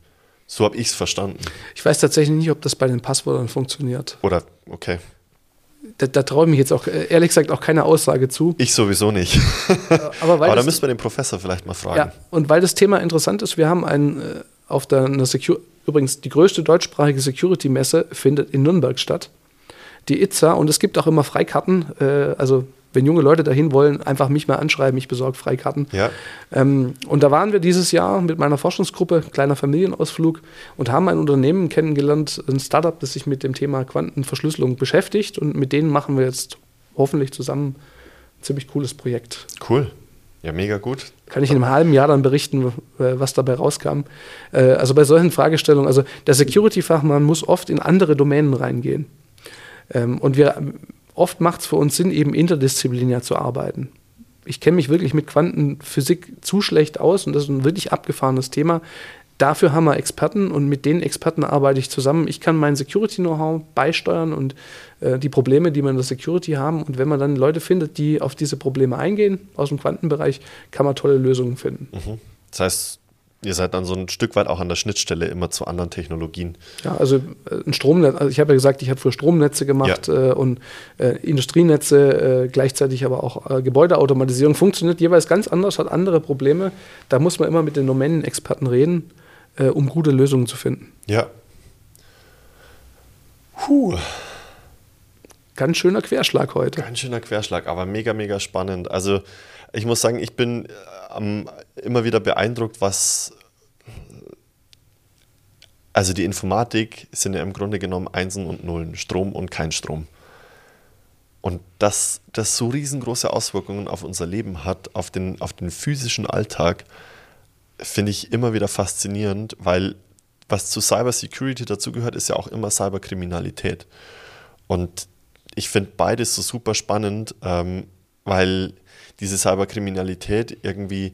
So habe ich es verstanden. Ich weiß tatsächlich nicht, ob das bei den Passwörtern funktioniert. Oder, okay. Da, da traue ich mich jetzt auch, äh, ehrlich gesagt, auch keine Aussage zu. Ich sowieso nicht. Aber, Aber da müssen wir den Professor vielleicht mal fragen. Ja, und weil das Thema interessant ist, wir haben ein, äh, auf der eine Secure, übrigens die größte deutschsprachige Security-Messe findet in Nürnberg statt. Die ITSA und es gibt auch immer Freikarten, äh, also wenn junge Leute dahin wollen, einfach mich mal anschreiben, ich besorge Freikarten. Ja. Ähm, und da waren wir dieses Jahr mit meiner Forschungsgruppe, kleiner Familienausflug, und haben ein Unternehmen kennengelernt, ein Startup, das sich mit dem Thema Quantenverschlüsselung beschäftigt. Und mit denen machen wir jetzt hoffentlich zusammen ein ziemlich cooles Projekt. Cool. Ja, mega gut. Kann ich in einem halben Jahr dann berichten, was dabei rauskam. Äh, also bei solchen Fragestellungen, also der Security-Fachmann muss oft in andere Domänen reingehen. Ähm, und wir oft macht es für uns Sinn, eben interdisziplinär zu arbeiten. Ich kenne mich wirklich mit Quantenphysik zu schlecht aus und das ist ein wirklich abgefahrenes Thema. Dafür haben wir Experten und mit den Experten arbeite ich zusammen. Ich kann mein Security-Know-how beisteuern und äh, die Probleme, die wir in der Security haben. Und wenn man dann Leute findet, die auf diese Probleme eingehen aus dem Quantenbereich, kann man tolle Lösungen finden. Mhm. Das heißt, Ihr seid dann so ein Stück weit auch an der Schnittstelle immer zu anderen Technologien. Ja, also äh, ein Stromnetz, also ich habe ja gesagt, ich habe früher Stromnetze gemacht ja. äh, und äh, Industrienetze, äh, gleichzeitig aber auch äh, Gebäudeautomatisierung funktioniert jeweils ganz anders, hat andere Probleme. Da muss man immer mit den Domänenexperten reden, äh, um gute Lösungen zu finden. Ja. Puh. Ganz schöner Querschlag heute. Ganz schöner Querschlag, aber mega, mega spannend. Also ich muss sagen, ich bin ähm, immer wieder beeindruckt, was. Also die Informatik sind ja im Grunde genommen Einsen und Nullen, Strom und kein Strom. Und dass das so riesengroße Auswirkungen auf unser Leben hat, auf den, auf den physischen Alltag, finde ich immer wieder faszinierend, weil was zu Cybersecurity dazugehört, ist ja auch immer Cyberkriminalität. Und ich finde beides so super spannend, ähm, weil diese Cyberkriminalität irgendwie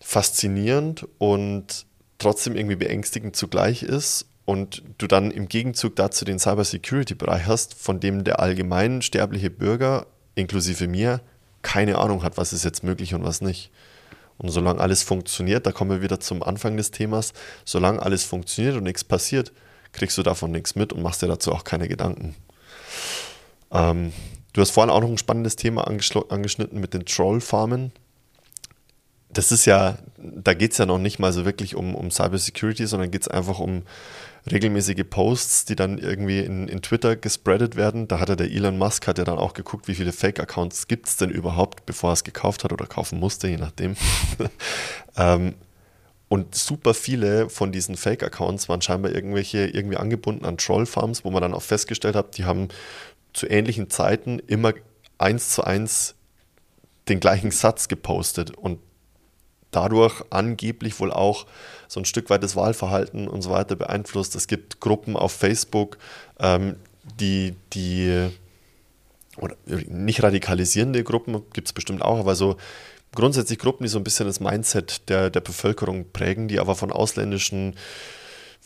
faszinierend und trotzdem irgendwie beängstigend zugleich ist und du dann im Gegenzug dazu den Cybersecurity-Bereich hast, von dem der allgemein sterbliche Bürger, inklusive mir, keine Ahnung hat, was ist jetzt möglich und was nicht. Und solange alles funktioniert, da kommen wir wieder zum Anfang des Themas, solange alles funktioniert und nichts passiert, kriegst du davon nichts mit und machst dir dazu auch keine Gedanken. Ähm, du hast vorhin auch noch ein spannendes Thema angeschnitten mit den Trollfarmen. Das ist ja, da geht es ja noch nicht mal so wirklich um, um Cybersecurity, sondern geht es einfach um regelmäßige Posts, die dann irgendwie in, in Twitter gespreadet werden. Da hatte der Elon Musk hat ja dann auch geguckt, wie viele Fake-Accounts gibt es denn überhaupt, bevor er es gekauft hat oder kaufen musste, je nachdem. ähm, und super viele von diesen Fake-Accounts waren scheinbar irgendwelche irgendwie angebunden an Troll-Farms, wo man dann auch festgestellt hat, die haben zu ähnlichen Zeiten immer eins zu eins den gleichen Satz gepostet und dadurch angeblich wohl auch so ein Stück weit das Wahlverhalten und so weiter beeinflusst. Es gibt Gruppen auf Facebook, ähm, die, die oder nicht radikalisierende Gruppen gibt es bestimmt auch, aber so grundsätzlich Gruppen, die so ein bisschen das Mindset der, der Bevölkerung prägen, die aber von ausländischen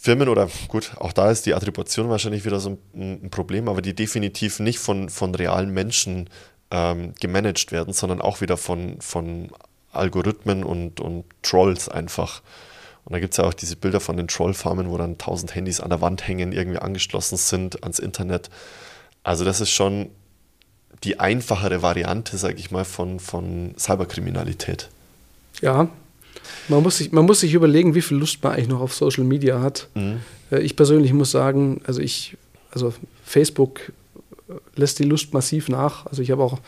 Firmen oder gut, auch da ist die Attribution wahrscheinlich wieder so ein, ein Problem, aber die definitiv nicht von, von realen Menschen ähm, gemanagt werden, sondern auch wieder von, von Algorithmen und, und Trolls einfach. Und da gibt es ja auch diese Bilder von den Trollfarmen, wo dann tausend Handys an der Wand hängen, irgendwie angeschlossen sind ans Internet. Also das ist schon die einfachere Variante, sage ich mal, von, von Cyberkriminalität. Ja, man muss, sich, man muss sich überlegen, wie viel Lust man eigentlich noch auf Social Media hat. Mhm. Äh, ich persönlich muss sagen, also ich, also Facebook lässt die Lust massiv nach. Also ich habe auch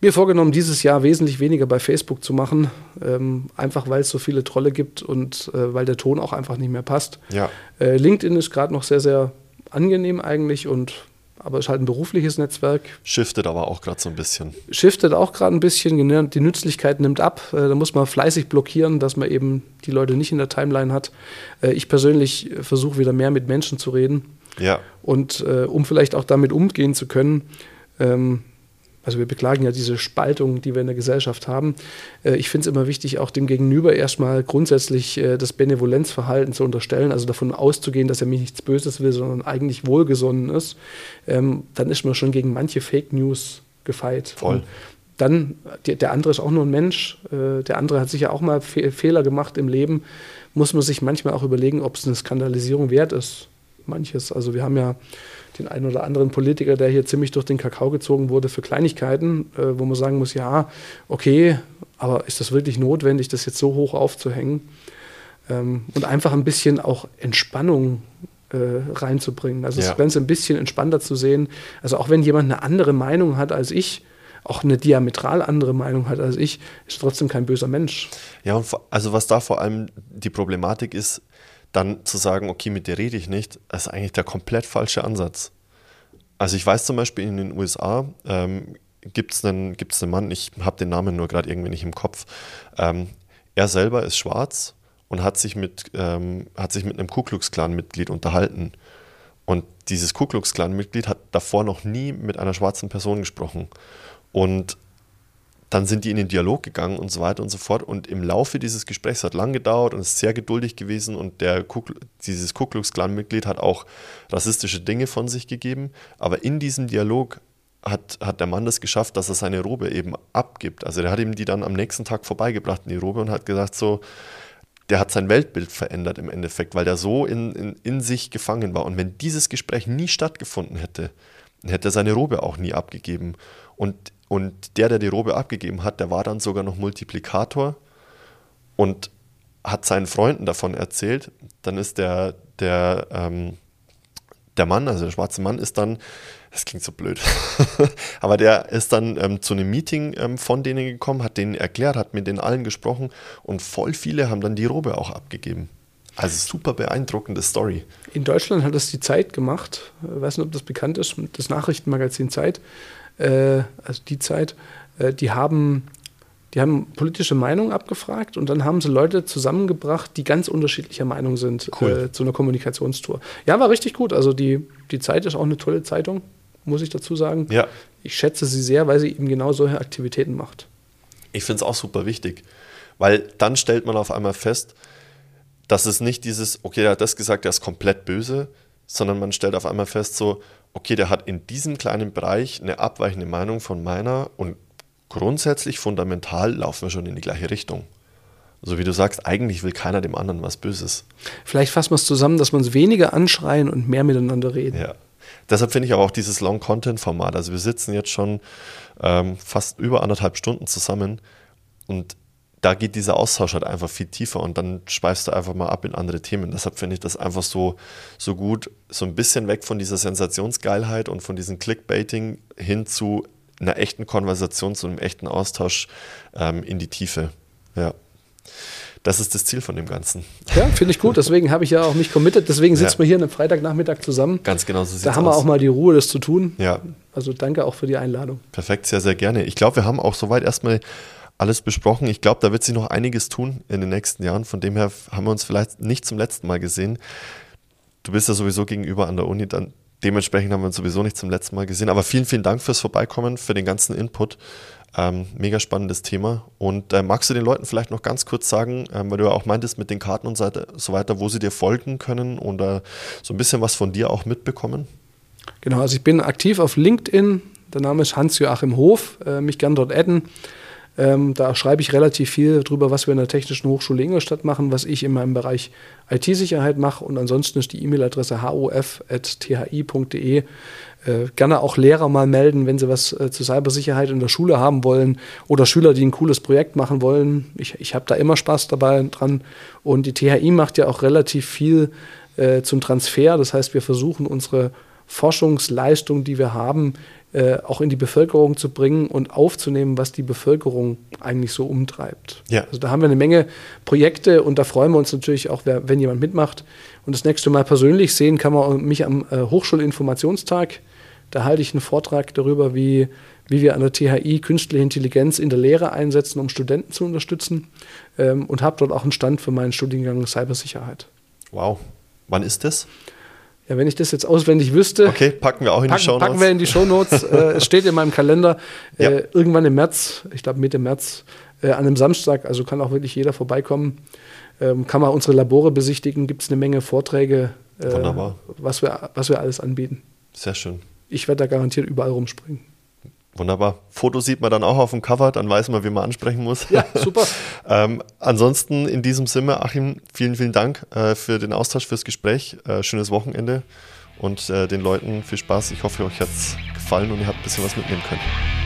mir vorgenommen, dieses Jahr wesentlich weniger bei Facebook zu machen, ähm, einfach weil es so viele Trolle gibt und äh, weil der Ton auch einfach nicht mehr passt. Ja. Äh, LinkedIn ist gerade noch sehr, sehr angenehm eigentlich und aber ist halt ein berufliches Netzwerk. Shiftet aber auch gerade so ein bisschen. Shiftet auch gerade ein bisschen, genau, die Nützlichkeit nimmt ab. Äh, da muss man fleißig blockieren, dass man eben die Leute nicht in der Timeline hat. Äh, ich persönlich versuche wieder mehr mit Menschen zu reden. Ja. Und äh, um vielleicht auch damit umgehen zu können, ähm, also wir beklagen ja diese Spaltung, die wir in der Gesellschaft haben. Äh, ich finde es immer wichtig, auch dem Gegenüber erstmal grundsätzlich äh, das Benevolenzverhalten zu unterstellen, also davon auszugehen, dass er mir nichts Böses will, sondern eigentlich wohlgesonnen ist. Ähm, dann ist man schon gegen manche Fake News gefeit. Voll. Dann, der andere ist auch nur ein Mensch, äh, der andere hat sicher auch mal Fehler gemacht im Leben, muss man sich manchmal auch überlegen, ob es eine Skandalisierung wert ist. Manches. Also wir haben ja den einen oder anderen Politiker, der hier ziemlich durch den Kakao gezogen wurde für Kleinigkeiten, äh, wo man sagen muss, ja, okay, aber ist das wirklich notwendig, das jetzt so hoch aufzuhängen? Ähm, und einfach ein bisschen auch Entspannung äh, reinzubringen. Also ja. das Ganze ein bisschen entspannter zu sehen. Also auch wenn jemand eine andere Meinung hat als ich, auch eine diametral andere Meinung hat als ich, ist trotzdem kein böser Mensch. Ja, und also was da vor allem die Problematik ist, dann zu sagen, okay, mit dir rede ich nicht, ist eigentlich der komplett falsche Ansatz. Also ich weiß zum Beispiel in den USA ähm, gibt es einen, gibt's einen Mann, ich habe den Namen nur gerade irgendwie nicht im Kopf, ähm, er selber ist schwarz und hat sich mit, ähm, hat sich mit einem Ku Klux Klan-Mitglied unterhalten. Und dieses Ku Klux Klan-Mitglied hat davor noch nie mit einer schwarzen Person gesprochen. Und dann sind die in den Dialog gegangen und so weiter und so fort. Und im Laufe dieses Gesprächs hat lang gedauert und ist sehr geduldig gewesen. Und der Kuk dieses Ku Klux Klan-Mitglied hat auch rassistische Dinge von sich gegeben. Aber in diesem Dialog hat, hat der Mann das geschafft, dass er seine Robe eben abgibt. Also der hat ihm die dann am nächsten Tag vorbeigebracht in die Robe und hat gesagt so, der hat sein Weltbild verändert im Endeffekt, weil der so in, in, in sich gefangen war. Und wenn dieses Gespräch nie stattgefunden hätte, hätte er seine Robe auch nie abgegeben. Und und der, der die Robe abgegeben hat, der war dann sogar noch Multiplikator und hat seinen Freunden davon erzählt. Dann ist der, der, ähm, der Mann, also der schwarze Mann, ist dann, das klingt so blöd, aber der ist dann ähm, zu einem Meeting ähm, von denen gekommen, hat denen erklärt, hat mit denen allen gesprochen und voll viele haben dann die Robe auch abgegeben. Also super beeindruckende Story. In Deutschland hat das die Zeit gemacht. Ich weiß nicht, ob das bekannt ist, das Nachrichtenmagazin Zeit äh, also die Zeit, äh, die haben die haben politische Meinungen abgefragt und dann haben sie Leute zusammengebracht, die ganz unterschiedlicher Meinung sind cool. äh, zu einer Kommunikationstour. Ja, war richtig gut. Also die, die Zeit ist auch eine tolle Zeitung, muss ich dazu sagen. Ja. Ich schätze sie sehr, weil sie eben genau solche Aktivitäten macht. Ich finde es auch super wichtig, weil dann stellt man auf einmal fest, dass es nicht dieses, okay, er hat das gesagt, der ist komplett böse, sondern man stellt auf einmal fest, so, okay, der hat in diesem kleinen Bereich eine abweichende Meinung von meiner und grundsätzlich fundamental laufen wir schon in die gleiche Richtung. So wie du sagst, eigentlich will keiner dem anderen was Böses. Vielleicht fassen wir es zusammen, dass wir uns weniger anschreien und mehr miteinander reden. Ja. Deshalb finde ich aber auch dieses Long-Content-Format. Also wir sitzen jetzt schon ähm, fast über anderthalb Stunden zusammen und da geht dieser Austausch halt einfach viel tiefer und dann speist du einfach mal ab in andere Themen. Deshalb finde ich das einfach so, so gut, so ein bisschen weg von dieser Sensationsgeilheit und von diesem Clickbaiting hin zu einer echten Konversation, zu einem echten Austausch ähm, in die Tiefe. Ja. Das ist das Ziel von dem Ganzen. Ja, finde ich gut. Deswegen habe ich ja auch mich committed. Deswegen sitzen ja. wir hier einen Freitagnachmittag zusammen. Ganz genau so Da haben wir aus. auch mal die Ruhe, das zu tun. Ja. Also danke auch für die Einladung. Perfekt, sehr, sehr gerne. Ich glaube, wir haben auch soweit erstmal alles besprochen. Ich glaube, da wird sich noch einiges tun in den nächsten Jahren. Von dem her haben wir uns vielleicht nicht zum letzten Mal gesehen. Du bist ja sowieso gegenüber an der Uni, dann dementsprechend haben wir uns sowieso nicht zum letzten Mal gesehen. Aber vielen, vielen Dank fürs Vorbeikommen, für den ganzen Input. Ähm, mega spannendes Thema. Und äh, magst du den Leuten vielleicht noch ganz kurz sagen, ähm, weil du ja auch meintest mit den Karten und so weiter, wo sie dir folgen können oder so ein bisschen was von dir auch mitbekommen? Genau, also ich bin aktiv auf LinkedIn. Der Name ist Hans-Joachim Hof. Äh, mich gern dort adden. Ähm, da schreibe ich relativ viel drüber, was wir in der Technischen Hochschule Ingolstadt machen, was ich in meinem Bereich IT-Sicherheit mache. Und ansonsten ist die E-Mail-Adresse hof.thi.de. Äh, gerne auch Lehrer mal melden, wenn sie was äh, zur Cybersicherheit in der Schule haben wollen oder Schüler, die ein cooles Projekt machen wollen. Ich, ich habe da immer Spaß dabei dran. Und die THI macht ja auch relativ viel äh, zum Transfer. Das heißt, wir versuchen unsere Forschungsleistung, die wir haben, äh, auch in die Bevölkerung zu bringen und aufzunehmen, was die Bevölkerung eigentlich so umtreibt. Ja. Also da haben wir eine Menge Projekte und da freuen wir uns natürlich auch, wenn jemand mitmacht. Und das nächste Mal persönlich sehen kann man mich am äh, Hochschulinformationstag. Da halte ich einen Vortrag darüber, wie, wie wir an der THI künstliche Intelligenz in der Lehre einsetzen, um Studenten zu unterstützen. Ähm, und habe dort auch einen Stand für meinen Studiengang Cybersicherheit. Wow. Wann ist das? Ja, wenn ich das jetzt auswendig wüsste. Okay, packen wir auch in packen, die Shownotes. Packen wir in die Shownotes. äh, es steht in meinem Kalender. Äh, ja. Irgendwann im März, ich glaube Mitte März, äh, an einem Samstag, also kann auch wirklich jeder vorbeikommen. Ähm, kann man unsere Labore besichtigen, gibt es eine Menge Vorträge, äh, Wunderbar. Was, wir, was wir alles anbieten. Sehr schön. Ich werde da garantiert überall rumspringen. Wunderbar. Foto sieht man dann auch auf dem Cover, dann weiß man, wie man ansprechen muss. Ja, super. ähm, ansonsten in diesem Sinne, Achim, vielen, vielen Dank äh, für den Austausch, fürs Gespräch. Äh, schönes Wochenende und äh, den Leuten viel Spaß. Ich hoffe, euch hat es gefallen und ihr habt ein bisschen was mitnehmen können.